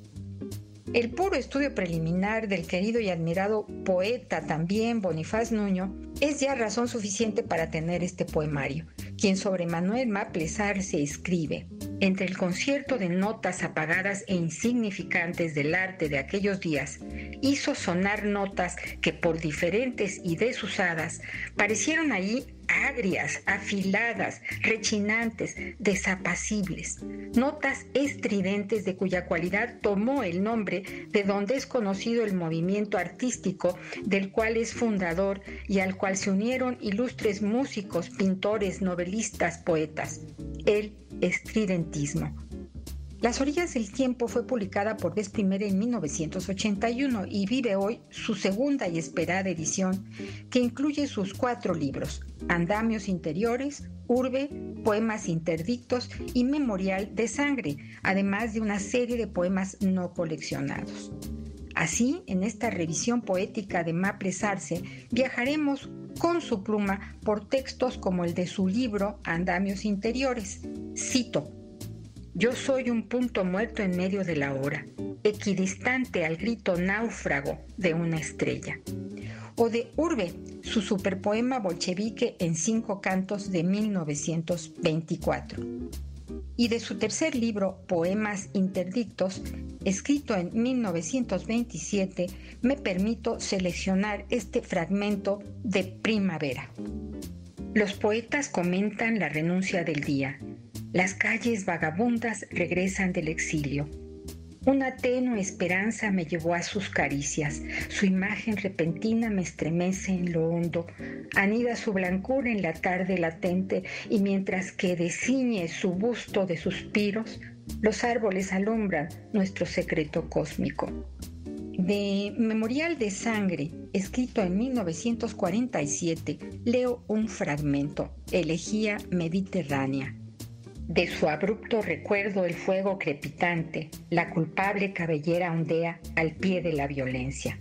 S24: El puro estudio preliminar del querido y admirado poeta también Bonifaz Nuño es ya razón suficiente para tener este poemario, quien sobre Manuel Maplesar se escribe. Entre el concierto de notas apagadas e insignificantes del arte de aquellos días, hizo sonar notas que por diferentes y desusadas parecieron allí agrias, afiladas, rechinantes, desapacibles, notas estridentes de cuya cualidad tomó el nombre de donde es conocido el movimiento artístico del cual es fundador y al cual se unieron ilustres músicos, pintores, novelistas, poetas, el estridentismo. Las orillas del tiempo fue publicada por vez primera en 1981 y vive hoy su segunda y esperada edición, que incluye sus cuatro libros, Andamios Interiores, Urbe, Poemas Interdictos y Memorial de Sangre, además de una serie de poemas no coleccionados. Así, en esta revisión poética de Maples Arce, viajaremos con su pluma por textos como el de su libro Andamios Interiores. Cito, yo soy un punto muerto en medio de la hora, equidistante al grito náufrago de una estrella. O de Urbe, su superpoema bolchevique en cinco cantos de 1924. Y de su tercer libro, Poemas Interdictos, escrito en 1927, me permito seleccionar este fragmento de Primavera. Los poetas comentan la renuncia del día, las calles vagabundas regresan del exilio. Una tenue esperanza me llevó a sus caricias. Su imagen repentina me estremece en lo hondo. Anida su blancura en la tarde latente y mientras que desciñe su busto de suspiros, los árboles alumbran nuestro secreto cósmico. De Memorial de Sangre, escrito en 1947, leo un fragmento, Elegía Mediterránea. De su abrupto recuerdo el fuego crepitante, la culpable cabellera ondea al pie de la violencia.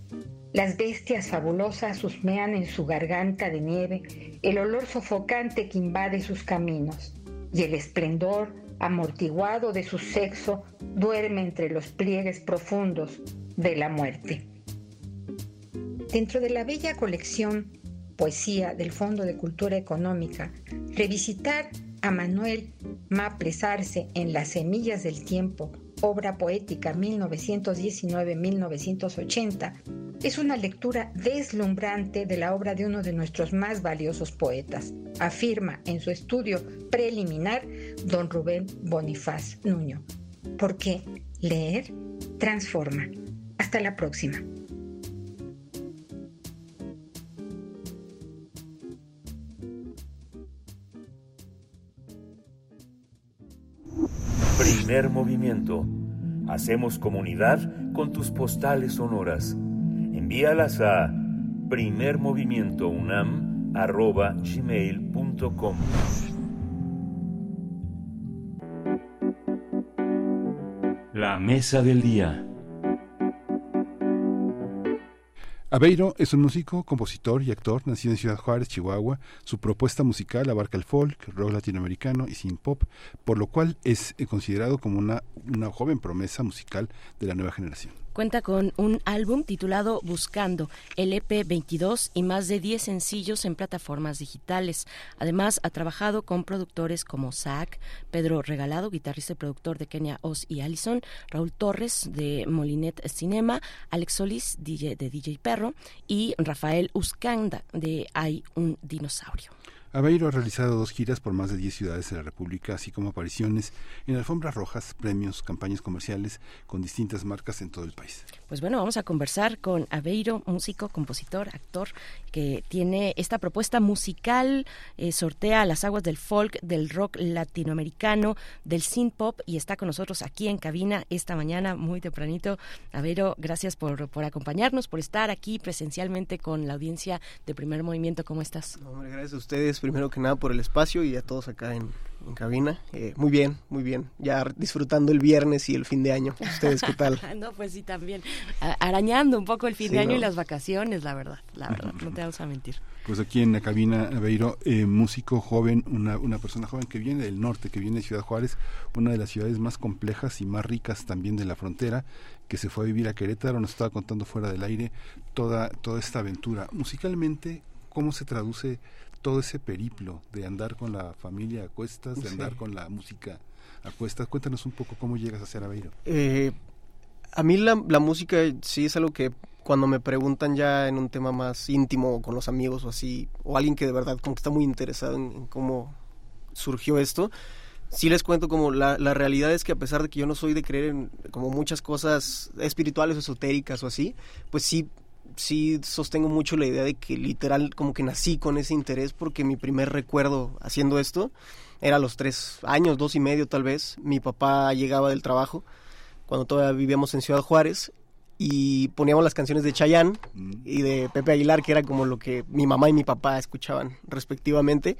S24: Las bestias fabulosas husmean en su garganta de nieve el olor sofocante que invade sus caminos, y el esplendor amortiguado de su sexo duerme entre los pliegues profundos de la muerte. Dentro de la bella colección Poesía del Fondo de Cultura Económica, revisitar a Manuel Maples Arce en Las Semillas del Tiempo, obra poética 1919-1980, es una lectura deslumbrante de la obra de uno de nuestros más valiosos poetas, afirma en su estudio preliminar don Rubén Bonifaz Nuño. Porque leer transforma. Hasta la próxima.
S4: Primer movimiento. Hacemos comunidad con tus postales sonoras. Envíalas a primermovimientounam.gmail.com La mesa del día.
S17: Aveiro es un músico, compositor y actor nacido en Ciudad Juárez, Chihuahua. Su propuesta musical abarca el folk, rock latinoamericano y synth pop, por lo cual es considerado como una, una joven promesa musical de la nueva generación.
S1: Cuenta con un álbum titulado Buscando, el EP 22 y más de 10 sencillos en plataformas digitales. Además, ha trabajado con productores como Zach, Pedro Regalado, guitarrista y productor de Kenia Oz y Allison, Raúl Torres de Molinet Cinema, Alex Solís DJ de DJ Perro y Rafael Uscanda de Hay un dinosaurio.
S17: Aveiro ha realizado dos giras por más de 10 ciudades de la República, así como apariciones en alfombras rojas, premios, campañas comerciales con distintas marcas en todo el país.
S1: Pues bueno, vamos a conversar con Aveiro, músico, compositor, actor, que tiene esta propuesta musical, eh, sortea las aguas del folk, del rock latinoamericano, del synth pop y está con nosotros aquí en cabina esta mañana muy tempranito. Aveiro, gracias por, por acompañarnos, por estar aquí presencialmente con la audiencia de Primer Movimiento. ¿Cómo estás?
S25: hombre, gracias a ustedes primero que nada por el espacio y a todos acá en, en cabina. Eh, muy bien, muy bien. Ya disfrutando el viernes y el fin de año. ¿Ustedes qué tal?
S1: no, pues sí, también. arañando un poco el fin
S25: Sí,
S1: de año
S25: ¿no?
S1: y las vacaciones, la verdad, la verdad, no te vamos a mentir.
S17: Pues aquí en la cabina, Aveiro, eh, músico joven, una, una persona joven que viene del norte, que viene de Ciudad Juárez, una de las ciudades más complejas y más ricas también de la frontera, que se fue a vivir a Querétaro, nos estaba contando fuera del aire toda, toda esta aventura. Musicalmente, ¿cómo se traduce todo ese periplo de andar con la familia a cuestas, de
S25: Sí.
S17: andar con la música a cuestas? Cuéntanos un poco cómo llegas a ser Aveiro.
S25: Eh, a mí la, la música sí es algo que cuando me preguntan ya en un tema más íntimo con los amigos o así, o alguien que de verdad como que está muy interesado en, en cómo surgió esto, sí les cuento como la, la realidad es que a pesar de que yo no soy de creer en como muchas cosas espirituales o esotéricas o así, pues sí sí sostengo mucho la idea de que literal como que nací con ese interés porque mi primer recuerdo haciendo esto era a los tres años, dos y medio tal vez. Mi papá llegaba del trabajo cuando todavía vivíamos en Ciudad Juárez y poníamos las canciones de Chayanne y de Pepe Aguilar, que era como lo que mi mamá y mi papá escuchaban respectivamente.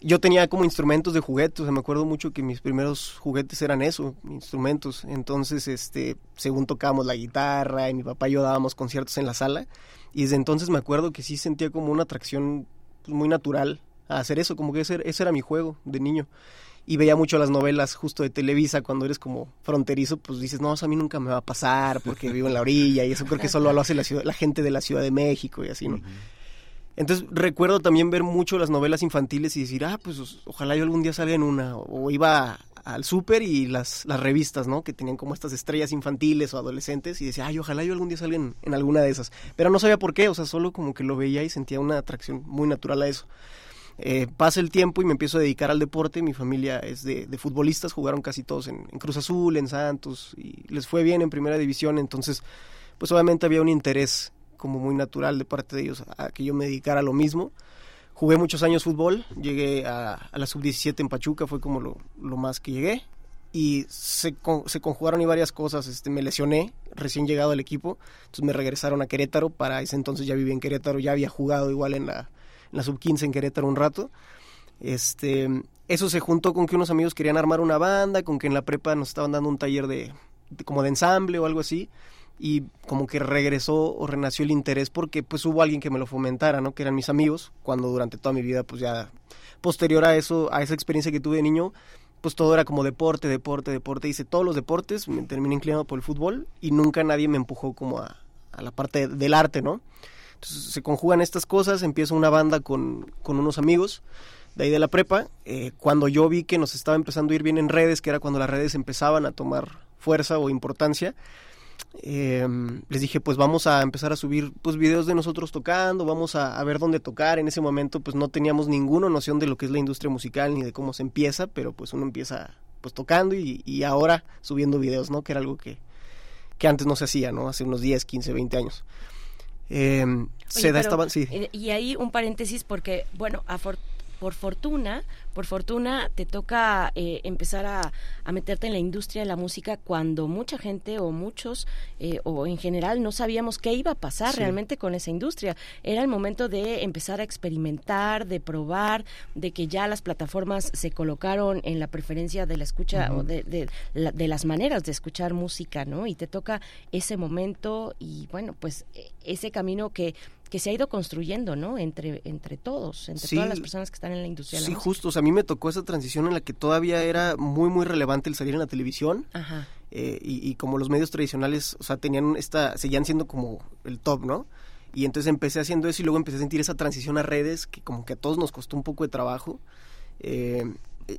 S25: Yo tenía como instrumentos de juguetes, me acuerdo mucho que mis primeros juguetes eran eso, instrumentos. Entonces, este, según tocábamos la guitarra y mi papá y yo dábamos conciertos en la sala, y desde entonces me acuerdo que sí sentía como una atracción pues, muy natural a hacer eso, como que ese, ese era mi juego de niño y veía mucho las novelas justo de Televisa cuando eres como fronterizo, pues dices, no, eso a mí nunca me va a pasar porque vivo en la orilla y eso creo que solo lo hace la, ciudad, la gente de la Ciudad de México y así, ¿no? Entonces recuerdo también ver mucho las novelas infantiles y decir, ah, pues ojalá yo algún día salga en una. O iba al súper y las, las revistas, ¿no? Que tenían como estas estrellas infantiles o adolescentes y decía, ay, ojalá yo algún día salga en, en alguna de esas. Pero no sabía por qué, o sea, solo como que lo veía y sentía una atracción muy natural a eso. Eh, pasa el tiempo y me empiezo a dedicar al deporte. Mi familia es de, de futbolistas, jugaron casi todos en, en, Cruz Azul, en Santos, y les fue bien en primera división. Entonces, pues obviamente había un interés como muy natural de parte de ellos a, que yo me dedicara a lo mismo. Jugué muchos años fútbol, llegué a, a la sub-17 en Pachuca, fue como lo, más que llegué. Y se, con, se conjugaron y varias cosas. Este, me lesioné recién llegado al equipo, entonces me regresaron a Querétaro. Para ese entonces ya vivía en Querétaro, ya había jugado igual en la, en la sub-15 en Querétaro un rato. Este, eso se juntó con que unos amigos querían armar una banda, con que en la prepa nos estaban dando un taller de como de ensamble o algo así y como que regresó o renació el interés porque pues hubo alguien que me lo fomentara, ¿no? Que eran mis amigos, cuando durante toda mi vida pues ya posterior a eso, a esa experiencia que tuve de niño, pues todo era como deporte, deporte, deporte, hice todos los deportes, me terminé inclinado por el fútbol y nunca nadie me empujó como a, a la parte del arte, ¿no? Entonces se conjugan estas cosas, empiezo una banda con, con unos amigos de ahí de la prepa, eh, cuando yo vi que nos estaba empezando a ir bien en redes, que era cuando las redes empezaban a tomar fuerza o importancia, eh, les dije pues vamos a empezar a subir pues videos de nosotros tocando, vamos a, a, ver dónde tocar, en ese momento pues no teníamos ninguna noción de lo que es la industria musical ni de cómo se empieza, pero pues uno empieza pues tocando y, y ahora subiendo videos, ¿no? Que era algo que, que antes no se hacía, ¿no? Hace unos 10, 15, 20 años. Eh,
S1: Oye,
S25: se da
S1: pero,
S25: esta, sí.
S1: Y ahí un paréntesis porque, bueno, por fortuna, por fortuna te toca eh, empezar a, a, meterte en la industria de la música cuando mucha gente o muchos eh, o en general no sabíamos qué iba a pasar sí. realmente con esa industria. Era el momento de empezar a experimentar, de probar, de que ya las plataformas se colocaron en la preferencia de la escucha uh -huh. o de, de, de, de, las maneras de escuchar música, ¿no? Y te toca ese momento y bueno, pues ese camino que que se ha ido construyendo, ¿no? Entre, entre todos, entre sí, todas las personas que están en la industria.
S25: Sí,
S1: la
S25: justo. A mí me tocó esa transición en la que todavía era muy, muy relevante el salir en la televisión.
S1: Ajá.
S25: Eh, y, y, como los medios tradicionales, o sea, tenían esta, seguían siendo como el top, ¿no? Y entonces empecé haciendo eso y luego empecé a sentir esa transición a redes que como que a todos nos costó un poco de trabajo. Eh,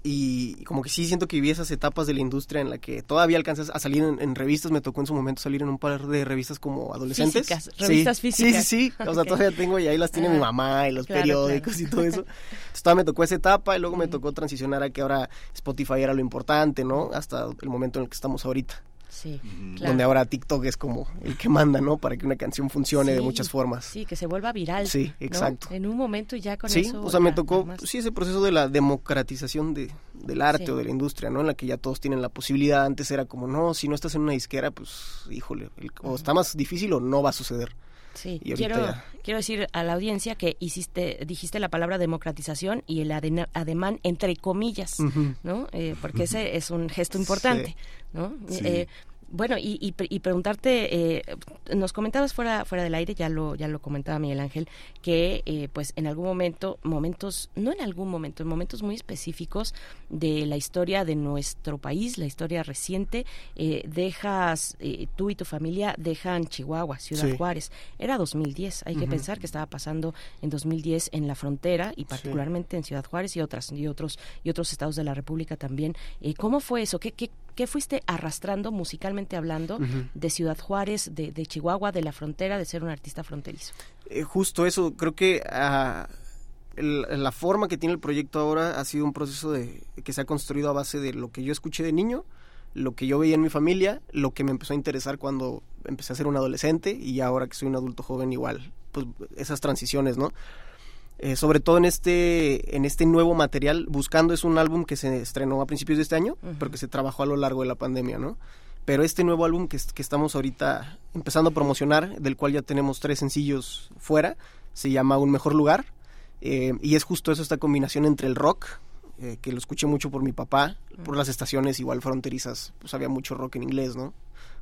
S25: y como que sí siento que viví esas etapas de la industria en la que todavía alcanzas a salir en, revistas, me tocó en su momento salir en un par de revistas como adolescentes.
S1: Físicas, revistas físicas.
S25: Sí, sí, sí, o sea, todavía tengo y ahí las tiene mi ah, mamá y los periódicos y todo eso. Entonces todavía me tocó esa etapa y luego me tocó transicionar a que ahora Spotify era lo importante, ¿no? Hasta el momento en el que estamos ahorita.
S1: Sí,
S25: Donde ahora TikTok es como el que manda, ¿no? Para que una canción funcione de muchas formas.
S1: Sí, que se vuelva viral.
S25: Sí, exacto.
S1: En un momento ya con
S25: sí,
S1: eso. Sí,
S25: o sea, me tocó, sí, ese proceso de la democratización de, del arte o de la industria, ¿no? En la que ya todos tienen la posibilidad. Antes era como, no, si no estás en una disquera, pues, híjole, o está más difícil o no va a suceder.
S1: Sí, quiero, quiero decir a la audiencia que hiciste, dijiste la palabra democratización y el ademán entre comillas, ¿no? Eh, porque ese es un gesto importante, ¿no? Eh, bueno, y, y, preguntarte, eh, nos comentabas fuera fuera del aire, ya lo ya lo comentaba Miguel Ángel, que eh, pues en algún momento, momentos, no en algún momento, en momentos muy específicos de la historia de nuestro país, la historia reciente, eh, dejas, tú y tu familia dejan Chihuahua, Ciudad Juárez. Era 2010, hay que pensar que estaba pasando en 2010 en la frontera y particularmente en Ciudad Juárez y otras y otros y otros estados de la República también. ¿Cómo fue eso? ¿Qué, qué, qué fuiste arrastrando musicalmente? hablando, de Ciudad Juárez, de, Chihuahua, de la frontera, de ser un artista fronterizo.
S25: Eh, justo eso, creo que ah, la forma que tiene el proyecto ahora ha sido un proceso de que se ha construido a base de lo que yo escuché de niño, lo que yo veía en mi familia, lo que me empezó a interesar cuando empecé a ser un adolescente y ahora que soy un adulto joven igual, pues esas transiciones, ¿no? Eh, sobre todo en este, en este nuevo material. Buscando es un álbum que se estrenó a principios de este año, porque se trabajó a lo largo de la pandemia, ¿no? Pero este nuevo álbum que, que, estamos ahorita empezando a promocionar, del cual ya tenemos tres sencillos fuera, se llama Un Mejor Lugar. Eh, y es justo eso, esta combinación entre el rock, eh, que lo escuché mucho por mi papá, por las estaciones igual fronterizas, pues había mucho rock en inglés, ¿no?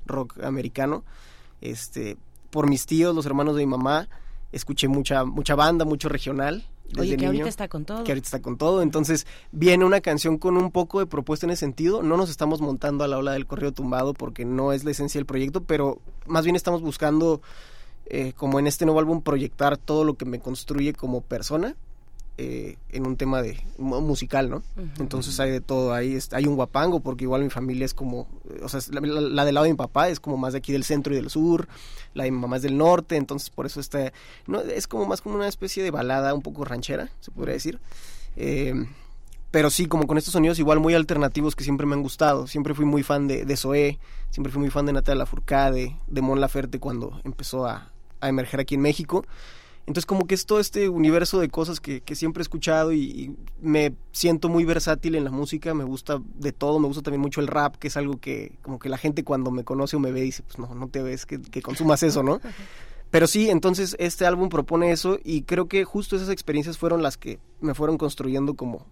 S25: Rock americano. Este, por mis tíos, los hermanos de mi mamá, escuché mucha, mucha banda, mucho regional.
S1: Oye, que ahorita está con todo.
S25: Que ahorita está con todo. Entonces, viene una canción con un poco de propuesta en ese sentido. No nos estamos montando a la ola del correo tumbado porque no es la esencia del proyecto, pero más bien estamos buscando, eh, como en este nuevo álbum, proyectar todo lo que me construye como persona eh, en un tema de musical, ¿no? Entonces hay de todo, hay, hay un guapango, porque igual mi familia es como, o sea, la, del lado de mi papá es como más de aquí del centro y del sur, la de mi mamá es del norte, entonces por eso está, no, es como más como una especie de balada un poco ranchera, se podría decir. Eh, pero sí, como con estos sonidos igual muy alternativos que siempre me han gustado. Siempre fui muy fan de, de Zoé, siempre fui muy fan de Natalia Lafourcade, de Mon Laferte cuando empezó a, a emerger aquí en México. Entonces como que es todo este universo de cosas que, siempre he escuchado y, me siento muy versátil en la música, me gusta de todo, me gusta también mucho el rap, que es algo que como que la gente cuando me conoce o me ve dice, pues no, no te ves que, consumas eso, ¿no? Pero sí, entonces este álbum propone eso y creo que justo esas experiencias fueron las que me fueron construyendo como,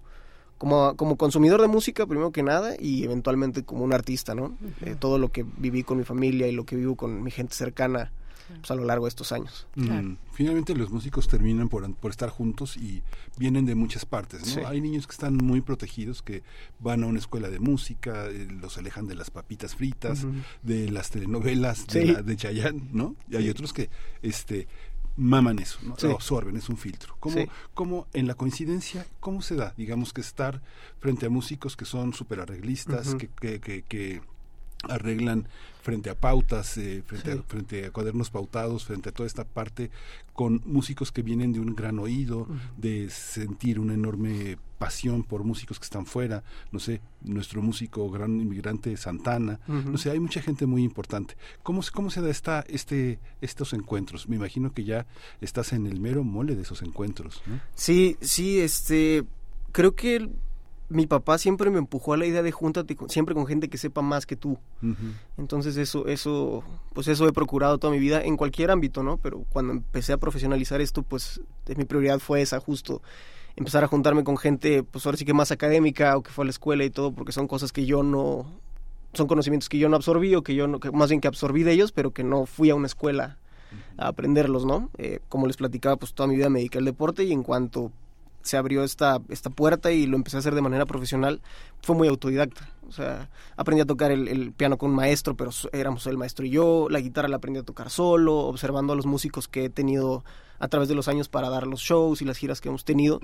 S25: como, como consumidor de música, primero que nada, y eventualmente como un artista, ¿no? Eh, todo lo que viví con mi familia y lo que vivo con mi gente cercana pues, a lo largo de estos años.
S17: Mm, finalmente los músicos terminan por, por, estar juntos y vienen de muchas partes. ¿no? Hay niños que están muy protegidos, que van a una escuela de música, eh, los alejan de las papitas fritas, de las telenovelas, de, de Chayanne, ¿no? Y hay otros que este maman eso, ¿no? lo absorben, es un filtro. ¿Cómo, ¿Cómo, en la coincidencia, cómo se da? Digamos que estar frente a músicos que son súper arreglistas, que, que, que, que arreglan frente a pautas, eh, frente, a, frente a cuadernos pautados, frente a toda esta parte, con músicos que vienen de un gran oído, de sentir una enorme pasión por músicos que están fuera, no sé, nuestro músico gran inmigrante Santana, no sé, hay mucha gente muy importante. ¿Cómo, cómo se da esta, este, estos encuentros? Me imagino que ya estás en el mero mole de esos encuentros, ¿no?
S25: Sí, sí, este, creo que mi papá siempre me empujó a la idea de júntate siempre con gente que sepa más que tú. Entonces eso, eso, pues eso he procurado toda mi vida en cualquier ámbito, ¿no? Pero cuando empecé a profesionalizar esto, pues mi prioridad fue esa, justo empezar a juntarme con gente, pues ahora sí que más académica o que fue a la escuela y todo, porque son cosas que yo no, son conocimientos que yo no absorbí o que yo no, que más bien que absorbí de ellos, pero que no fui a una escuela a aprenderlos, ¿no? Eh, como les platicaba, pues toda mi vida me dediqué al deporte y en cuanto se abrió esta, esta puerta y lo empecé a hacer de manera profesional, fue muy autodidacta. O sea, aprendí a tocar el, piano con un maestro, pero éramos el maestro y yo. La guitarra la aprendí a tocar solo, observando a los músicos que he tenido a través de los años para dar los shows y las giras que hemos tenido.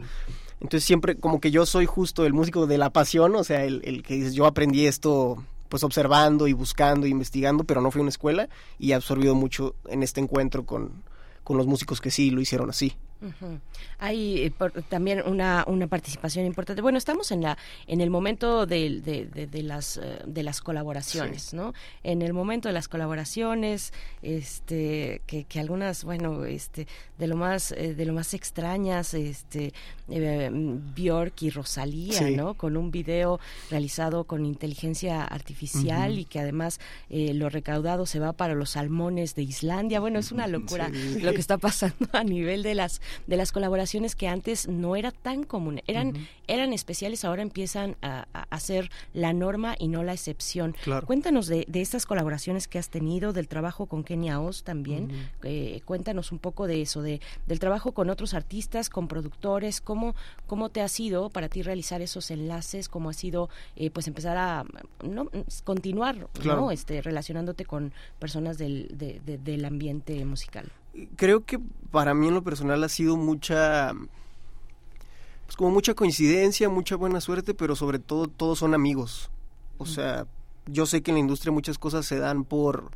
S25: Entonces siempre como que yo soy justo el músico de la pasión, o sea, el, el que dices, yo aprendí esto pues observando y buscando e investigando, pero no fui a una escuela y he absorbido mucho en este encuentro con, con los músicos que sí lo hicieron así.
S1: Ujú. Hay eh, por- también una, una participación importante. Bueno, estamos en la en el momento de, de- de- de las eh, de las colaboraciones, ¿no? En el momento de las colaboraciones, este que, que algunas, bueno, este de lo más eh, de lo más extrañas, este eh, Bjork y Rosalía,
S26: Sí.
S1: ¿no? Con un video realizado con inteligencia artificial y que además eh, lo recaudado se va para los salmones de Islandia. Bueno, es una locura
S26: Sí.
S1: lo que está pasando a nivel de las de las colaboraciones que antes no era tan común. Eran eran especiales, ahora empiezan a, ser la norma y no la excepción.
S26: Claro.
S1: Cuéntanos de, de estas colaboraciones que has tenido, del trabajo con Kenia Oz también. Eh, cuéntanos un poco de eso, de del trabajo con otros artistas, con productores, cómo cómo te ha sido para ti realizar esos enlaces, cómo ha sido eh, pues empezar a no continuar,
S25: Claro.
S1: ¿no? Este relacionándote con personas del de- de- del ambiente musical.
S25: Creo que para mí en lo personal ha sido mucha pues como mucha coincidencia, mucha buena suerte, pero sobre todo todos son amigos. O sea, yo sé que en la industria muchas cosas se dan por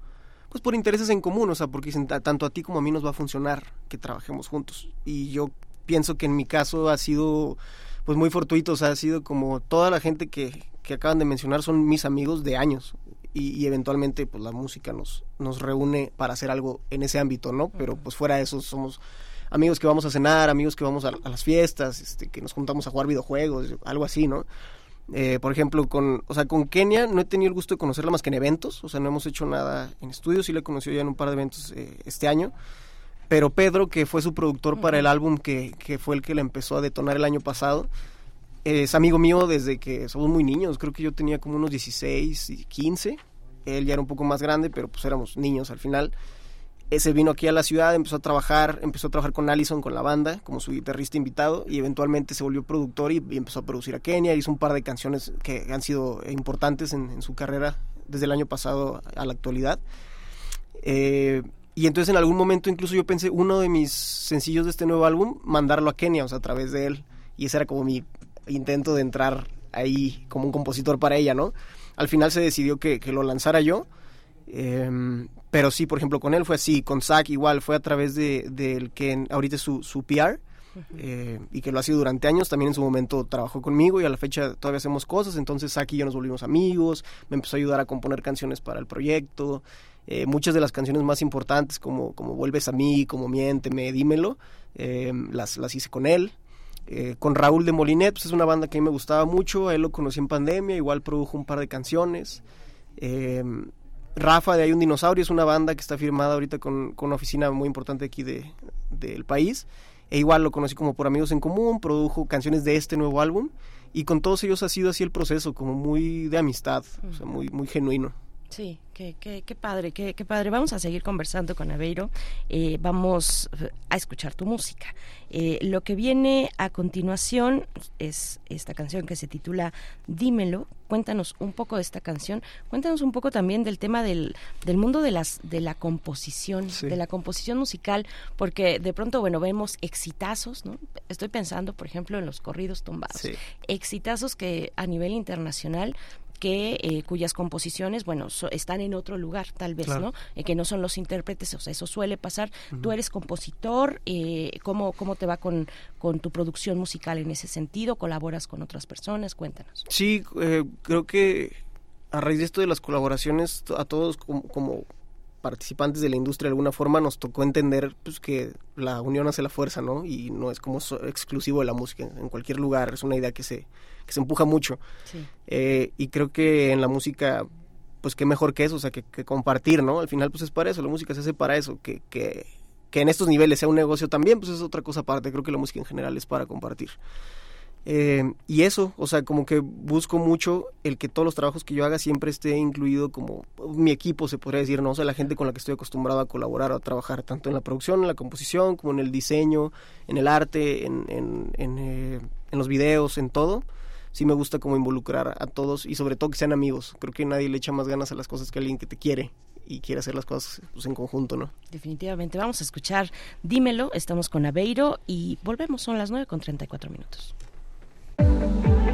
S25: pues por intereses en común, o sea, porque dicen "Ta- tanto a ti como a mí nos va a funcionar que trabajemos juntos. Y yo pienso que en mi caso ha sido pues muy fortuito, o sea, ha sido como toda la gente que, que acaban de mencionar son mis amigos de años y, y eventualmente pues la música nos, nos reúne para hacer algo en ese ámbito, ¿no? Pero pues fuera de eso somos amigos que vamos a cenar, amigos que vamos a, a las fiestas, este, que nos juntamos a jugar videojuegos, algo así, ¿no? Eh, por ejemplo, con, o sea, con Kenia no he tenido el gusto de conocerla más que en eventos, o sea, no hemos hecho nada en estudios, sí la he conocido ya en un par de eventos eh, este año, pero Pedro, que fue su productor para el álbum, que, que fue el que la empezó a detonar el año pasado, es amigo mío desde que somos muy niños, creo que yo tenía como unos 16 y 15, él ya era un poco más grande, pero pues éramos niños al final. Ese vino aquí a la ciudad, empezó a trabajar, empezó a trabajar con Allison, con la banda, como su guitarrista invitado, y eventualmente se volvió productor y, empezó a producir a Kenia, hizo un par de canciones que han sido importantes en, en su carrera desde el año pasado a la actualidad. Eh, y entonces en algún momento incluso yo pensé uno de mis sencillos de este nuevo álbum, mandarlo a Kenia, o sea, a través de él. Y ese era como mi intento de entrar ahí como un compositor para ella, ¿no? Al final se decidió que, que lo lanzara yo. Em, pero sí, por ejemplo, con él fue así, con Zach igual, fue a través de del que en- ahorita es su, su PR, eh, y que lo ha sido durante años, también en su momento trabajó conmigo y a la fecha todavía hacemos cosas, entonces Zach y yo nos volvimos amigos, me empezó a ayudar a componer canciones para el proyecto, eh, muchas de las canciones más importantes como, como Vuelves a mí, como Miénteme, Dímelo, eh, las, las hice con él. Eh, con Raúl de Molinet, pues es una banda que a mí me gustaba mucho, a él lo conocí en pandemia, igual produjo un par de canciones. Eh, Rafa de Hay un Dinosaurio es una banda que está firmada ahorita con, con una oficina muy importante aquí de, del país. E igual lo conocí como por amigos en común, produjo canciones de este nuevo álbum y con todos ellos ha sido así el proceso, como muy de amistad, o sea, muy, muy genuino.
S1: Sí, qué, qué, qué padre, qué, qué padre. Vamos a seguir conversando con Aveiro. Eh, vamos a escuchar tu música. Eh, lo que viene a continuación es esta canción que se titula Dímelo. Cuéntanos un poco de esta canción. Cuéntanos un poco también del tema del, del mundo de las de la composición,
S26: Sí.
S1: de la composición musical, porque de pronto, bueno, vemos exitazos, ¿no? Estoy pensando, por ejemplo, en los corridos tumbados.
S26: Sí.
S1: Exitazos que a nivel internacional que eh, cuyas composiciones, bueno, so- están en otro lugar, tal vez,
S26: Claro.
S1: ¿no? Eh, que no son los intérpretes, o sea, eso suele pasar. Tú eres compositor, eh, ¿cómo, ¿cómo te va con, con tu producción musical en ese sentido? ¿Colaboras con otras personas? Cuéntanos.
S25: Sí, eh, creo que a raíz de esto de las colaboraciones, a todos como, como participantes de la industria de alguna forma nos tocó entender pues que la unión hace la fuerza, ¿no? Y no es como so- exclusivo de la música, en cualquier lugar, es una idea que se, que se empuja mucho.
S1: Sí.
S25: Eh, y creo que en la música, pues qué mejor que eso, o sea, que, que compartir, ¿no? Al final, pues es para eso, la música se hace para eso, que, que, que en estos niveles sea un negocio también, pues es otra cosa aparte, creo que la música en general es para compartir. Eh, y eso, o sea, como que busco mucho el que todos los trabajos que yo haga siempre esté incluido como mi equipo, se podría decir, ¿no? O sea, la gente con la que estoy acostumbrado a colaborar o a trabajar, tanto en la producción, en la composición, como en el diseño, en el arte, en, en, en, eh, en los videos, en todo. sí me gusta como involucrar a todos y sobre todo que sean amigos. Creo que nadie le echa más ganas a las cosas que alguien que te quiere y quiere hacer las cosas pues, en conjunto, ¿no?
S1: Definitivamente. Vamos a escuchar Dímelo. Estamos con Aveiro y volvemos. Son las 9 con 34 minutos.
S20: No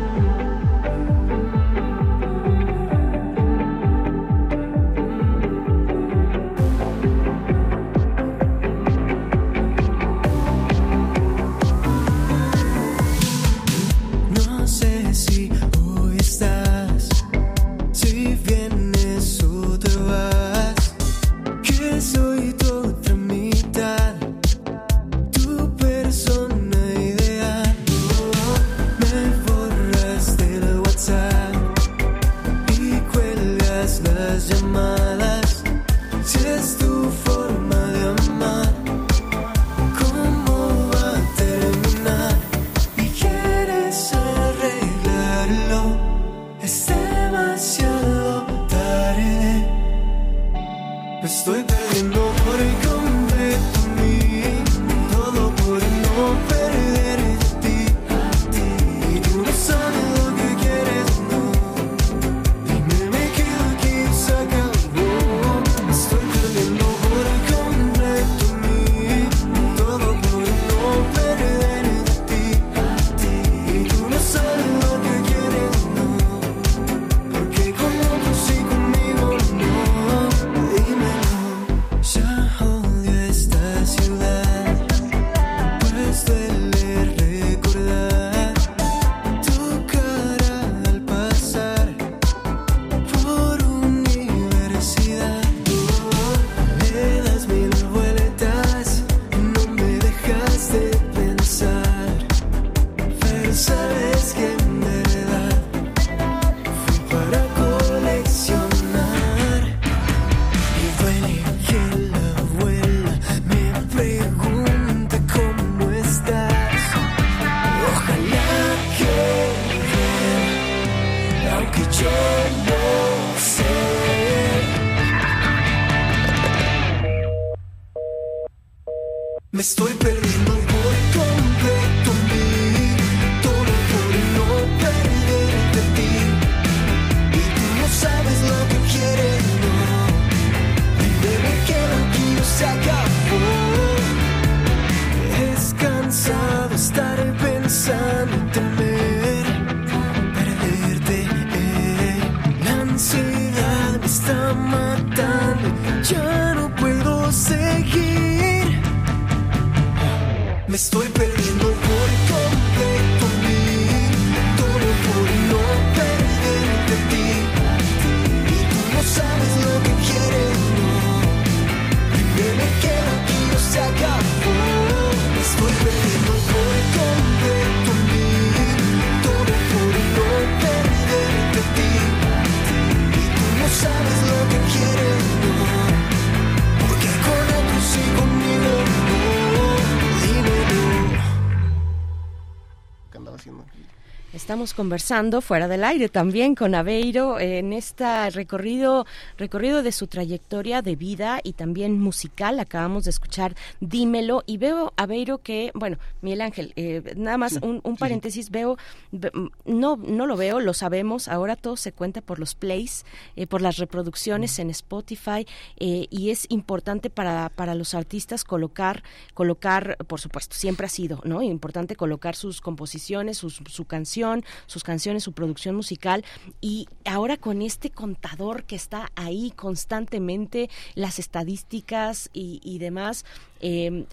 S1: Conversando fuera del aire también con Aveiro en este recorrido, recorrido de su trayectoria de vida y también musical. Acabamos de escuchar Dímelo y veo Aveiro que, bueno, Miguel Ángel, eh, nada más un, un paréntesis, veo, ve- no, no lo veo, lo sabemos, ahora todo se cuenta por los plays, eh, por las reproducciones en Spotify eh, y es importante para, para los artistas colocar, colocar, por supuesto, siempre ha sido, ¿no? Importante colocar sus composiciones, sus- su canción, sus canciones, su producción musical y ahora con este contador que está ahí constantemente, las estadísticas y, y demás, eh,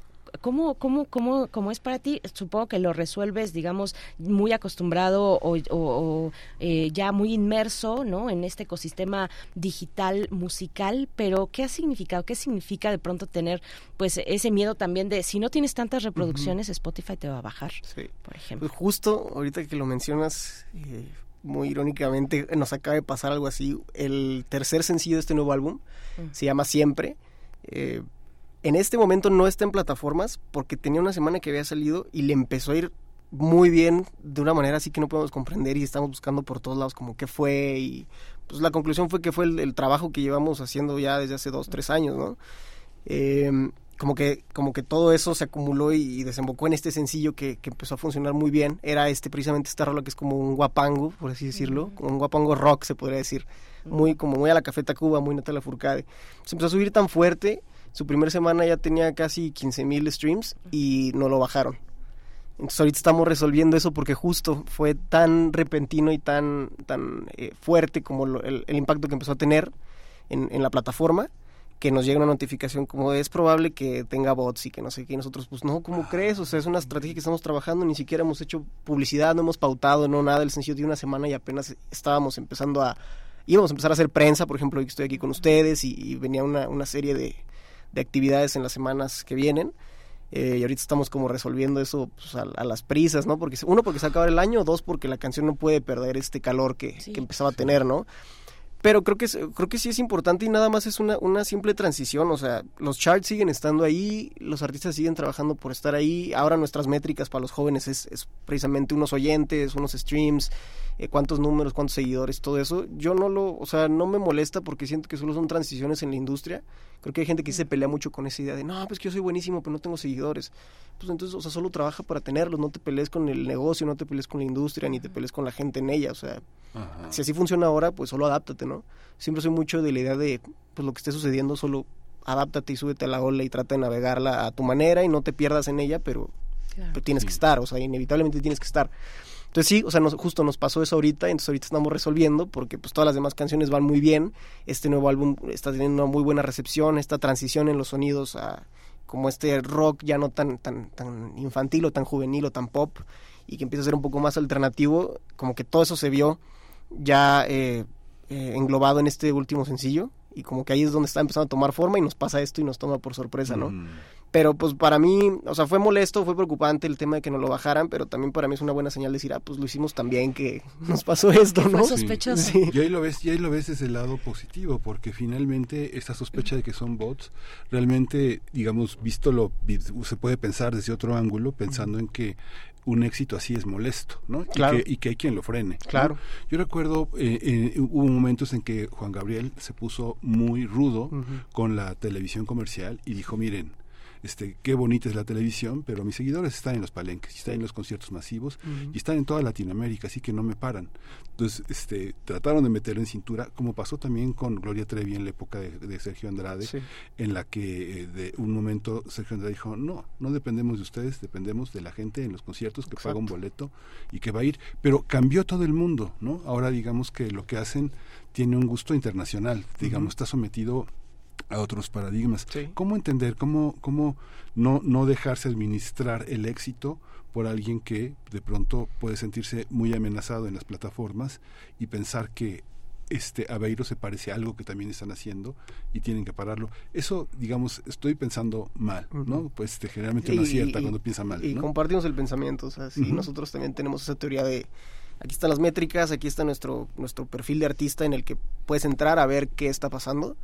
S1: ¿Cómo, cómo, cómo, cómo es para ti? Supongo que lo resuelves, digamos, muy acostumbrado o, o- o, eh, ya muy inmerso ¿no? en este ecosistema digital musical, pero ¿qué ha significado? ¿Qué significa de pronto tener pues ese miedo también de si no tienes tantas reproducciones, Spotify te va a bajar, por ejemplo?
S25: Pues justo ahorita que lo mencionas, eh, muy irónicamente, nos acaba de pasar algo así. El tercer sencillo de este nuevo álbum
S1: Mm.
S25: se llama Siempre. Eh, en este momento no está en plataformas porque tenía una semana que había salido y le empezó a ir muy bien de una manera así que no podemos comprender y estamos buscando por todos lados como qué fue y pues la conclusión fue que fue el, el trabajo que llevamos haciendo ya desde hace dos, tres años, ¿no? Eh, como que, como que todo eso se acumuló y, y desembocó en este sencillo que, que empezó a funcionar muy bien. Era este precisamente esta rola que es como un guapango, por así decirlo, como un guapango rock se podría decir. Muy, como muy a la Café Tacuba, muy Natalia Furcade. Se empezó a subir tan fuerte, su primera semana ya tenía casi 15 mil streams y no lo bajaron. Entonces ahorita estamos resolviendo eso porque justo fue tan repentino y tan, tan eh, fuerte como lo- el, el impacto que empezó a tener en, en la plataforma que nos llega una notificación como es probable que tenga bots y que no sé qué, y nosotros pues no, ¿cómo crees? O sea, es una estrategia que estamos trabajando, ni siquiera hemos hecho publicidad, no hemos pautado, no nada, el sencillo de una semana y apenas estábamos empezando a, íbamos a empezar a hacer prensa, por ejemplo, hoy estoy aquí con ustedes y, y venía una, una serie de, de actividades en las semanas que vienen. Eh, y ahorita estamos como resolviendo eso pues, a, a las prisas, ¿no? Porque uno porque se acaba el año, dos porque la canción no puede perder este calor que, que empezaba a tener, ¿no? Pero creo que creo que sí es importante y nada más es una, una simple transición, o sea, los charts siguen estando ahí, los artistas siguen trabajando por estar ahí, ahora nuestras métricas para los jóvenes es, es precisamente unos oyentes, unos streams, eh, cuántos números, cuántos seguidores, todo eso. Yo no lo, o sea, no me molesta porque siento que solo son transiciones en la industria. Creo que hay gente que se pelea mucho con esa idea de, no, pues que yo soy buenísimo, pero no tengo seguidores. Pues entonces, o sea, solo trabaja para tenerlos, no te pelees con el negocio, no te pelees con la industria, ni te pelees con la gente en ella, o sea, si así funciona ahora, pues solo adáptate, ¿no? Siempre soy mucho de la idea de, pues lo que esté sucediendo, solo adáptate y súbete a la ola y trata de navegarla a tu manera y no te pierdas en ella, pero, pero tienes que estar, o sea, inevitablemente tienes que estar. Entonces sí, o sea, nos- justo nos pasó eso ahorita, entonces ahorita estamos resolviendo porque pues todas las demás canciones van muy bien, este nuevo álbum está teniendo una muy buena recepción, esta transición en los sonidos a como este rock ya no tan tan tan infantil o tan juvenil o tan pop y que empieza a ser un poco más alternativo, como que todo eso se vio ya eh, eh, englobado en este último sencillo y como que ahí es donde está empezando a tomar forma y nos pasa esto y nos toma por sorpresa, ¿no? Pero pues para mí, o sea, fue molesto, fue preocupante el tema de que nos lo bajaran, pero también para mí es una buena señal decir, ah, pues lo hicimos tan bien que nos pasó esto, ¿no? Sí.
S17: Y ahí lo ves, y ahí lo ves desde el lado positivo, porque finalmente esta sospecha de que son bots, realmente, digamos, visto lo, se puede pensar desde otro ángulo, pensando en que un éxito así es molesto, ¿no?
S25: Claro.
S17: Y, que, y que hay quien lo frene. ¿no?
S25: Claro.
S17: Yo recuerdo, eh, eh, hubo momentos en que Juan Gabriel se puso muy rudo con la televisión comercial y dijo, miren, este, qué bonita es la televisión, pero mis seguidores están en los palenques, están en los conciertos masivos y están en toda Latinoamérica, así que no me paran. Entonces, este, trataron de meterlo en cintura, como pasó también con Gloria Trevi en la época de, de Sergio Andrade,
S25: Sí.
S17: en la que eh, de un momento Sergio Andrade dijo, no, no dependemos de ustedes, dependemos de la gente en los conciertos que paga un boleto y que va a ir. Pero cambió todo el mundo, ¿no? Ahora digamos que lo que hacen tiene un gusto internacional, digamos, está sometido a otros paradigmas.
S25: Sí.
S17: ¿Cómo entender, cómo, cómo no, no dejarse administrar el éxito por alguien que de pronto puede sentirse muy amenazado en las plataformas y pensar que este Aveiro se parece a algo que también están haciendo y tienen que pararlo. Eso, digamos, estoy pensando mal, ¿no? Pues este, generalmente uno acierta
S25: y-
S17: cuando piensa mal,
S25: Y
S17: ¿no?
S25: compartimos el pensamiento, o sea, sí,
S17: Ujú.
S25: nosotros también tenemos esa teoría de aquí están las métricas, aquí está nuestro nuestro perfil de artista en el que puedes entrar a ver qué está pasando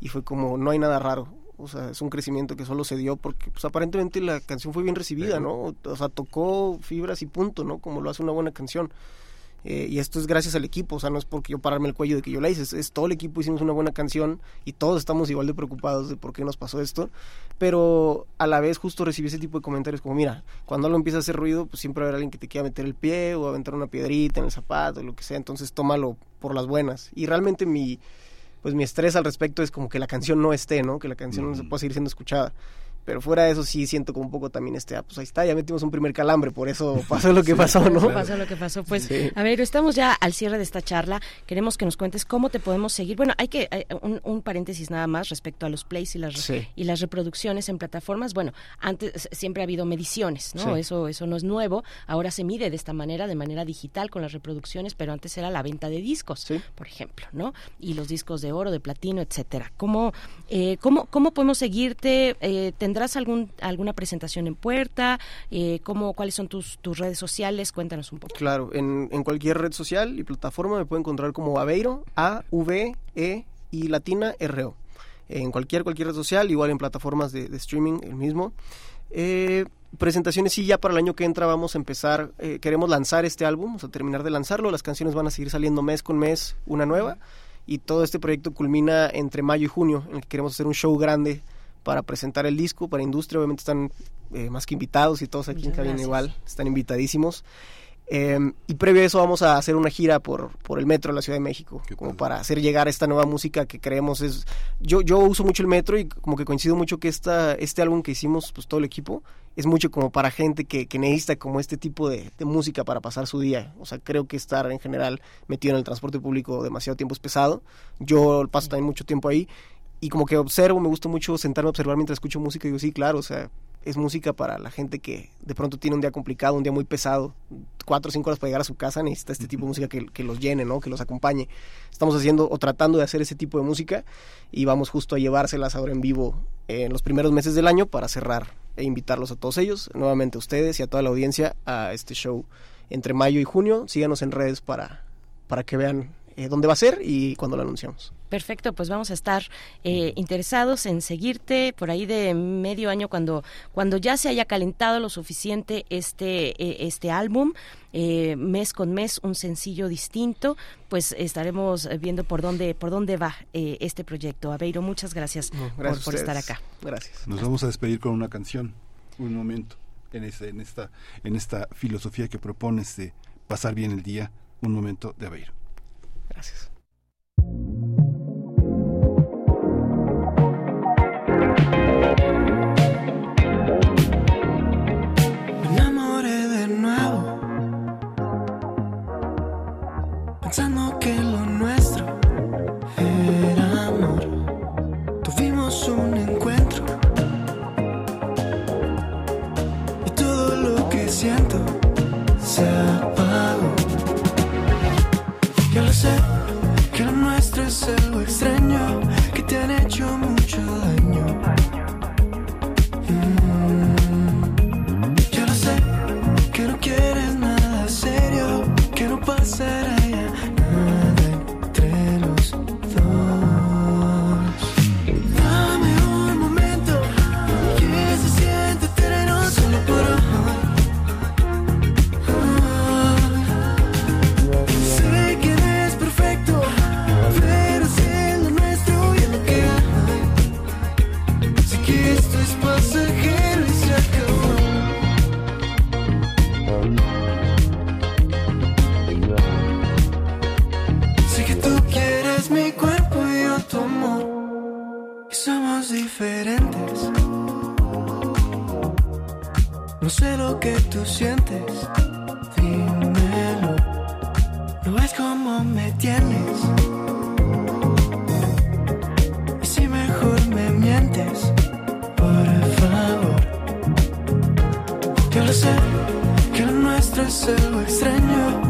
S25: y fue como no hay nada raro. O sea, es un crecimiento que solo se dio porque pues aparentemente la canción fue bien recibida, ¿no? O sea, tocó fibras y punto, ¿no? Como lo hace una buena canción. Eh, y esto es gracias al equipo, o sea, no es porque yo pararme el cuello de que yo la hice, es, es todo el equipo hicimos una buena canción y todos estamos igual de preocupados de por qué nos pasó esto, pero a la vez justo recibí ese tipo de comentarios como, mira, cuando algo empieza a hacer ruido, pues siempre haber alguien que te quiera meter el pie o aventar una piedrita en el zapato, lo que sea, entonces tómalo por las buenas. Y realmente mi, pues mi estrés al respecto es como que la canción no esté, ¿no? Que la canción no se pueda seguir siendo escuchada. Pero fuera de eso sí siento como un poco también este, ah, pues ahí está, ya metimos un primer calambre, por eso pasó lo que pasó, ¿no?
S1: Pasó lo que pasó. Pues,
S25: Sí.
S1: a ver, estamos ya al cierre de esta charla. Queremos que nos cuentes cómo te podemos seguir. Bueno, hay que hay un, un paréntesis nada más respecto a los plays y las
S25: Sí.
S1: y las reproducciones en plataformas. Bueno, antes siempre ha habido mediciones, ¿no?
S25: Sí.
S1: Eso eso no es nuevo. Ahora se mide de esta manera, de manera digital con las reproducciones, pero antes era la venta de discos, por ejemplo, ¿no? Y los discos de oro, de platino, etcétera. ¿Cómo eh, cómo cómo podemos seguirte? Eh, ¿Tendrás algún alguna presentación en puerta? Eh, ¿Cómo cuáles son tus tus redes sociales? Cuéntanos un poco.
S25: Claro, en, en cualquier red social y plataforma me pueden encontrar como Aveiro, A, V, E y latina R, O. En cualquier, cualquier red social, igual en plataformas de, de streaming, el mismo. Eh, presentaciones, sí, ya para el año que entra vamos a empezar, eh, queremos lanzar este álbum, vamos a terminar de lanzarlo, las canciones van a seguir saliendo mes con mes, una nueva, y todo este proyecto culmina entre mayo y junio, en el que queremos hacer un show grande para presentar el disco, para industria, obviamente están eh, más que invitados y todos aquí en
S1: Muchas
S25: cabina
S1: gracias.
S25: igual, están invitadísimos. Eh, y previo a eso vamos a hacer una gira por, por el metro de la Ciudad de México, como para hacer llegar esta nueva música que creemos es... Yo, yo uso mucho el metro y como que coincido mucho que esta, este álbum que hicimos, pues todo el equipo, es mucho como para gente que, que necesita como este tipo de, de música para pasar su día. O sea, creo que estar en general metido en el transporte público demasiado tiempo es pesado. Yo paso también mucho tiempo ahí y como que observo, me gusta mucho sentarme a observar mientras escucho música y digo, sí, claro, o sea, es música para la gente que de pronto tiene un día complicado, un día muy pesado, cuatro o cinco horas para llegar a su casa, necesita este tipo de música que, que los llene, ¿no? Que los acompañe. Estamos haciendo o tratando de hacer ese tipo de música y vamos justo a llevárselas ahora en vivo en los primeros meses del año para cerrar e invitarlos a todos ellos, nuevamente a ustedes y a toda la audiencia a este show entre mayo y junio. Síganos en redes para, para que vean eh, dónde va a ser y cuándo lo anunciamos.
S1: Perfecto, pues vamos a estar eh, interesados en seguirte por ahí de medio año cuando cuando ya se haya calentado lo suficiente este eh, este álbum eh, mes con mes un sencillo distinto pues estaremos viendo por dónde por dónde va eh, este proyecto. Aveiro muchas gracias,
S17: No, gracias
S1: por, estar acá.
S25: Gracias.
S17: Nos vamos a despedir con una canción, un momento, en, ese, en, esta, en esta filosofía que propones de pasar bien el día, un momento de Aveiro.
S25: Gracias.
S20: Que tú sientes. Dímelo. No es como me tienes. Y si mejor me mientes, por favor. Yo lo sé, que lo nuestro es algo extraño,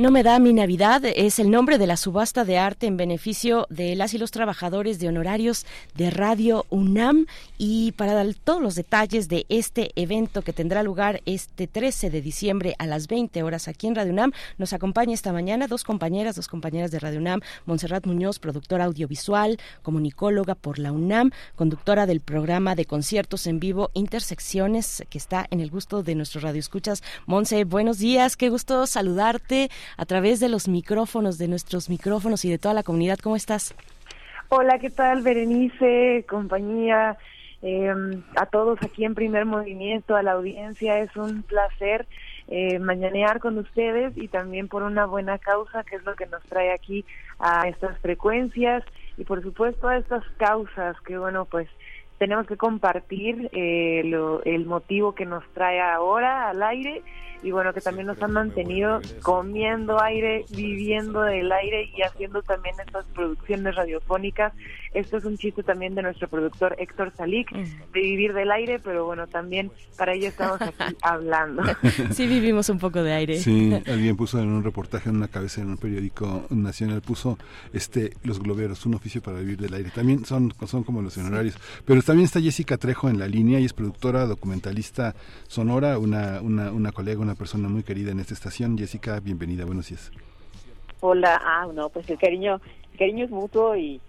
S1: No me da mi Navidad es el nombre de la subasta de arte en beneficio de las y los trabajadores de honorarios de Radio UNAM y para dar todos los detalles de este evento que tendrá lugar este 13 de diciembre a las 20 horas aquí en Radio UNAM, nos acompaña esta mañana dos compañeras, dos compañeras de Radio UNAM, Montserrat Muñoz, productora audiovisual, comunicóloga por la UNAM, conductora del programa de conciertos en vivo Intersecciones que está en el gusto de nuestros radioescuchas. Monse, buenos días, qué gusto saludarte a través de los micrófonos, de nuestros micrófonos y de toda la comunidad. ¿Cómo estás?
S26: Hola, ¿qué tal, Berenice, compañía? Eh, a todos aquí en Primer Movimiento, a la audiencia, es un placer eh, mañanear con ustedes y también por una buena causa, que es lo que nos trae aquí a estas frecuencias y por supuesto a estas causas que, bueno, pues tenemos que compartir eh, lo, el motivo que nos trae ahora al aire y bueno, que también nos han mantenido comiendo aire, viviendo del aire y haciendo también estas producciones radiofónicas. Esto es un chiste también de nuestro productor Héctor Salik, de vivir del aire, pero bueno, también para ello estamos aquí hablando.
S1: Sí, vivimos un poco de aire.
S17: Sí, alguien puso en un reportaje en una cabeza en un periódico nacional, puso este los globeros, un oficio para vivir del aire. También son, son como los honorarios. Pero también está Jessica Trejo en la línea y es productora, documentalista sonora, una, una, una colega, una persona muy querida en esta estación. Jessica, bienvenida, buenos días.
S27: Hola, ah, no, pues el cariño, el cariño es mutuo y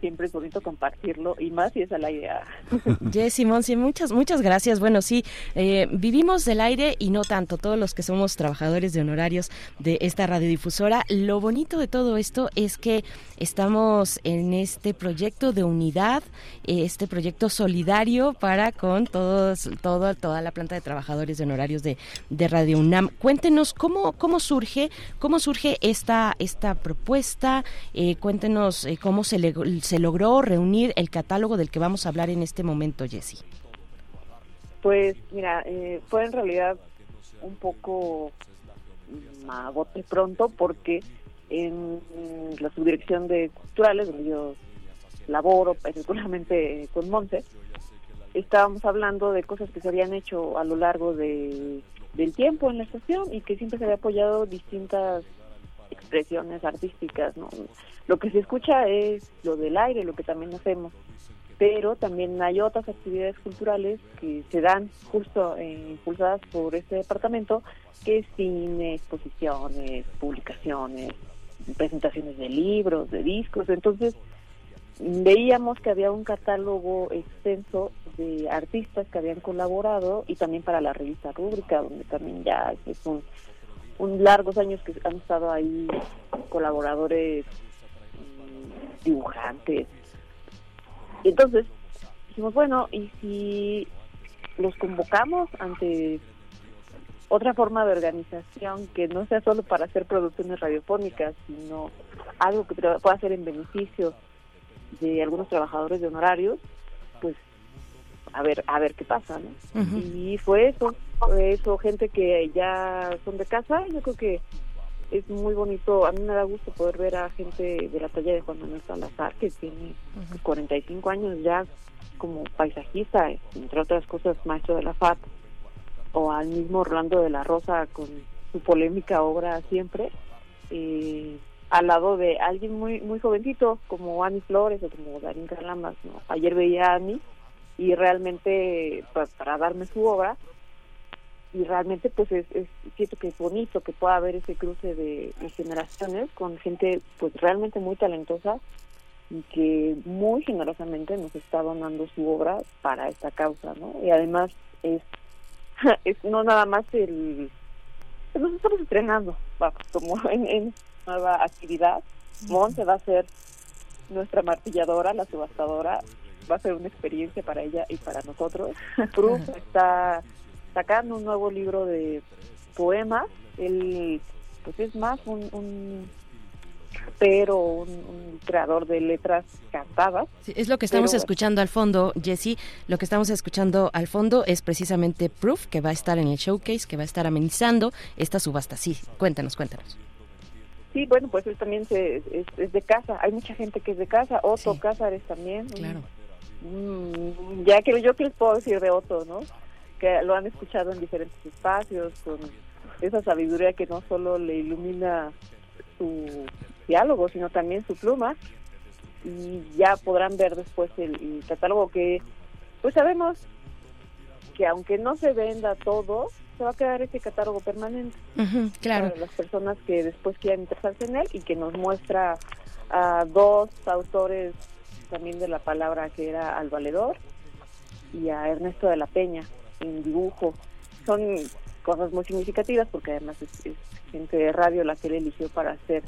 S27: siempre es bonito compartirlo y más si es al aire. ah.
S1: Jessy, Monsi, muchas, muchas gracias. Bueno, sí, eh, vivimos del aire y no tanto, todos los que somos trabajadores de honorarios de esta radiodifusora. Lo bonito de todo esto es que estamos en este proyecto de unidad, eh, este proyecto solidario para con todos, todo, toda la planta de trabajadores de honorarios de, de Radio UNAM. Cuéntenos cómo, cómo surge, cómo surge esta, esta propuesta, eh, cuéntenos eh, cómo se le se logró reunir el catálogo del que vamos a hablar en este momento, Jessy.
S27: Pues mira, eh, fue en realidad un poco a bote pronto porque en la subdirección de culturales, donde yo laboro particularmente eh, con Monse, estábamos hablando de cosas que se habían hecho a lo largo de, del tiempo en la estación y que siempre se había apoyado distintas expresiones artísticas, ¿no? Lo que se escucha es lo del aire, lo que también hacemos, pero también hay otras actividades culturales que se dan justo eh, impulsadas por este departamento, que es cine, exposiciones, publicaciones, presentaciones de libros, de discos, entonces veíamos que había un catálogo extenso de artistas que habían colaborado y también para la revista Rúbrica, donde también ya es un un largos años que han estado ahí colaboradores, mm, dibujantes. Entonces, dijimos, bueno, ¿y si los convocamos ante otra forma de organización que no sea solo para hacer producciones radiofónicas, sino algo que pueda hacer en beneficio de algunos trabajadores de honorarios, pues a ver a ver qué pasa, ¿no? Y fue eso, fue eso, gente que ya son de casa, yo creo que es muy bonito, a mí me da gusto poder ver a gente de la talla de Juan Manuel Salazar, que tiene 45 años ya como paisajista, entre otras cosas maestro de la FAT, o al mismo Orlando de la Rosa con su polémica obra siempre, eh, al lado de alguien muy muy jovencito como Ani Flores o como Darín Calamas, ¿no? Ayer veía a Ani y realmente pues, para darme su obra y realmente pues es, es siento que es bonito que pueda haber ese cruce de, de generaciones con gente pues realmente muy talentosa y que muy generosamente nos está donando su obra para esta causa, ¿no? Y además es, es no nada más el... Nos estamos estrenando, como en, en nueva actividad. Monse va a ser nuestra martilladora, la subastadora, va a ser una experiencia para ella y para nosotros. Proof está sacando un nuevo libro de poemas, él pues es más un, un pero un, un creador de letras cantadas.
S1: Sí, es lo que estamos
S27: Pero,
S1: escuchando al fondo, Jesse. Lo que estamos escuchando al fondo es precisamente Proof, que va a estar en el showcase, que va a estar amenizando esta subasta. Sí, cuéntanos, cuéntanos.
S27: Sí, bueno, pues él también se, es, es de casa. Hay mucha gente que es de casa. Otto Cázares también. un- Mm, ya que yo que les puedo decir de otro, ¿no? Que lo han escuchado en diferentes espacios, con esa sabiduría que no solo le ilumina su diálogo, sino también su pluma. Y ya podrán ver después el, el catálogo que, pues sabemos que aunque no se venda todo, se va a quedar ese catálogo permanente
S1: claro.
S27: para las personas que después quieran interesarse en él y que nos muestra a dos autores también de la palabra que era al valedor y a Ernesto de la Peña en dibujo. Son cosas muy significativas porque además es, es gente de radio la que él eligió para hacer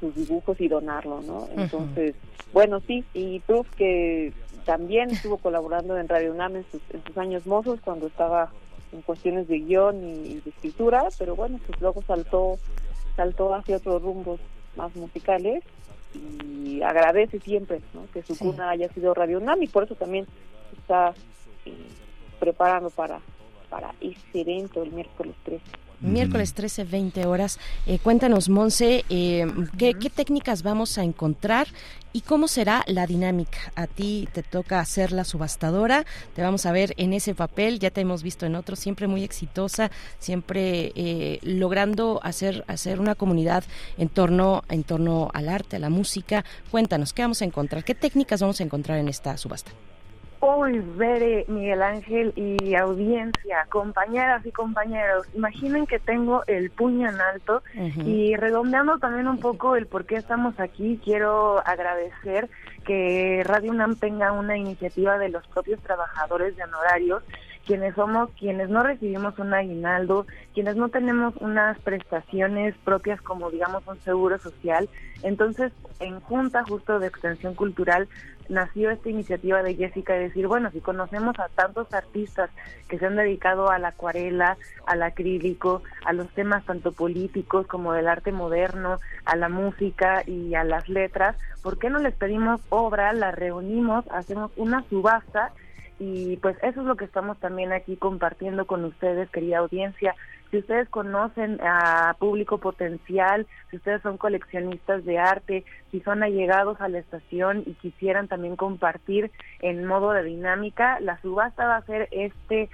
S27: sus dibujos y donarlo, ¿no? Entonces, bueno, sí, y Proof que también estuvo colaborando en Radio UNAM en sus, en sus años mozos cuando estaba en cuestiones de guion y de escritura, pero bueno, pues luego saltó saltó hacia otros rumbos más musicales y agradece siempre ¿no? que su cuna haya sido Radio UNAM y por eso también está eh, preparando para para ese evento el miércoles 13.
S1: Miércoles 13, 20 horas. Eh, cuéntanos, Monse, eh, ¿qué, qué técnicas vamos a encontrar y cómo será la dinámica? A ti te toca ser la subastadora, te vamos a ver en ese papel, ya te hemos visto en otros, siempre muy exitosa, siempre eh, logrando hacer, hacer una comunidad en torno, en torno al arte, a la música. Cuéntanos, ¿qué vamos a encontrar? ¿Qué técnicas vamos a encontrar en esta subasta?
S18: Uy, Bere, Miguel Ángel y audiencia, compañeras y compañeros, imaginen que tengo el puño en alto y redondeando también un poco el por qué estamos aquí, quiero agradecer que Radio UNAM tenga una iniciativa de los propios trabajadores de honorarios quienes somos, quienes no recibimos un aguinaldo, quienes no tenemos unas prestaciones propias como digamos un seguro social. Entonces, en Junta justo de Extensión Cultural nació esta iniciativa de Jessica de decir, bueno, si conocemos a tantos artistas que se han dedicado a la acuarela, al acrílico, a los temas tanto políticos como del arte moderno, a la música y a las letras, ¿por qué no les pedimos obra, la reunimos, hacemos una subasta y pues eso es lo que estamos también aquí compartiendo con ustedes, querida audiencia. Si ustedes conocen a público potencial, si ustedes son coleccionistas de arte, si son allegados a la estación y quisieran también compartir en modo de dinámica, la subasta va a ser este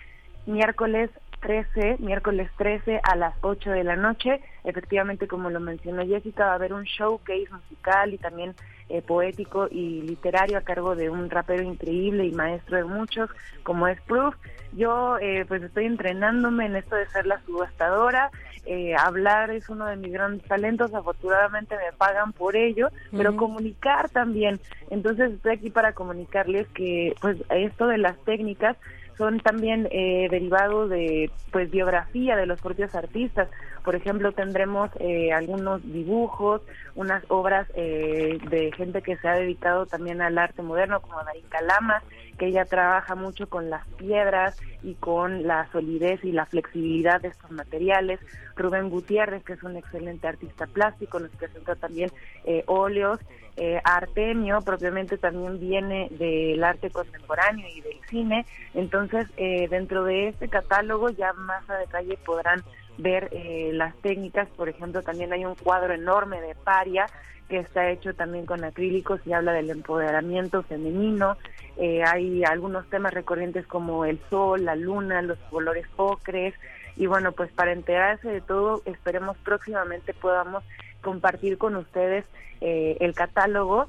S18: miércoles 13, miércoles 13 a las 8 de la noche. Efectivamente, como lo mencionó Jessica, va a haber un showcase musical y también eh, poético y literario a cargo de un rapero increíble y maestro de muchos, como es Proof. Yo eh, pues estoy entrenándome en esto de ser la subastadora. Eh, hablar es uno de mis grandes talentos, afortunadamente me pagan por ello, pero comunicar también. Entonces estoy aquí para comunicarles que pues esto de las técnicas son también eh, derivados de pues biografía de los propios artistas. Por ejemplo, tendremos eh, algunos dibujos, unas obras eh, de gente que se ha dedicado también al arte moderno, como Darín Calama, que ella trabaja mucho con las piedras y con la solidez y la flexibilidad de estos materiales. Rubén Gutiérrez, que es un excelente artista plástico, nos presenta también eh, óleos. Eh, Artemio propiamente también viene del arte contemporáneo y del cine. Entonces, eh, dentro de este catálogo ya más a detalle podrán ver eh, las técnicas. Por ejemplo, también hay un cuadro enorme de paria que está hecho también con acrílicos y habla del empoderamiento femenino. Eh, hay algunos temas recurrentes como el sol, la luna, los colores ocres. Y bueno, pues para enterarse de todo, esperemos próximamente podamos compartir con ustedes eh, el catálogo,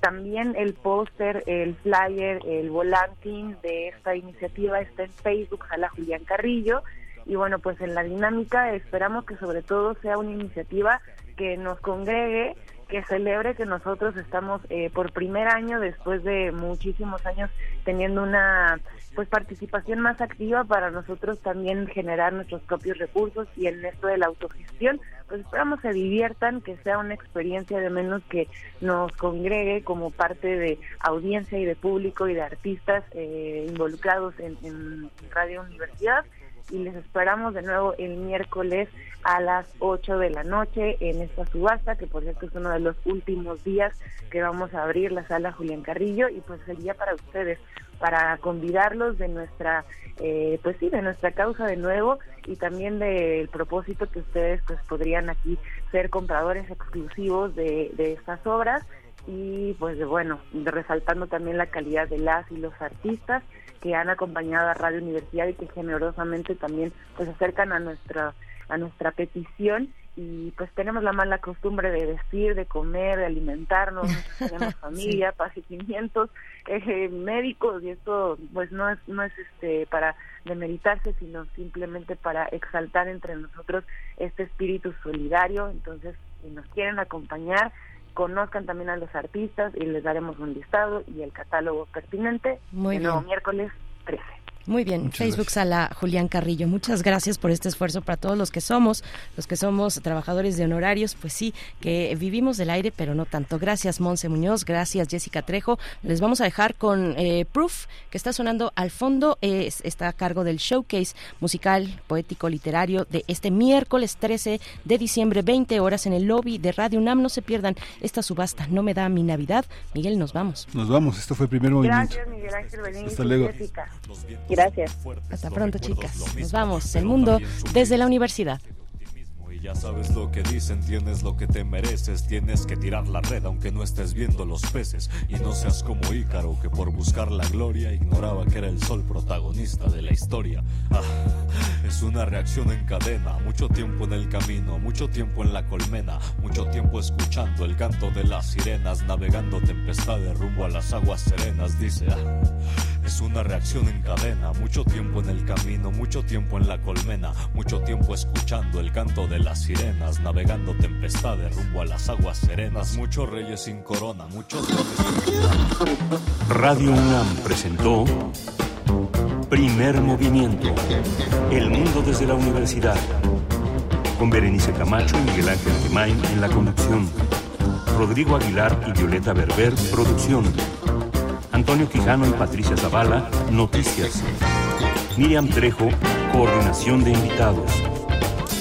S18: también el póster, el flyer, el volantín de esta iniciativa está en Facebook, Sala Julián Carrillo. Y bueno, pues en la dinámica esperamos que sobre todo sea una iniciativa que nos congregue, que celebre que nosotros estamos eh, por primer año, después de muchísimos años, teniendo una pues participación más activa para nosotros también generar nuestros propios recursos y en esto de la autogestión, pues esperamos se diviertan, que sea una experiencia de menos que nos congregue como parte de audiencia y de público y de artistas eh, involucrados en, en Radio Universidad y les esperamos de nuevo el miércoles a las 8 de la noche en esta subasta, que por cierto es uno de los últimos días que vamos a abrir la sala Julián Carrillo y pues sería para ustedes, para convidarlos de nuestra, eh, pues sí, de nuestra causa de nuevo y también del propósito que ustedes pues podrían aquí ser compradores exclusivos de, de estas obras. Y pues bueno, resaltando también la calidad de las y los artistas que han acompañado a Radio Universidad y que generosamente también pues acercan a nuestra a nuestra petición. Y pues tenemos la mala costumbre de vestir, de comer, de alimentarnos, tenemos familia, padecimientos eh, médicos y esto pues no es no es este para demeritarse sino simplemente para exaltar entre nosotros este espíritu solidario. Entonces si nos quieren acompañar conozcan también a los artistas y les daremos un listado y el catálogo pertinente
S1: Muy
S18: el nuevo miércoles 13
S1: Muy bien, Facebook Sala Julián Carrillo. Muchas gracias por este esfuerzo para todos los que somos, los que somos trabajadores de honorarios, pues sí, que vivimos del aire, pero no tanto. Gracias, Monse Muñoz, gracias, Jessica Trejo. Les vamos a dejar con eh, Proof, que está sonando al fondo, es- está a cargo del showcase musical, poético, literario de este miércoles 13 de diciembre, 20 horas en el lobby de Radio UNAM. No se pierdan esta subasta, no me da mi Navidad. Miguel, nos vamos.
S17: Nos vamos, esto fue el primer movimiento.
S18: Gracias, Miguel Ángel Benítez
S17: Hasta
S18: y
S17: luego.
S18: Jessica.
S28: Gracias.
S1: Hasta pronto, chicas. Nos vamos. El mundo desde la universidad.
S29: Ya sabes lo que dicen, tienes lo que te mereces, tienes que tirar la red aunque no estés viendo los peces y no seas como Ícaro que por buscar la gloria ignoraba que era el sol protagonista de la historia. Ah, es una reacción en cadena, mucho tiempo en el camino, mucho tiempo en la colmena, mucho tiempo escuchando el canto de las sirenas, navegando tempestades rumbo a las aguas serenas, dice. ah, es una reacción en cadena, mucho tiempo en el camino, mucho tiempo en la colmena, mucho tiempo escuchando el canto de las sirenas, navegando tempestades rumbo a las aguas serenas, muchos reyes sin corona, muchos
S4: Radio UNAM presentó Primer Movimiento. El mundo desde la universidad. Con Berenice Camacho y Miguel Ángel Gemain en la conducción. Rodrigo Aguilar y Violeta Berber, producción. Antonio Quijano y Patricia Zavala, noticias. Miriam Trejo, coordinación de invitados.